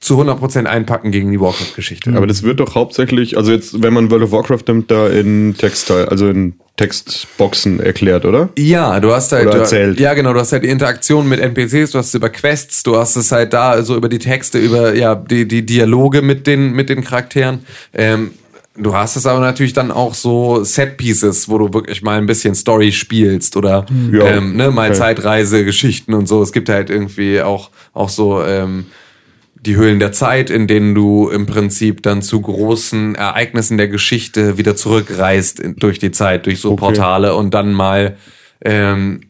zu 100% einpacken gegen die Warcraft-Geschichte. Aber das wird doch hauptsächlich, also jetzt, wenn man World of Warcraft nimmt, da in Textteil, also in Textboxen erklärt, oder? Ja, du hast halt, Oder du, erzählt. ja genau, du hast halt die Interaktion mit NPCs, du hast es über Quests, du hast es halt da so über die Texte, über ja die die Dialoge mit den mit den Charakteren. Ähm, du hast es aber natürlich dann auch so Set Pieces, wo du wirklich mal ein bisschen Story spielst oder Ja, ähm, ne, mal okay. Zeitreise-Geschichten und so. Es gibt halt irgendwie auch auch so ähm, die Höhlen der Zeit, in denen du im Prinzip dann zu großen Ereignissen der Geschichte wieder zurückreist in, durch die Zeit, durch so Okay. Portale und dann mal ähm,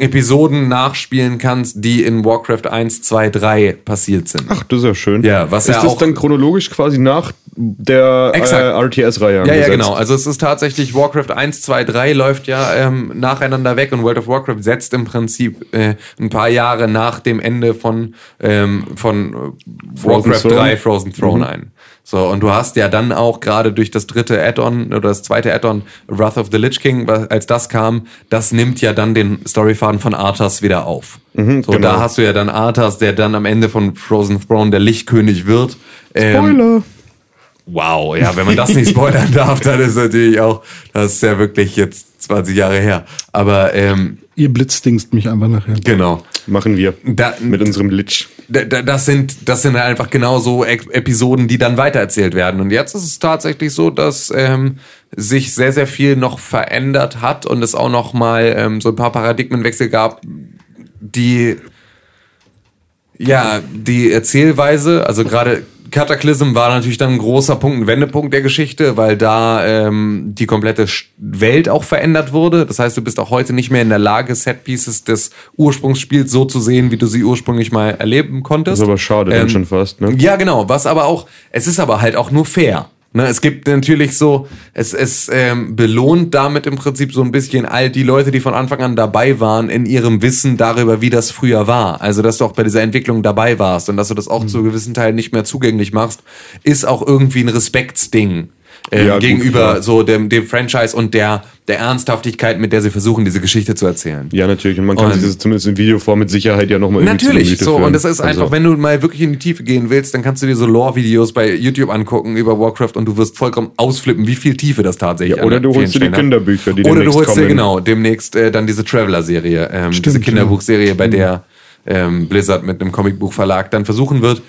Episoden nachspielen kannst, die in Warcraft 1, 2, 3 passiert sind. Ach, das ist ja schön. Ja, was ist ja das auch- dann chronologisch quasi nach der äh. RTS-Reihe Ja, ja, genau. Also es ist tatsächlich Warcraft 1, 2, 3 läuft ja ähm, nacheinander weg und World of Warcraft setzt im Prinzip äh, ein paar Jahre nach dem Ende von, ähm, von äh, Frozen Warcraft Throne. 3 Frozen Throne ein. So, und du hast ja dann auch gerade durch das dritte Add-on oder das zweite Add-on Wrath of the Lich King, als das kam, das nimmt ja dann den Storyfaden von Arthas wieder auf. so, genau. da hast du ja dann Arthas, der dann am Ende von Frozen Throne der Lichtkönig wird. Ähm, Spoiler. Wow, ja, wenn man das nicht spoilern darf, dann ist natürlich auch, das ist ja wirklich jetzt 20 Jahre her. Aber ähm, Ihr blitzdingst mich einfach nachher. genau. Machen wir. Da, Mit unserem Litsch. da- da- das sind, das sind einfach genau so Ep- Episoden, die dann weitererzählt werden. Und jetzt ist es tatsächlich so, dass ähm, sich sehr, sehr viel noch verändert hat und es auch noch mal ähm, so ein paar Paradigmenwechsel gab, die ja, die Erzählweise, also gerade Cataclysm war natürlich dann ein großer Punkt, ein Wendepunkt der Geschichte, weil da ähm, die komplette Welt auch verändert wurde. Das heißt, du bist auch heute nicht mehr in der Lage, Setpieces des Ursprungsspiels so zu sehen, wie du sie ursprünglich mal erleben konntest. Das ist aber schade dann Ähm, schon fast, ne? Ja, genau. Was aber auch, es ist aber halt auch nur fair. Ne, es gibt natürlich so, es, es ähm, belohnt damit im Prinzip so ein bisschen all die Leute, die von Anfang an dabei waren, in ihrem Wissen darüber, wie das früher war. Also, dass du auch bei dieser Entwicklung dabei warst und dass du das auch zu gewissen Teilen nicht mehr zugänglich machst, ist auch irgendwie ein Respektsding. Ähm, Ja, gut, gegenüber klar. so dem, dem Franchise und der, der Ernsthaftigkeit, mit der sie versuchen, diese Geschichte zu erzählen. Ja, natürlich. Und man kann Und- sich das zumindest in Videoform mit Sicherheit ja nochmal Natürlich, so. Und das ist Also, einfach, wenn du mal wirklich in die Tiefe gehen willst, dann kannst du dir so Lore-Videos bei YouTube angucken über Warcraft und du wirst vollkommen ausflippen, wie viel Tiefe das tatsächlich Ja, oder an du holst dir die. Kinderbücher, die Oder du holst dir, kommen. genau, demnächst äh, dann diese Traveler-Serie, ähm, diese Kinderbuchserie, bei der ähm, Blizzard mit einem Comicbuchverlag dann versuchen wird,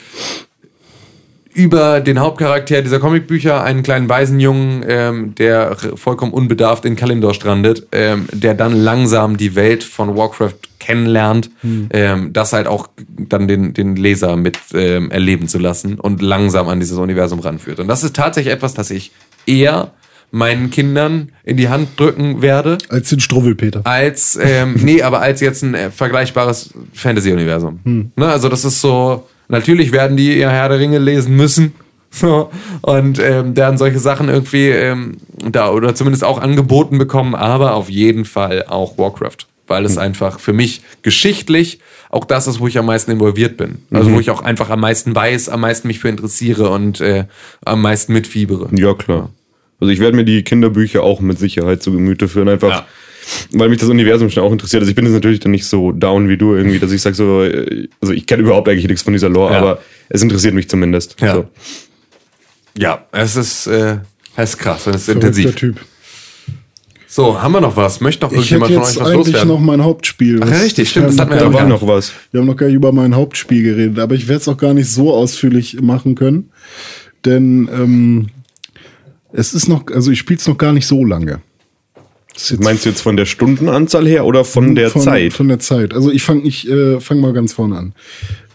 über den Hauptcharakter dieser Comicbücher, einen kleinen Waisenjungen, ähm, der vollkommen unbedarft in Kalimdor strandet, ähm, der dann langsam die Welt von Warcraft kennenlernt, ähm, das halt auch dann den, den Leser mit ähm, erleben zu lassen und langsam an dieses Universum ranführt. Und das ist tatsächlich etwas, das ich eher meinen Kindern in die Hand drücken werde, Als den Struwwelpeter. als, ähm, nee, aber als jetzt ein äh, vergleichbares Fantasy-Universum. Ne, also das ist so, natürlich werden die ihr Herr der Ringe lesen müssen. So, und ähm, dann solche Sachen irgendwie ähm, da oder zumindest auch angeboten bekommen, aber auf jeden Fall auch Warcraft, weil es einfach für mich geschichtlich auch das ist, wo ich am meisten involviert bin. Also wo ich auch einfach am meisten weiß, am meisten mich für interessiere und äh, am meisten mitfiebere. Ja, klar. Also ich werde mir die Kinderbücher auch mit Sicherheit zu Gemüte führen, einfach Ja. Weil mich das Universum schon auch interessiert. Also ich bin jetzt natürlich dann nicht so down wie du irgendwie, dass ich sage so, äh, also ich kenne überhaupt eigentlich nichts von dieser Lore, Ja. aber es interessiert mich zumindest. Ja. So. Ja, es ist, äh, es ist krass, es ist Verrückter intensiv. Typ. So, haben wir noch was? Möchte noch Ich hätte irgendjemand von euch was eigentlich loswerden? noch mein Hauptspiel. Ach ja, richtig, stimmt, Wir das haben hatten wir noch Da war noch was. Wir haben noch gar nicht über mein Hauptspiel geredet, aber ich werde es auch gar nicht so ausführlich machen können. Denn ähm, es ist noch, also ich spiele es noch gar nicht so lange. Meinst du jetzt von der Stundenanzahl her oder von der von, Zeit? Von der Zeit. Also ich fange ich, äh, fang mal ganz vorne an.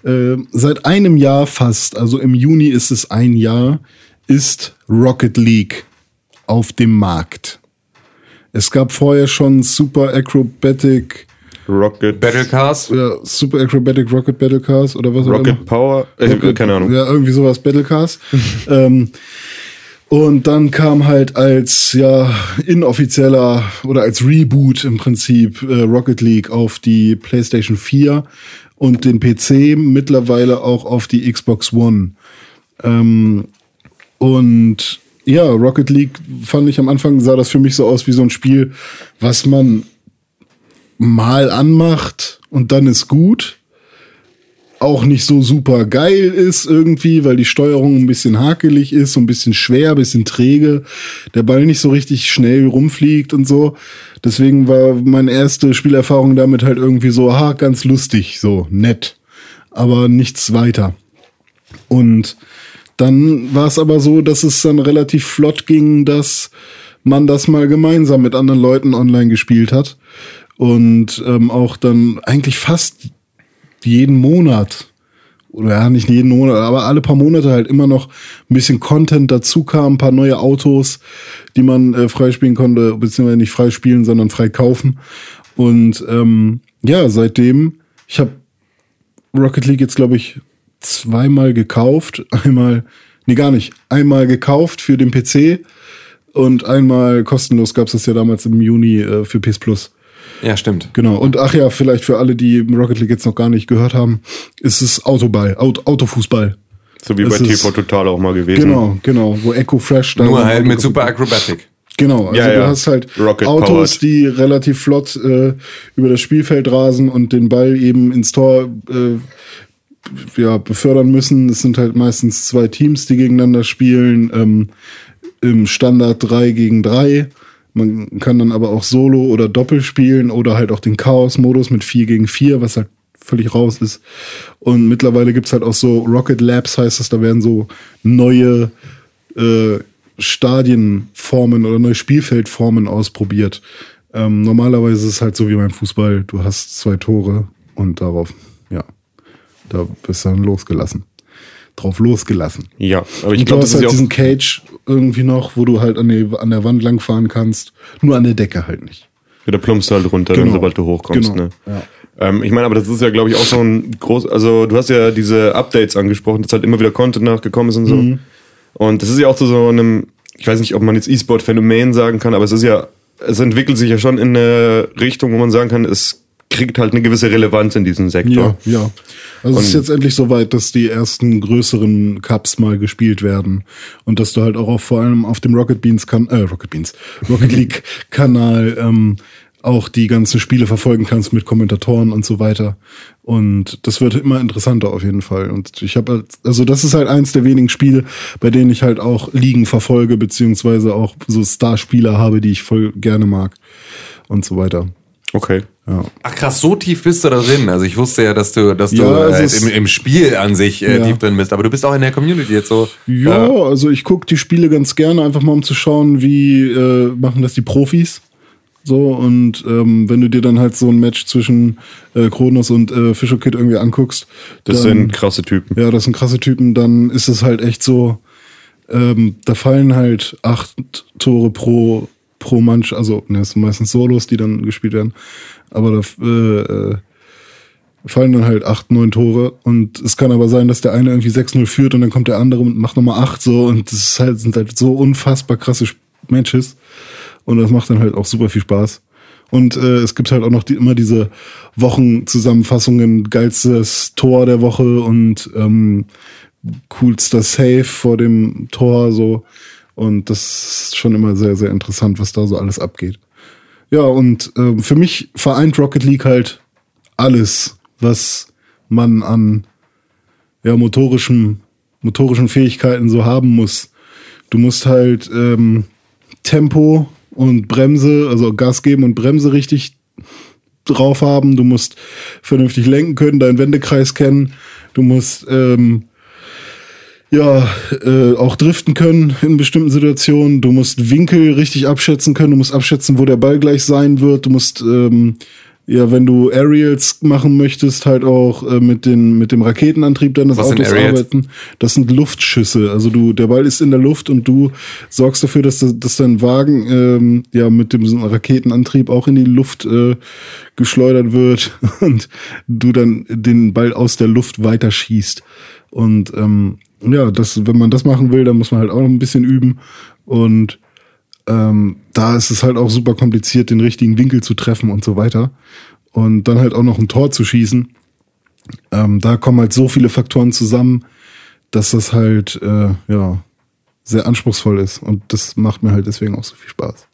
Äh, seit einem Jahr fast, also im Juni ist es ein Jahr, ist Rocket League auf dem Markt. Es gab vorher schon Super Acrobatic, Rocket, Battle Cars? ja, Super Acrobatic Rocket Battle Cars oder was auch immer. Rocket Power? Äh, Rocket- keine Ahnung. Ja, irgendwie sowas, Battlecars. ähm, und dann kam halt als ja inoffizieller oder als Reboot im Prinzip äh, Rocket League auf die PlayStation 4 und den PC, mittlerweile auch auf die Xbox One. Ähm, und ja, Rocket League fand ich am Anfang, sah das für mich so aus wie so ein Spiel, was man mal anmacht und dann ist gut auch nicht so super geil ist irgendwie, weil die Steuerung ein bisschen hakelig ist, so ein bisschen schwer, ein bisschen träge, der Ball nicht so richtig schnell rumfliegt und so. Deswegen war meine erste Spielerfahrung damit halt irgendwie so, ha, ganz lustig, so nett, aber nichts weiter. Und dann war es aber so, dass es dann relativ flott ging, dass man das mal gemeinsam mit anderen Leuten online gespielt hat und ähm, auch dann eigentlich fast jeden Monat oder ja, nicht jeden Monat, aber alle paar Monate halt immer noch ein bisschen Content dazu kam, ein paar neue Autos, die man äh, freispielen konnte, beziehungsweise nicht freispielen, sondern frei kaufen. Und ähm, ja, seitdem, ich habe Rocket League jetzt, glaube ich, zweimal gekauft. Einmal, nee, gar nicht. Einmal gekauft für den PC und einmal kostenlos gab es das ja damals im Juni äh, für PS Plus. Ja, stimmt. Genau. Und ach ja, vielleicht für alle, die Rocket League jetzt noch gar nicht gehört haben, ist es Autoball, Auto, Autofußball. So wie Es bei TV Total auch mal gewesen. Genau, genau. Wo Echo Fresh da Nur halt mit Super Acrobatic. Genau, also Ja, du ja. hast halt Rocket Autos, powered. die relativ flott äh, über das Spielfeld rasen und den Ball eben ins Tor äh, ja, befördern müssen. Es sind halt meistens zwei Teams, die gegeneinander spielen. Ähm, Im Standard 3 gegen 3. Man kann dann aber auch Solo oder Doppel spielen oder halt auch den Chaos-Modus mit 4 gegen 4, was halt völlig raus ist. Und mittlerweile gibt's halt auch so Rocket Labs, heißt es, da werden so neue äh, Stadienformen oder neue Spielfeldformen ausprobiert. Ähm, normalerweise ist es halt so wie beim Fußball, du hast zwei Tore und darauf, ja, da bist du dann losgelassen. Drauf losgelassen. Ja, aber ich glaube, das ist halt ja diesen Cage irgendwie noch, wo du halt an, die, an der Wand langfahren kannst. Nur an der Decke halt nicht. Ja, da plumpst du halt runter, dann, Genau. sobald du hochkommst. Genau, Ne? ja. Ähm, ich meine, aber das ist ja, glaube ich, auch so ein groß. Also, du hast ja diese Updates angesprochen, dass halt immer wieder Content nachgekommen ist und so. Mhm. Und das ist ja auch zu so einem, ich weiß nicht, ob man jetzt E-Sport-Phänomen sagen kann, aber es ist ja, es entwickelt sich ja schon in eine Richtung, wo man sagen kann, es kriegt halt eine gewisse Relevanz in diesem Sektor. Ja, ja. Also es ist Und- jetzt endlich soweit, dass die ersten größeren Cups mal gespielt werden und dass du halt auch auf, vor allem auf dem Rocket Beans kan äh, Rocket Beans Rocket League Kanal ähm, auch die ganzen Spiele verfolgen kannst mit Kommentatoren und so weiter. Und das wird immer interessanter auf jeden Fall. Und ich habe also das ist halt eins der wenigen Spiele, bei denen ich halt auch Ligen verfolge, beziehungsweise auch so Starspieler habe, die ich voll gerne mag und so weiter. Okay. Ja. Ach krass, so tief bist du da drin. Also ich wusste ja, dass du, dass du Ja, also äh, es- im, im Spiel an sich äh, Ja. tief drin bist. Aber du bist auch in der Community jetzt so. Ja, also ich gucke die Spiele ganz gerne, einfach mal um zu schauen, wie äh, machen das die Profis. So, und ähm, wenn du dir dann halt so ein Match zwischen äh, Kronos und äh, Fischer Kid irgendwie anguckst, Das dann, sind krasse Typen. ja, das sind krasse Typen, dann ist es halt echt so, ähm, da fallen halt acht Tore pro, pro Manch, also ne, es sind meistens Solos, die dann gespielt werden, aber da äh, äh, fallen dann halt acht, neun Tore und es kann aber sein, dass der eine irgendwie 6-0 führt und dann kommt der andere und macht nochmal acht so und das ist halt, sind halt so unfassbar krasse Matches. Und das macht dann halt auch super viel Spaß. Und äh, es gibt halt auch noch die, immer diese Wochenzusammenfassungen, geilstes Tor der Woche und ähm, coolster Save vor dem Tor so. Und das ist schon immer sehr, sehr interessant, was da so alles abgeht. Ja, und äh, für mich vereint Rocket League halt alles, was man an ja, motorischen, motorischen Fähigkeiten so haben muss. Du musst halt ähm, Tempo und Bremse, also Gas geben und Bremse richtig drauf haben. Du musst vernünftig lenken können, deinen Wendekreis kennen. Du musst ähm, ja äh, auch driften können in bestimmten Situationen. Du musst Winkel richtig abschätzen können. Du musst abschätzen, wo der Ball gleich sein wird. Du musst ähm, ja, wenn du Aerials machen möchtest, halt auch äh, mit, den, mit dem Raketenantrieb deines Was Autos arbeiten. Das sind Luftschüsse. Also du, der Ball ist in der Luft und du sorgst dafür, dass, das- dass dein Wagen ähm, ja mit dem Raketenantrieb auch in die Luft äh, geschleudert wird und du dann den Ball aus der Luft weiterschießt. Und ähm, ja, das, wenn man das machen will, dann muss man halt auch noch ein bisschen üben. Und ähm, da ist es halt auch super kompliziert, den richtigen Winkel zu treffen und so weiter. Und dann halt auch noch ein Tor zu schießen. Ähm, da kommen halt so viele Faktoren zusammen, dass das halt äh, ja sehr anspruchsvoll ist. Und das macht mir halt deswegen auch so viel Spaß.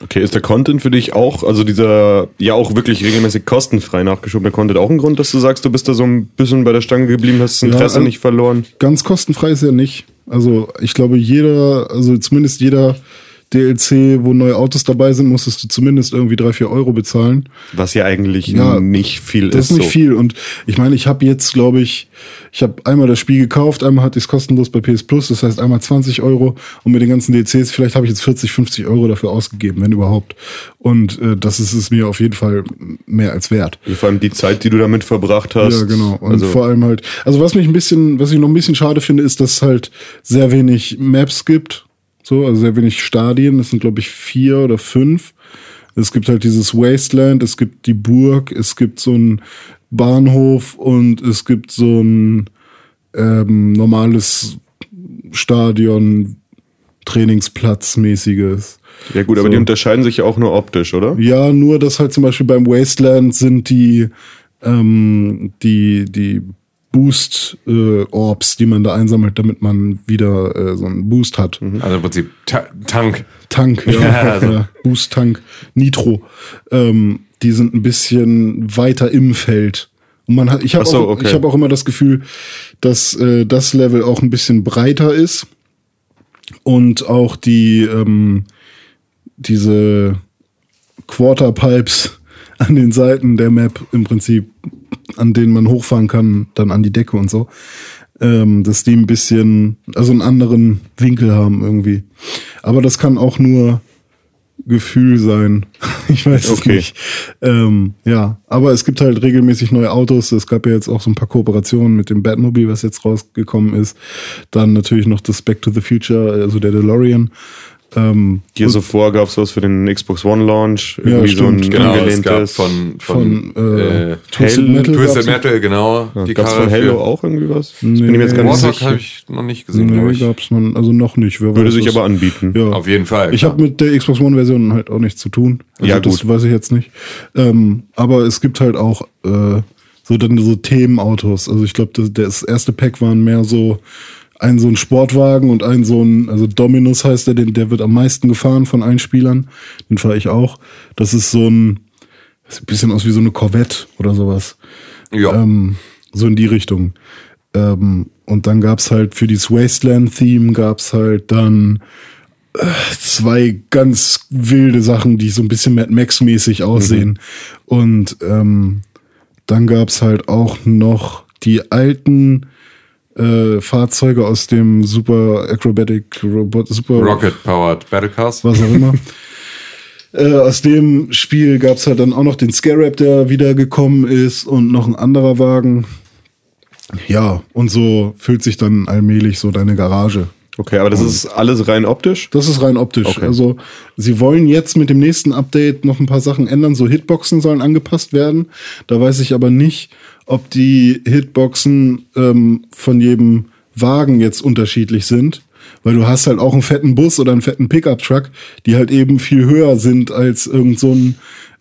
Okay, ist der Content für dich auch, also dieser ja auch wirklich regelmäßig kostenfrei nachgeschobene Content auch ein Grund, dass du sagst, du bist da so ein bisschen bei der Stange geblieben, hast das Ja, Interesse also- nicht verloren? Ganz kostenfrei ist ja nicht. Also ich glaube, jeder, also zumindest jeder DLC, wo neue Autos dabei sind, musstest du zumindest irgendwie drei, vier Euro bezahlen. Was ja eigentlich Ja, nicht viel Das ist. ist nicht so. viel. Und ich meine, ich habe jetzt, glaube ich, ich habe einmal das Spiel gekauft, einmal hatte ich es kostenlos bei PS Plus, das heißt einmal 20 Euro und mit den ganzen DLCs, vielleicht habe ich jetzt 40, 50 Euro dafür ausgegeben, wenn überhaupt. Und äh, das ist es mir auf jeden Fall mehr als wert. Vor allem die Zeit, die du damit verbracht hast. Ja, genau. Und also, vor allem halt, also was mich ein bisschen, was ich noch ein bisschen schade finde, ist, dass es halt sehr wenig Maps gibt. So, also sehr wenig Stadien. Das sind, glaube ich, vier oder fünf. Es gibt halt dieses Wasteland, es gibt die Burg, es gibt so ein Bahnhof und es gibt so ein ähm, normales Stadion, Trainingsplatzmäßiges. ja gut, aber so. die unterscheiden sich ja auch nur optisch, oder? Ja, nur dass halt zum Beispiel beim Wasteland sind die, ähm, die, die Boost-Orbs, die man da einsammelt, damit man wieder äh, so einen Boost hat. Also im Prinzip Ta Tank. Tank, ja, Ja, also. Boost-Tank, Nitro. Ähm, die sind ein bisschen weiter im Feld. Und man hat, ich habe so, auch, okay. ich habe auch immer das Gefühl, dass äh, das Level auch ein bisschen breiter ist und auch die ähm, diese Quarterpipes an den Seiten der Map im Prinzip, an denen man hochfahren kann, dann an die Decke und so, ähm, dass die ein bisschen, also einen anderen Winkel haben irgendwie. Aber das kann auch nur Gefühl sein. Ich weiß Okay. es nicht. Ähm, ja, aber es gibt halt regelmäßig neue Autos. Es gab ja jetzt auch so ein paar Kooperationen mit dem Batmobile, was jetzt rausgekommen ist. Dann natürlich noch das Back to the Future, also der DeLorean. Ähm, Hier so vor gab es was für den Xbox One Launch. Ja, Irgendwie so ein stimmt. Genau, es gab von, von, von äh, äh, Twisted Hell- Metal. Twisted Metal, genau. Ja, die gab's Karre von Halo für- auch irgendwie was? Das Nee, bin ich mir jetzt gar nicht Warthog sicher. habe ich noch nicht gesehen, glaube Nee, ich. gab's noch, also noch nicht. Wer Würde sich was- aber anbieten. Ja. Auf jeden Fall. Ich habe mit der Xbox One-Version halt auch nichts zu tun. Also Ja, das gut. weiß ich jetzt nicht. Ähm, aber es gibt halt auch äh, so dann so Themenautos. Also ich glaube, das, das erste Pack waren mehr so ein so ein Sportwagen und ein so ein, also Dominus heißt der, den, der wird am meisten gefahren von allen Spielern. Den fahre ich auch. Das ist so ein, das sieht ein bisschen aus wie so eine Corvette oder sowas. ja. Ähm, so in die Richtung. Ähm, und dann gab's halt für dieses Wasteland-Theme gab's halt dann äh, zwei ganz wilde Sachen, die so ein bisschen Mad Max-mäßig aussehen. Und ähm, dann gab's halt auch noch die alten äh, Fahrzeuge aus dem Super Acrobatic Robot, Super Rocket Powered Battlecars. was auch immer. äh, aus dem Spiel gab's halt dann auch noch den Scarab, der wieder gekommen ist und noch ein anderer Wagen. Ja, und so füllt sich dann allmählich so deine Garage. Okay, aber das ist alles rein optisch? Das ist rein optisch. Okay. Also sie wollen jetzt mit dem nächsten Update noch ein paar Sachen ändern. So Hitboxen sollen angepasst werden. Da weiß ich aber nicht, ob die Hitboxen ähm, von jedem Wagen jetzt unterschiedlich sind. Weil du hast halt auch einen fetten Bus oder einen fetten Pickup-Truck, die halt eben viel höher sind als irgend so ein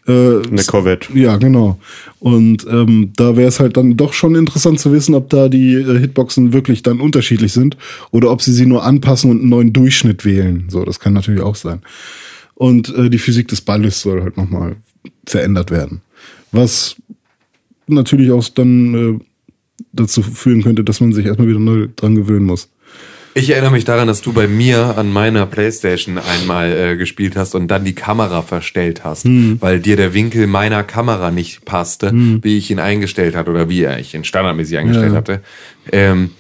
äh, Eine Corvette. ja, genau. Und ähm, da wäre es halt dann doch schon interessant zu wissen, ob da die äh, Hitboxen wirklich dann unterschiedlich sind oder ob sie sie nur anpassen und einen neuen Durchschnitt wählen. So, das kann natürlich auch sein. Und äh, die Physik des Balles soll halt nochmal verändert werden. Was natürlich auch dann äh, dazu führen könnte, dass man sich erstmal wieder neu dran gewöhnen muss. Ich erinnere mich daran, dass du bei mir an meiner Playstation einmal äh, gespielt hast und dann die Kamera verstellt hast, Hm. weil dir der Winkel meiner Kamera nicht passte, wie ich ihn eingestellt hatte oder wie ich ihn standardmäßig eingestellt Ja. hatte. Ähm,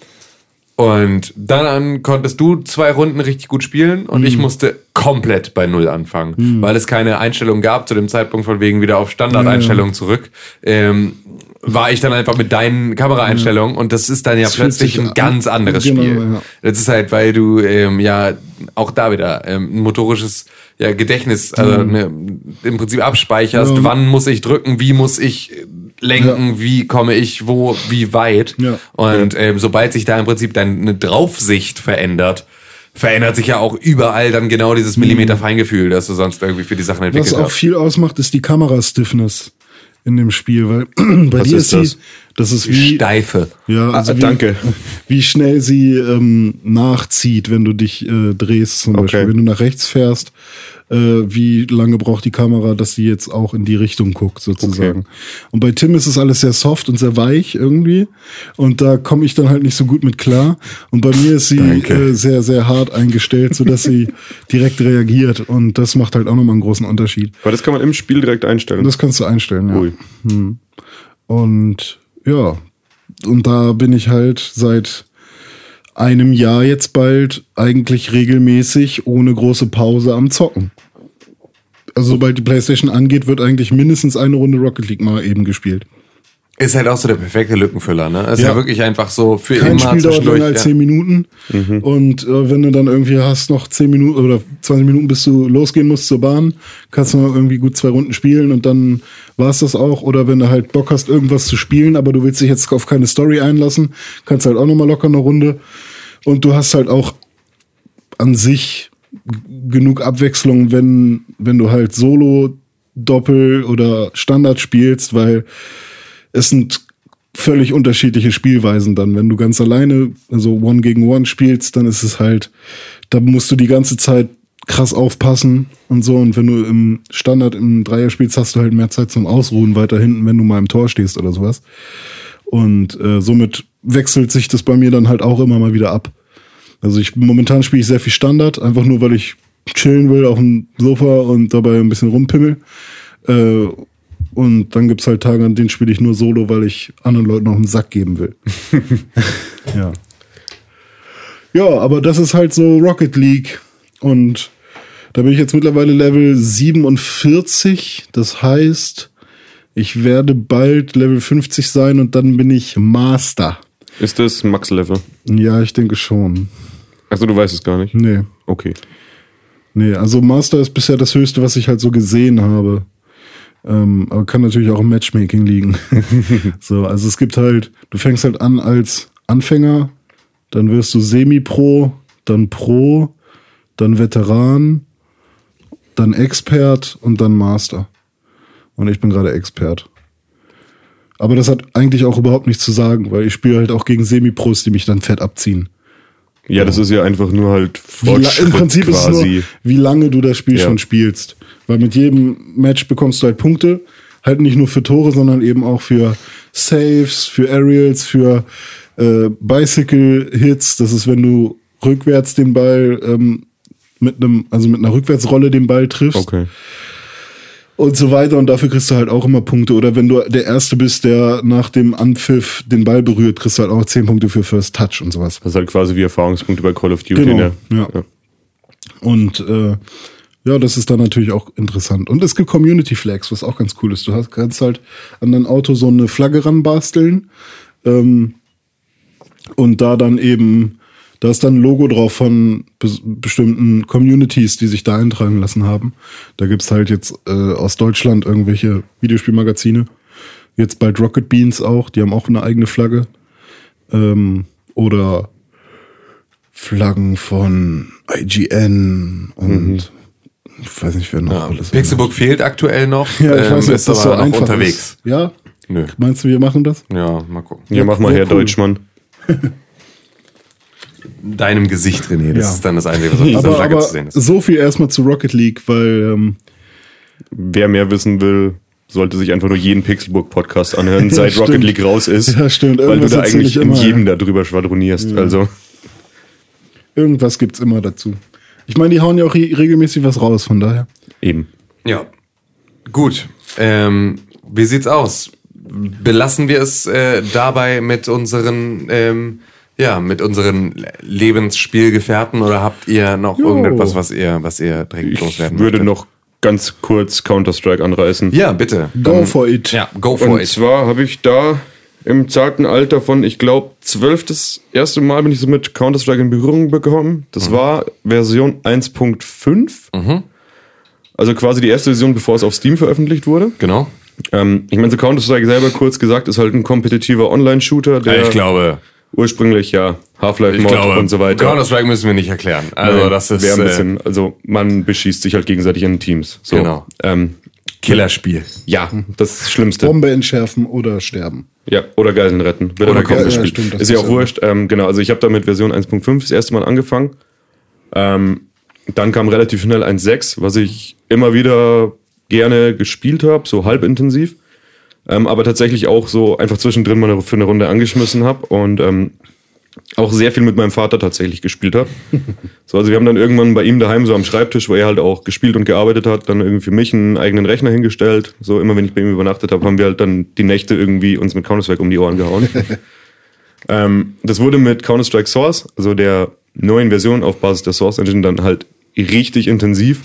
und dann konntest du zwei Runden richtig gut spielen und Hm. ich musste komplett bei Null anfangen, weil es keine Einstellung gab zu dem Zeitpunkt von wegen wieder auf Standardeinstellungen zurück. Ähm, war ich dann einfach mit deinen Kameraeinstellungen und das ist dann ja Das plötzlich ein an- ganz anderes genau, Spiel. ja. Das ist halt, weil du ähm, ja auch da wieder ähm, ein motorisches ja, Gedächtnis, also ne, im Prinzip abspeicherst, Mhm. Ja. wann muss ich drücken, wie muss ich lenken, wie komme ich wo, wie weit. Ja. Und ähm, sobald sich da im Prinzip deine Draufsicht verändert, verändert sich ja auch überall dann genau dieses Millimeter Feingefühl, das du sonst irgendwie für die Sachen Was entwickelt auch hast. viel ausmacht, ist die Kamera-Stiffness in dem Spiel, weil bei Was dir ist ist das? Das ist wie, Steife. ja, also Ah, wie, danke. wie schnell sie ähm, nachzieht, wenn du dich äh, drehst, zum Beispiel. Okay. Wenn du nach rechts fährst, äh, wie lange braucht die Kamera, dass sie jetzt auch in die Richtung guckt, sozusagen. Und bei Tim ist es alles sehr soft und sehr weich irgendwie. Und da komme ich dann halt nicht so gut mit klar. Und bei mir ist sie äh, sehr, sehr hart eingestellt, sodass sie direkt reagiert. Und das macht halt auch nochmal einen großen Unterschied. Aber das kann man im Spiel direkt einstellen. Das kannst du einstellen, ja. Cool. Und ja, und da bin ich halt seit einem Jahr jetzt bald eigentlich regelmäßig ohne große Pause am Zocken. Also sobald die PlayStation angeht, wird eigentlich mindestens eine Runde Rocket League mal eben gespielt. Ist halt auch so der perfekte Lückenfüller, ne? Ist ja, Ja. wirklich einfach so für Kein immer Spiel dauert länger als ja. 10 Minuten. Und äh, wenn du dann irgendwie hast, noch 10 Minuten oder 20 Minuten, bis du losgehen musst zur Bahn, kannst du mal irgendwie gut zwei Runden spielen und dann war's das auch. Oder wenn du halt Bock hast, irgendwas zu spielen, aber du willst dich jetzt auf keine Story einlassen, kannst halt auch nochmal locker eine Runde. Und du hast halt auch an sich genug Abwechslung, wenn, wenn du halt Solo, Doppel oder Standard spielst, weil es sind völlig unterschiedliche Spielweisen dann. Wenn du ganz alleine, also One gegen One spielst, dann ist es halt, da musst du die ganze Zeit krass aufpassen und so. Und wenn du im Standard im Dreier spielst, hast du halt mehr Zeit zum Ausruhen weiter hinten, wenn du mal im Tor stehst oder sowas. Und äh, somit wechselt sich das bei mir dann halt auch immer mal wieder ab. Also ich momentan spiele ich sehr viel Standard, einfach nur weil ich chillen will auf dem Sofa und dabei ein bisschen rumpimmel. Äh, und dann gibt's halt Tage, an denen spiele ich nur Solo, weil ich anderen Leuten noch einen Sack geben will. ja. Ja, aber das ist halt so Rocket League. Und da bin ich jetzt mittlerweile Level 47. Das heißt, ich werde bald Level 50 sein und dann bin ich Master. Ist das Max-Level? Ja, ich denke schon. Achso, du weißt es gar nicht. Nee. Okay. Nee, also Master ist bisher das Höchste, was ich halt so gesehen habe. Ähm, aber kann natürlich auch im Matchmaking liegen. so, also es gibt halt, du fängst halt an als Anfänger, dann wirst du Semi-Pro, dann Pro, dann Veteran, dann Expert und dann Master. Und ich bin gerade Expert. Aber das hat eigentlich auch überhaupt nichts zu sagen, weil ich spiele halt auch gegen Semi-Pros, die mich dann fett abziehen. Ja, das ist ja einfach nur halt Fortschritt Im Prinzip ist es quasi. nur, wie lange du das Spiel Ja. schon spielst. Weil mit jedem Match bekommst du halt Punkte. Halt nicht nur für Tore, sondern eben auch für Saves, für Aerials, für äh, Bicycle-Hits. Das ist, wenn du rückwärts den Ball ähm, mit einem, also mit einer Rückwärtsrolle den Ball triffst Okay. Und so weiter. Und dafür kriegst du halt auch immer Punkte. Oder wenn du der Erste bist, der nach dem Anpfiff den Ball berührt, kriegst du halt auch 10 Punkte für First Touch und sowas. Das ist halt quasi wie Erfahrungspunkte bei Call of Duty. Genau, ne? ja. Und äh, ja, das ist dann natürlich auch interessant. Und es gibt Community Flags, was auch ganz cool ist. Du hast, kannst halt an dein Auto so eine Flagge ranbasteln ähm, und da dann eben, da ist dann ein Logo drauf von bes bestimmten Communities, die sich da eintragen lassen haben. Da gibt's halt jetzt äh, aus Deutschland irgendwelche Videospielmagazine. Jetzt bald Rocket Beans auch, die haben auch eine eigene Flagge. Ähm, oder Flaggen von IGN und ich weiß nicht, wer noch Ja. alles. Pixelbook fehlt aktuell noch, Ja, ich ähm, weiß nicht, ob ist das so aber noch einfach unterwegs. ist. Ja? Nö. Meinst du, wir machen das? Ja, mal gucken. Ja, mach mal Ja, her, cool. Deutschmann. Deinem Gesicht, René, das Ja. ist dann das Einzige, was auf dieser Aber, Flagge aber zu sehen ist. so viel erstmal zu Rocket League, weil ähm, Wer mehr wissen will, sollte sich einfach nur jeden Pixelbook-Podcast anhören, seit stimmt. Rocket League raus ist. Ja, stimmt. Weil du Irgendwas da eigentlich ich in immer, jedem ja. darüber schwadronierst. Also, irgendwas gibt's immer dazu. Ich meine, die hauen ja auch re- regelmäßig was raus, von daher. eben. Ja. Gut. Ähm, wie sieht's aus? Belassen wir es äh, dabei mit unseren, ähm, ja, mit unseren Lebensspielgefährten oder habt ihr noch Jo. irgendetwas, was ihr, was ihr Ich loswerden würde möchtet? noch ganz kurz Counter-Strike anreißen. Ja, bitte. Go for it. Ja, go for Und it. zwar habe ich da im zarten Alter von, ich glaube, zwölf das erste Mal bin ich so mit Counter-Strike in Berührung bekommen. Das war Version 1.5. Also quasi die erste Version, bevor es auf Steam veröffentlicht wurde. Genau. Ähm, ich meine, so Counter-Strike selber kurz gesagt ist halt ein kompetitiver Online-Shooter, der ich glaube, ursprünglich ja Half-Life Mod glaube, und so weiter. Counter-Strike müssen wir nicht erklären. Also Nein, das ist wäre ein äh, bisschen, also man beschießt sich halt gegenseitig in Teams. So, Genau. Ähm, Killerspiel. ja, das ist das Schlimmste. Bombe entschärfen oder sterben. Ja, oder Geiseln retten. Wird Oder Geiseln- gespielt. ja, stimmt, ist ja auch wurscht. Ähm, genau, also ich habe da mit Version 1.5 das erste Mal angefangen. Ähm, dann kam relativ schnell 1.6, was ich immer wieder gerne gespielt habe, so halb intensiv. Ähm, aber tatsächlich auch so einfach zwischendrin mal für eine Runde angeschmissen habe und ähm, auch sehr viel mit meinem Vater tatsächlich gespielt habe. so, also wir haben dann irgendwann bei ihm daheim so am Schreibtisch, wo er halt auch gespielt und gearbeitet hat, dann irgendwie für mich einen eigenen Rechner hingestellt. So immer wenn ich bei ihm übernachtet habe, haben wir halt dann die Nächte irgendwie uns mit Counter-Strike um die Ohren gehauen. ähm, das wurde mit Counter-Strike Source, also der neuen Version auf Basis der Source Engine, dann halt richtig intensiv.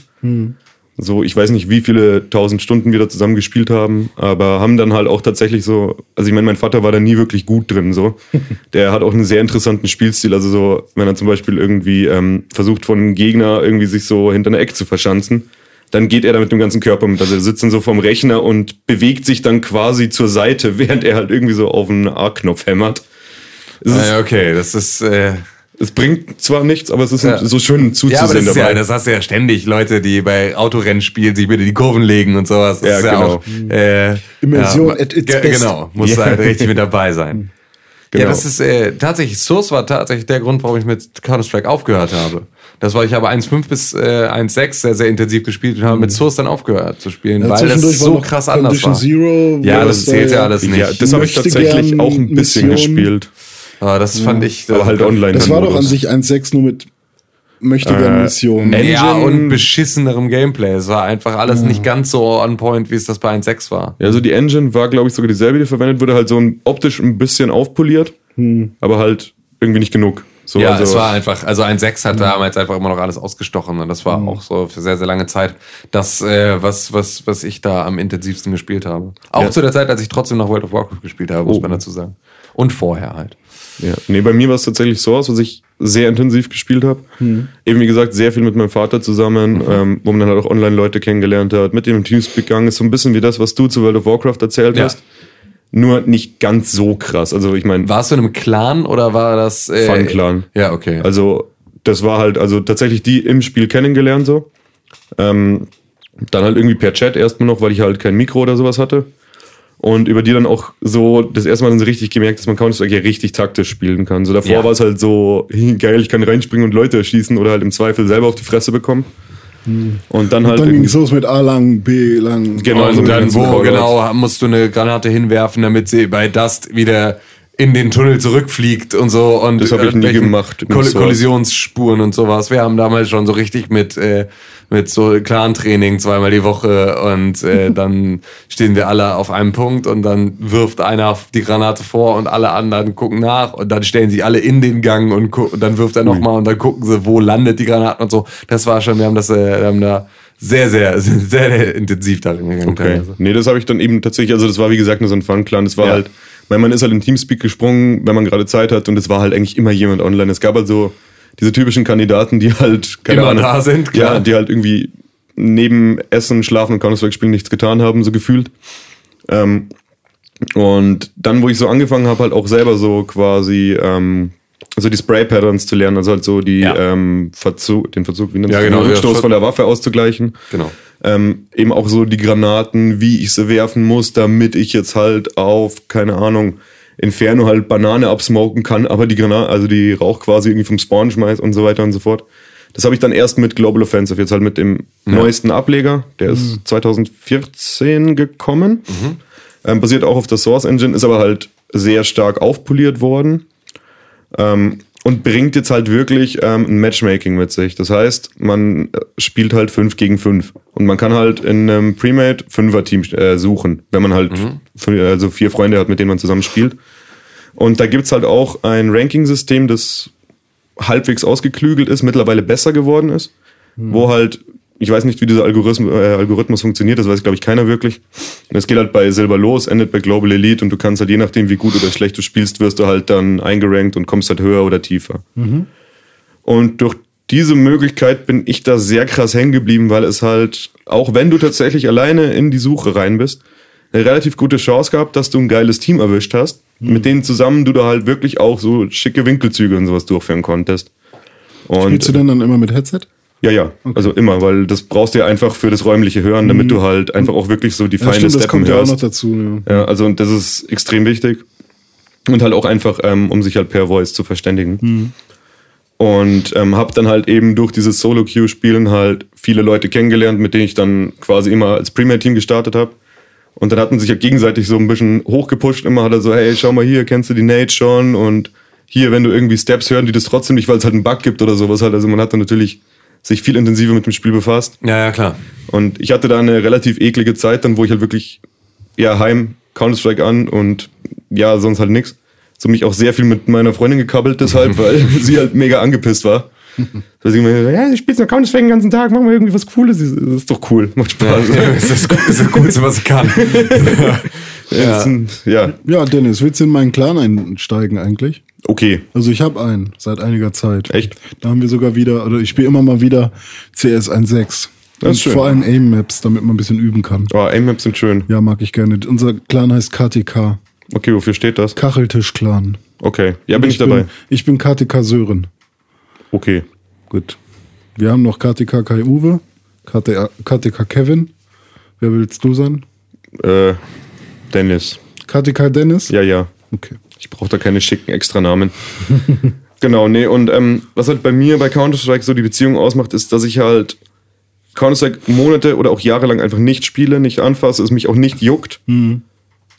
So, ich weiß nicht, wie viele tausend Stunden wir da zusammen gespielt haben, aber haben dann halt auch tatsächlich so, also ich meine, mein Vater war da nie wirklich gut drin, so. Der hat auch einen sehr interessanten Spielstil, also so, wenn er zum Beispiel irgendwie ähm, versucht von einem Gegner irgendwie sich so hinter einer Ecke zu verschanzen, dann geht er da mit dem ganzen Körper mit. Also er sitzt dann so vom Rechner und bewegt sich dann quasi zur Seite, während er halt irgendwie so auf einen A-Knopf hämmert. Ah, okay, das ist äh, es bringt zwar nichts, aber es ist Ja. so schön zuzusehen ja, aber das ist dabei. ja, das hast du ja ständig Leute, die bei Autorennen spielen, sich wieder die Kurven legen und sowas. Das Ja, ist ja genau. auch äh, Immersion ja, at its best. Genau, muss Ja. halt richtig mit dabei sein. Ja, Genau. das ist äh, tatsächlich, Source war tatsächlich der Grund, warum ich mit Counter-Strike aufgehört habe. Das war, ich habe 1.5 bis äh, 1.6 sehr, sehr intensiv gespielt und habe mit Source dann aufgehört zu spielen, Ja, weil es so krass anders Condition war. Zero, ja, das zählt ja alles nicht. Ja, das habe ich tatsächlich auch ein bisschen Missionen. gespielt. Aber das fand ich. Aber halt online. Das war doch an sich 1.6 nur mit möchte gern Äh, Missionen. Engine- Ja, und beschissenerem Gameplay. Es war einfach alles nicht ganz so on point, wie es das bei 1.6 war. Ja, also die Engine war, glaube ich, sogar dieselbe, die verwendet wurde, halt so ein, optisch ein bisschen aufpoliert, aber halt irgendwie nicht genug. So, Ja, also, es war einfach, also 1.6 hat damals einfach immer noch alles ausgestochen und das war auch so für sehr, sehr lange Zeit das, äh, was, was, was ich da am intensivsten gespielt habe. Auch Ja. zu der Zeit, als ich trotzdem noch World of Warcraft gespielt habe, muss Oh. man dazu sagen. Und vorher halt. Ja. Nee, bei mir war es tatsächlich Source, was ich sehr intensiv gespielt habe. Eben wie gesagt, sehr viel mit meinem Vater zusammen, ähm, wo man dann halt auch online Leute kennengelernt hat, mit dem Teamspeak gegangen ist, so ein bisschen wie das, was du zu World of Warcraft erzählt Ja. hast. Nur nicht ganz so krass. Also ich meine, Warst du in einem Clan oder war das äh, Fun-Clan. Ja, okay. Also, das war halt, also tatsächlich die im Spiel kennengelernt so. Ähm, dann halt irgendwie per Chat erstmal noch, weil ich halt kein Mikro oder sowas hatte. Und über die dann auch so das erste Mal dann so richtig gemerkt, dass man Counter-Strike ja richtig taktisch spielen kann. So davor Ja. war es halt so, geil, ich kann reinspringen und Leute erschießen oder halt im Zweifel selber auf die Fresse bekommen. Und dann halt. Dann ging es los mit A lang, B lang. Genau, und so die dann, wo genau, musst du eine Granate hinwerfen, damit sie bei Dust wieder in den Tunnel zurückfliegt und so. Und Das hab ich nie irgendwelchen gemacht Koll. Kollisionsspuren und sowas. Wir haben damals schon so richtig mit, äh, mit so Clan-Training zweimal die Woche und äh, dann stehen wir alle auf einem Punkt und dann wirft einer die Granate vor und alle anderen gucken nach und dann stellen sie alle in den Gang und, und dann wirft er nochmal und dann gucken sie, wo landet die Granate und so. Das war schon, wir haben das, äh, wir haben da sehr, sehr, sehr, sehr intensiv darin gegangen. Okay. teilweise. Nee, das habe ich dann eben tatsächlich, also das war wie gesagt nur so ein Fun-Clan. Das war Ja. halt, weil man ist halt in Teamspeak gesprungen, wenn man gerade Zeit hat und es war halt eigentlich immer jemand online. Es gab halt so diese typischen Kandidaten, die halt Immer da sind, klar. Ja, die halt irgendwie neben Essen, Schlafen und Counter-Strike spielen nichts getan haben, so gefühlt. Ähm, und dann, wo ich so angefangen habe, halt auch selber so quasi ähm, so die Spray-Patterns zu lernen, also halt so die Ja. ähm, Verzug, den Verzug, wie nennt Ja, genau, den Rückstoß ja, von der Waffe auszugleichen. Genau. Ähm, eben auch so die Granaten, wie ich sie werfen muss, damit ich jetzt halt auf, keine Ahnung, Inferno halt Banane absmoken kann, aber die Granate, also die Rauch quasi irgendwie vom Spawn schmeißt und so weiter und so fort. Das habe ich dann erst mit Global Offensive, jetzt halt mit dem neuesten Ableger, der ist 2014 gekommen. Ähm, basiert auch auf der Source Engine, ist aber halt sehr stark aufpoliert worden. Ähm, und bringt jetzt halt wirklich ähm, ein Matchmaking mit sich. Das heißt, man äh, spielt halt 5 gegen 5. Und man kann halt in einem Premade Fünfer-Team äh, suchen, wenn man halt fün- also vier Freunde hat, mit denen man zusammen spielt. Und da gibt's halt auch ein Ranking-System, das halbwegs ausgeklügelt ist, mittlerweile besser geworden ist, wo halt, ich weiß nicht, wie dieser Algorithmus, äh, Algorithmus funktioniert, das weiß, glaube ich, keiner wirklich. Und es geht halt bei Silber los, endet bei Global Elite und du kannst halt, je nachdem, wie gut oder schlecht du spielst, wirst du halt dann eingerankt und kommst halt höher oder tiefer. Und durch diese Möglichkeit bin ich da sehr krass hängen geblieben, weil es halt, auch wenn du tatsächlich alleine in die Suche rein bist, eine relativ gute Chance gehabt, dass du ein geiles Team erwischt hast, mit denen zusammen du da halt wirklich auch so schicke Winkelzüge und sowas durchführen konntest. Und Spielst du denn dann immer mit Headset? Ja, ja, also immer, weil das brauchst du ja einfach für das räumliche Hören, damit du halt einfach auch wirklich so die Ja, feine stimmt, das Steppen kommt ja auch noch hörst. dazu. Ja. Ja, also und das ist extrem wichtig. Und halt auch einfach, ähm, um sich halt per Voice zu verständigen. Und ähm, habe dann halt eben durch dieses Solo-Queue-Spielen halt viele Leute kennengelernt, mit denen ich dann quasi immer als Premier-Team gestartet habe. Und dann hat man sich ja gegenseitig so ein bisschen hochgepusht. Immer hat er so, hey, schau mal hier, kennst du die Nate schon? Und hier, wenn du irgendwie Steps hören, die das trotzdem nicht, weil es halt einen Bug gibt oder sowas halt. Also man hat dann natürlich sich viel intensiver mit dem Spiel befasst. Ja, ja, klar. Und ich hatte da eine relativ eklige Zeit, dann wo ich halt wirklich ja heim Counter-Strike an und ja, sonst halt nix. So mich auch sehr viel mit meiner Freundin gekabbelt deshalb, weil sie halt mega angepisst war. So sie immer, ja, du spielst noch Counter-Strike den ganzen Tag, mach mal irgendwie was Cooles. Das ist doch cool, macht Spaß. ist das, ist das Coolste, was ich kann. Ja. Sind, ja, ja, Dennis, willst du in meinen Clan einsteigen eigentlich? okay. Also ich habe einen seit einiger Zeit. Echt? Da haben wir sogar wieder, oder ich spiele immer mal wieder CS 1.6. Das Und ist schön. vor allem Aim-Maps, damit man ein bisschen üben kann. Oh, Aim-Maps sind schön. Ja, mag ich gerne. Unser Clan heißt KTK. Okay, wofür steht das? Kacheltisch-Clan. Okay, ja, bin ich, dabei. Bin, ich bin KTK Sören. Okay. Gut. Wir haben noch KTK Kai Uwe, KTK, KTK Kevin. Wer willst du sein? Äh, Dennis. KTK Dennis? Ja, ja. Okay. Ich brauche da keine schicken Extranamen. genau, nee, und ähm, was halt bei mir bei Counter-Strike so die Beziehung ausmacht, ist, dass ich halt Counter-Strike Monate oder auch jahrelang einfach nicht spiele, nicht anfasse, es mich auch nicht juckt.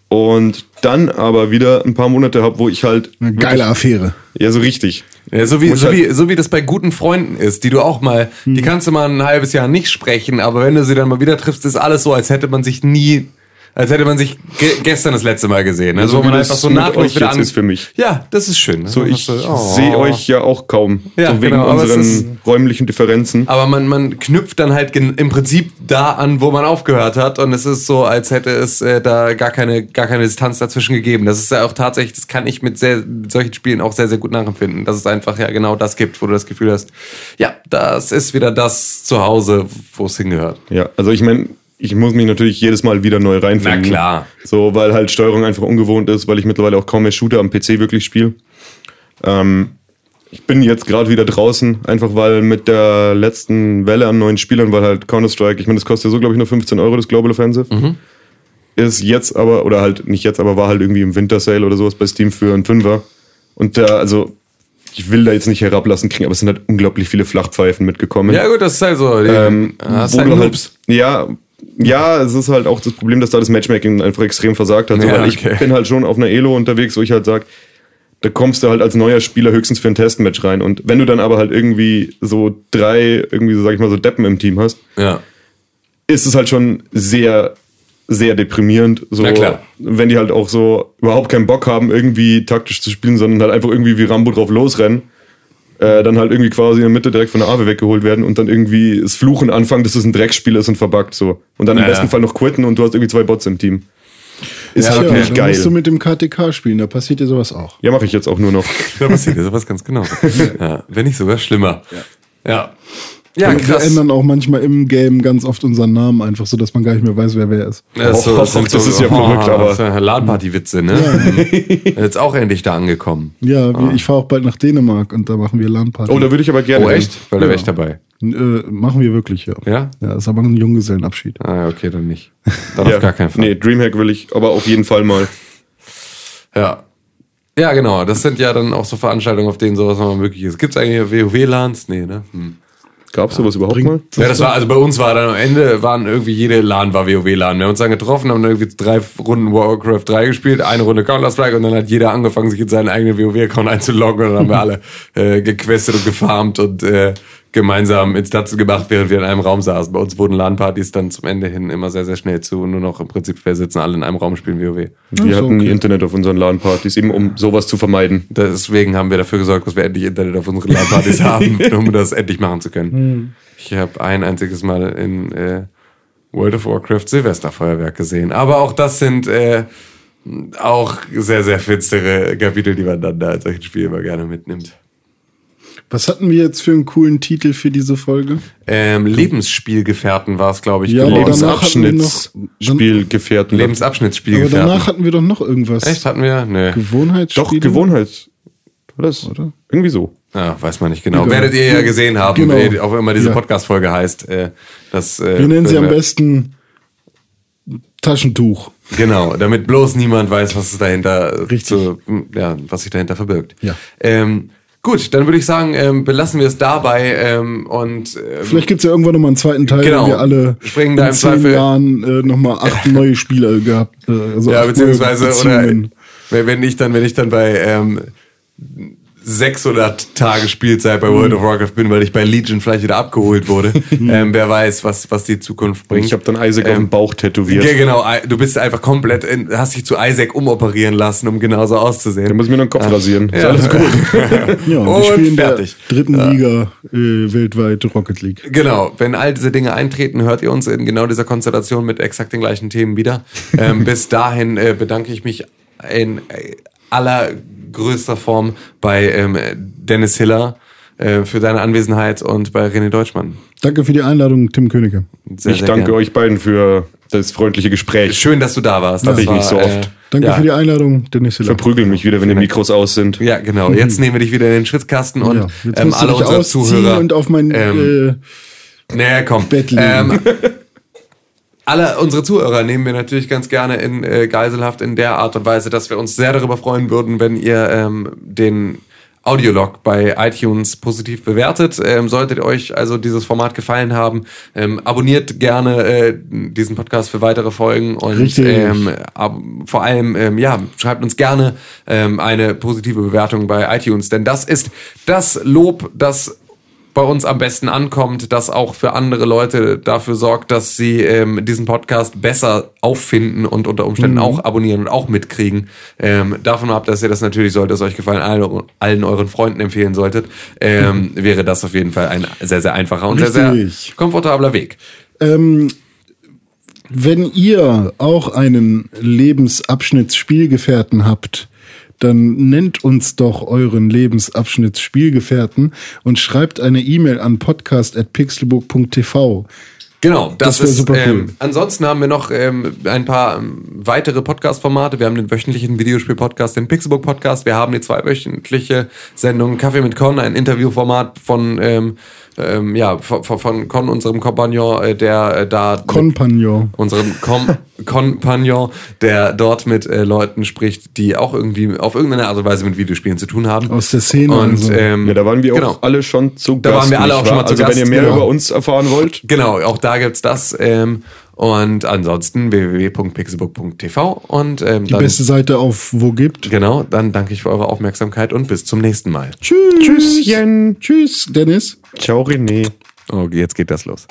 Und dann aber wieder ein paar Monate habe, wo ich halt. Eine geile Affäre. Ja, so richtig. Ja, so wie, so, halt- wie, so wie das bei guten Freunden ist, die du auch mal, die kannst du mal ein halbes Jahr nicht sprechen, aber wenn du sie dann mal wieder triffst, ist alles so, als hätte man sich nie, als hätte man sich ge gestern das letzte Mal gesehen. Also, So wo man einfach das so nahtlos wieder an. ist für mich. Ja, das ist schön. So, ich Oh. sehe euch ja auch kaum. Ja, so wegen genau, unseren ist- räumlichen Differenzen. Aber man, man knüpft dann halt im Prinzip da an, wo man aufgehört hat. Und es ist so, als hätte es äh, da gar keine, gar keine Distanz dazwischen gegeben. Das ist ja auch tatsächlich, das kann ich mit, sehr, mit solchen Spielen auch sehr, sehr gut nachempfinden. Dass es einfach ja genau das gibt, wo du das Gefühl hast, ja, das ist wieder das Zuhause, wo es hingehört. Ja, also ich meine, ich muss mich natürlich jedes Mal wieder neu reinfinden. Na klar. So, weil halt Steuerung einfach ungewohnt ist, weil ich mittlerweile auch kaum mehr Shooter am PC wirklich spiele. Ähm, ich bin jetzt gerade wieder draußen, einfach weil mit der letzten Welle an neuen Spielern, weil halt Counter-Strike, ich meine, das kostet ja so, glaube ich, nur 15 Euro, das Global Offensive. Ist jetzt aber, oder halt nicht jetzt, aber war halt irgendwie im Winter Sale oder sowas bei Steam für einen Fünfer. Und da, also, ich will da jetzt nicht herablassen kriegen, aber es sind halt unglaublich viele Flachpfeifen mitgekommen. Ja, gut, das ist halt so. Die, Ähm, ist wo halt halt, ja, ja, es ist halt auch das Problem, dass da das Matchmaking einfach extrem versagt hat. So, Ja, weil ich okay. bin halt schon auf einer Elo unterwegs, wo ich halt sag, da kommst du halt als neuer Spieler höchstens für ein Testmatch rein. Und wenn du dann aber halt irgendwie so drei, irgendwie so, sag ich mal, so Deppen im Team hast, Ja. ist es halt schon sehr, sehr deprimierend. So. Wenn die halt auch so überhaupt keinen Bock haben, irgendwie taktisch zu spielen, sondern halt einfach irgendwie wie Rambo drauf losrennen. Äh, dann halt irgendwie quasi in der Mitte direkt von der Ave weggeholt werden und dann irgendwie das Fluchen anfangen, dass es ein Dreckspiel ist und verbuggt so. Und dann im Ja, besten ja. Fall noch quitten und du hast irgendwie zwei Bots im Team. Ist Ja, halt okay. nicht dann geil. musst du mit dem KTK spielen, da passiert dir sowas auch. Ja, mache ich jetzt auch nur noch. Da passiert ja sowas ganz genau. Ja, wenn nicht sogar schlimmer. Ja. Ja, wir, wir krass. ändern auch manchmal im Game ganz oft unseren Namen einfach so, dass man gar nicht mehr weiß, wer wer ist. Ja, das, Och, das, sind das ist ja verrückt, aber- das sind LAN-Party-Witze, ne? Jetzt auch endlich da angekommen. Ja, wir, ich fahre auch bald nach Dänemark und da machen wir LAN-Party. Oh, da würde ich aber gerne. Oh, echt? Weil da wäre Ja. ich dabei. Äh, machen wir wirklich, ja. Ja? Ja, ist aber ein Junggesellenabschied. Ah, ja, okay, dann nicht. Dann Ja. auf gar keinen Fall. Nee, Dreamhack will ich aber auf jeden Fall mal. Ja. Ja, genau. Das sind ja dann auch so Veranstaltungen, auf denen sowas nochmal möglich ist. Gibt es eigentlich WoW-LANs? Nee, ne? Hm. Gab es sowas überhaupt mal? Ja, das war, also bei uns war dann am Ende, waren irgendwie jede LAN war WoW-LAN. Wir haben uns dann getroffen, haben dann irgendwie drei Runden Warcraft 3 gespielt, eine Runde Counter-Strike und dann hat jeder angefangen, sich in seinen eigenen WoW-Account einzuloggen und dann haben wir alle äh, gequestet und gefarmt und äh, gemeinsam Instanzen gemacht, während wir in einem Raum saßen. Bei uns wurden LAN-Partys dann zum Ende hin immer sehr, sehr schnell zu. Nur noch im Prinzip, wir sitzen alle in einem Raum und spielen WoW. Wir hatten okay. Internet auf unseren LAN-Partys, eben um sowas zu vermeiden. Deswegen haben wir dafür gesorgt, dass wir endlich Internet auf unseren LAN-Partys haben, um das endlich machen zu können. Ich habe ein einziges Mal in äh, World of Warcraft Silvesterfeuerwerk gesehen. Aber auch das sind äh, auch sehr, sehr finstere Kapitel, die man dann da in solchen Spielen immer gerne mitnimmt. Was hatten wir jetzt für einen coolen Titel für diese Folge? Ähm, Lebensspielgefährten war es, glaube ich. Ja, aber geworden. danach hatten wir noch- Lebensabschnittsspielgefährten. Aber Lebensabschnittsspielgefährten. danach hatten wir doch noch irgendwas. Echt, hatten wir? Nö. Doch, Gewohnheitsspiele? Gewohnheits. War das? Oder? Irgendwie so. Ja, weiß man nicht genau. Egal. Werdet ihr ja gesehen haben, Genau. äh, auch immer diese Ja. Podcast-Folge heißt. Äh, das, äh, Wir nennen sie am besten Taschentuch. Genau, damit bloß niemand weiß, was es dahinter Richtig. So, ja, was sich dahinter verbirgt. Ja. Ähm, gut, dann würde ich sagen, ähm, belassen wir es dabei ähm, und ähm, Vielleicht gibt's ja irgendwann nochmal einen zweiten Teil, Genau. wenn wir alle Springen da in zehn Zweifel- Jahren äh, nochmal acht neue Spieler gehabt. Äh, also ja, beziehungsweise oder wenn ich dann, wenn ich dann bei ähm, 600 Tage Spielzeit bei World of Warcraft bin, weil ich bei Legion vielleicht wieder abgeholt wurde. ähm, wer weiß, was was die Zukunft bringt. Ich habe dann Isaac auf Ähm, dem Bauch tätowiert. Ja, genau. Du bist einfach komplett, in, hast dich zu Isaac umoperieren lassen, um genauso auszusehen. Da muss ich mir nur den Kopf rasieren. Ist Ja. alles gut. Ja, und, wir spielen fertig. der dritten Liga äh, weltweit Rocket League. Genau, wenn all diese Dinge eintreten, hört ihr uns in genau dieser Konstellation mit exakt den gleichen Themen wieder. Ähm, bis dahin äh, bedanke ich mich in äh, allergrößter Form bei ähm, Dennis Hiller äh, für deine Anwesenheit und bei René Deutschmann. Danke für die Einladung, Tim Königke. Sehr, ich sehr danke gern. euch beiden für das freundliche Gespräch. Schön, dass du da warst. Hab ich nicht so oft. Danke ja. für die Einladung, Dennis Hiller. Verprügeln mich wieder, wenn die Mikros aus sind. Ja, genau. Jetzt nehmen wir dich wieder in den Schwitzkasten und Ja, jetzt ähm, musst du alle dich unsere Zuhörer. und auf mein ähm, äh, Naja, komm. Bett liegen. Ähm, alle unsere Zuhörer nehmen wir natürlich ganz gerne in äh, Geiselhaft in der Art und Weise, dass wir uns sehr darüber freuen würden, wenn ihr ähm, den Audiolog bei iTunes positiv bewertet. Ähm, solltet ihr euch also dieses Format gefallen haben, ähm, abonniert gerne äh, diesen Podcast für weitere Folgen und Richtig. ähm, ab, vor allem ähm, ja schreibt uns gerne ähm, eine positive Bewertung bei iTunes, denn das ist das Lob, das bei uns am besten ankommt, das auch für andere Leute dafür sorgt, dass sie ähm, diesen Podcast besser auffinden und unter Umständen auch abonnieren und auch mitkriegen. Ähm, davon ab, dass ihr das natürlich, sollte es euch gefallen, allen, allen euren Freunden empfehlen solltet, ähm, wäre das auf jeden Fall ein sehr, sehr einfacher und sehr, sehr Richtig. komfortabler Weg. Ähm, wenn ihr auch einen Lebensabschnittsspielgefährten habt, dann nennt uns doch euren Lebensabschnittsspielgefährten und schreibt eine E-Mail an podcast.pixelbook.tv. Genau, das, Das ist super cool. Ähm, ansonsten haben wir noch ähm, ein paar ähm, weitere Podcast-Formate. Wir haben den wöchentlichen Videospiel-Podcast, den Pixelbook-Podcast. Wir haben die zweiwöchentliche Sendung Kaffee mit Con, ein Interviewformat von ähm, ähm, ja von, von- Con, unserem Kompagnon, äh, der äh, da Compagnon. unserem Com Kompagnon, der dort mit äh, Leuten spricht, die auch irgendwie auf irgendeine Art und Weise mit Videospielen zu tun haben. Aus der Szene Und also. ähm, Ja, da waren wir auch genau. alle schon zu Da Gast. waren wir alle auch schon mal zu Also Gast, wenn ihr mehr genau. über uns erfahren wollt, Genau, auch da gibt's das. Ähm, und ansonsten www.pixelbook.tv und ähm, Die dann, beste Seite auf wo gibt. genau, dann danke ich für eure Aufmerksamkeit und bis zum nächsten Mal. Tschüss. Tschüsschen. Tschüss, Dennis. Ciao René. Oh, jetzt geht das los.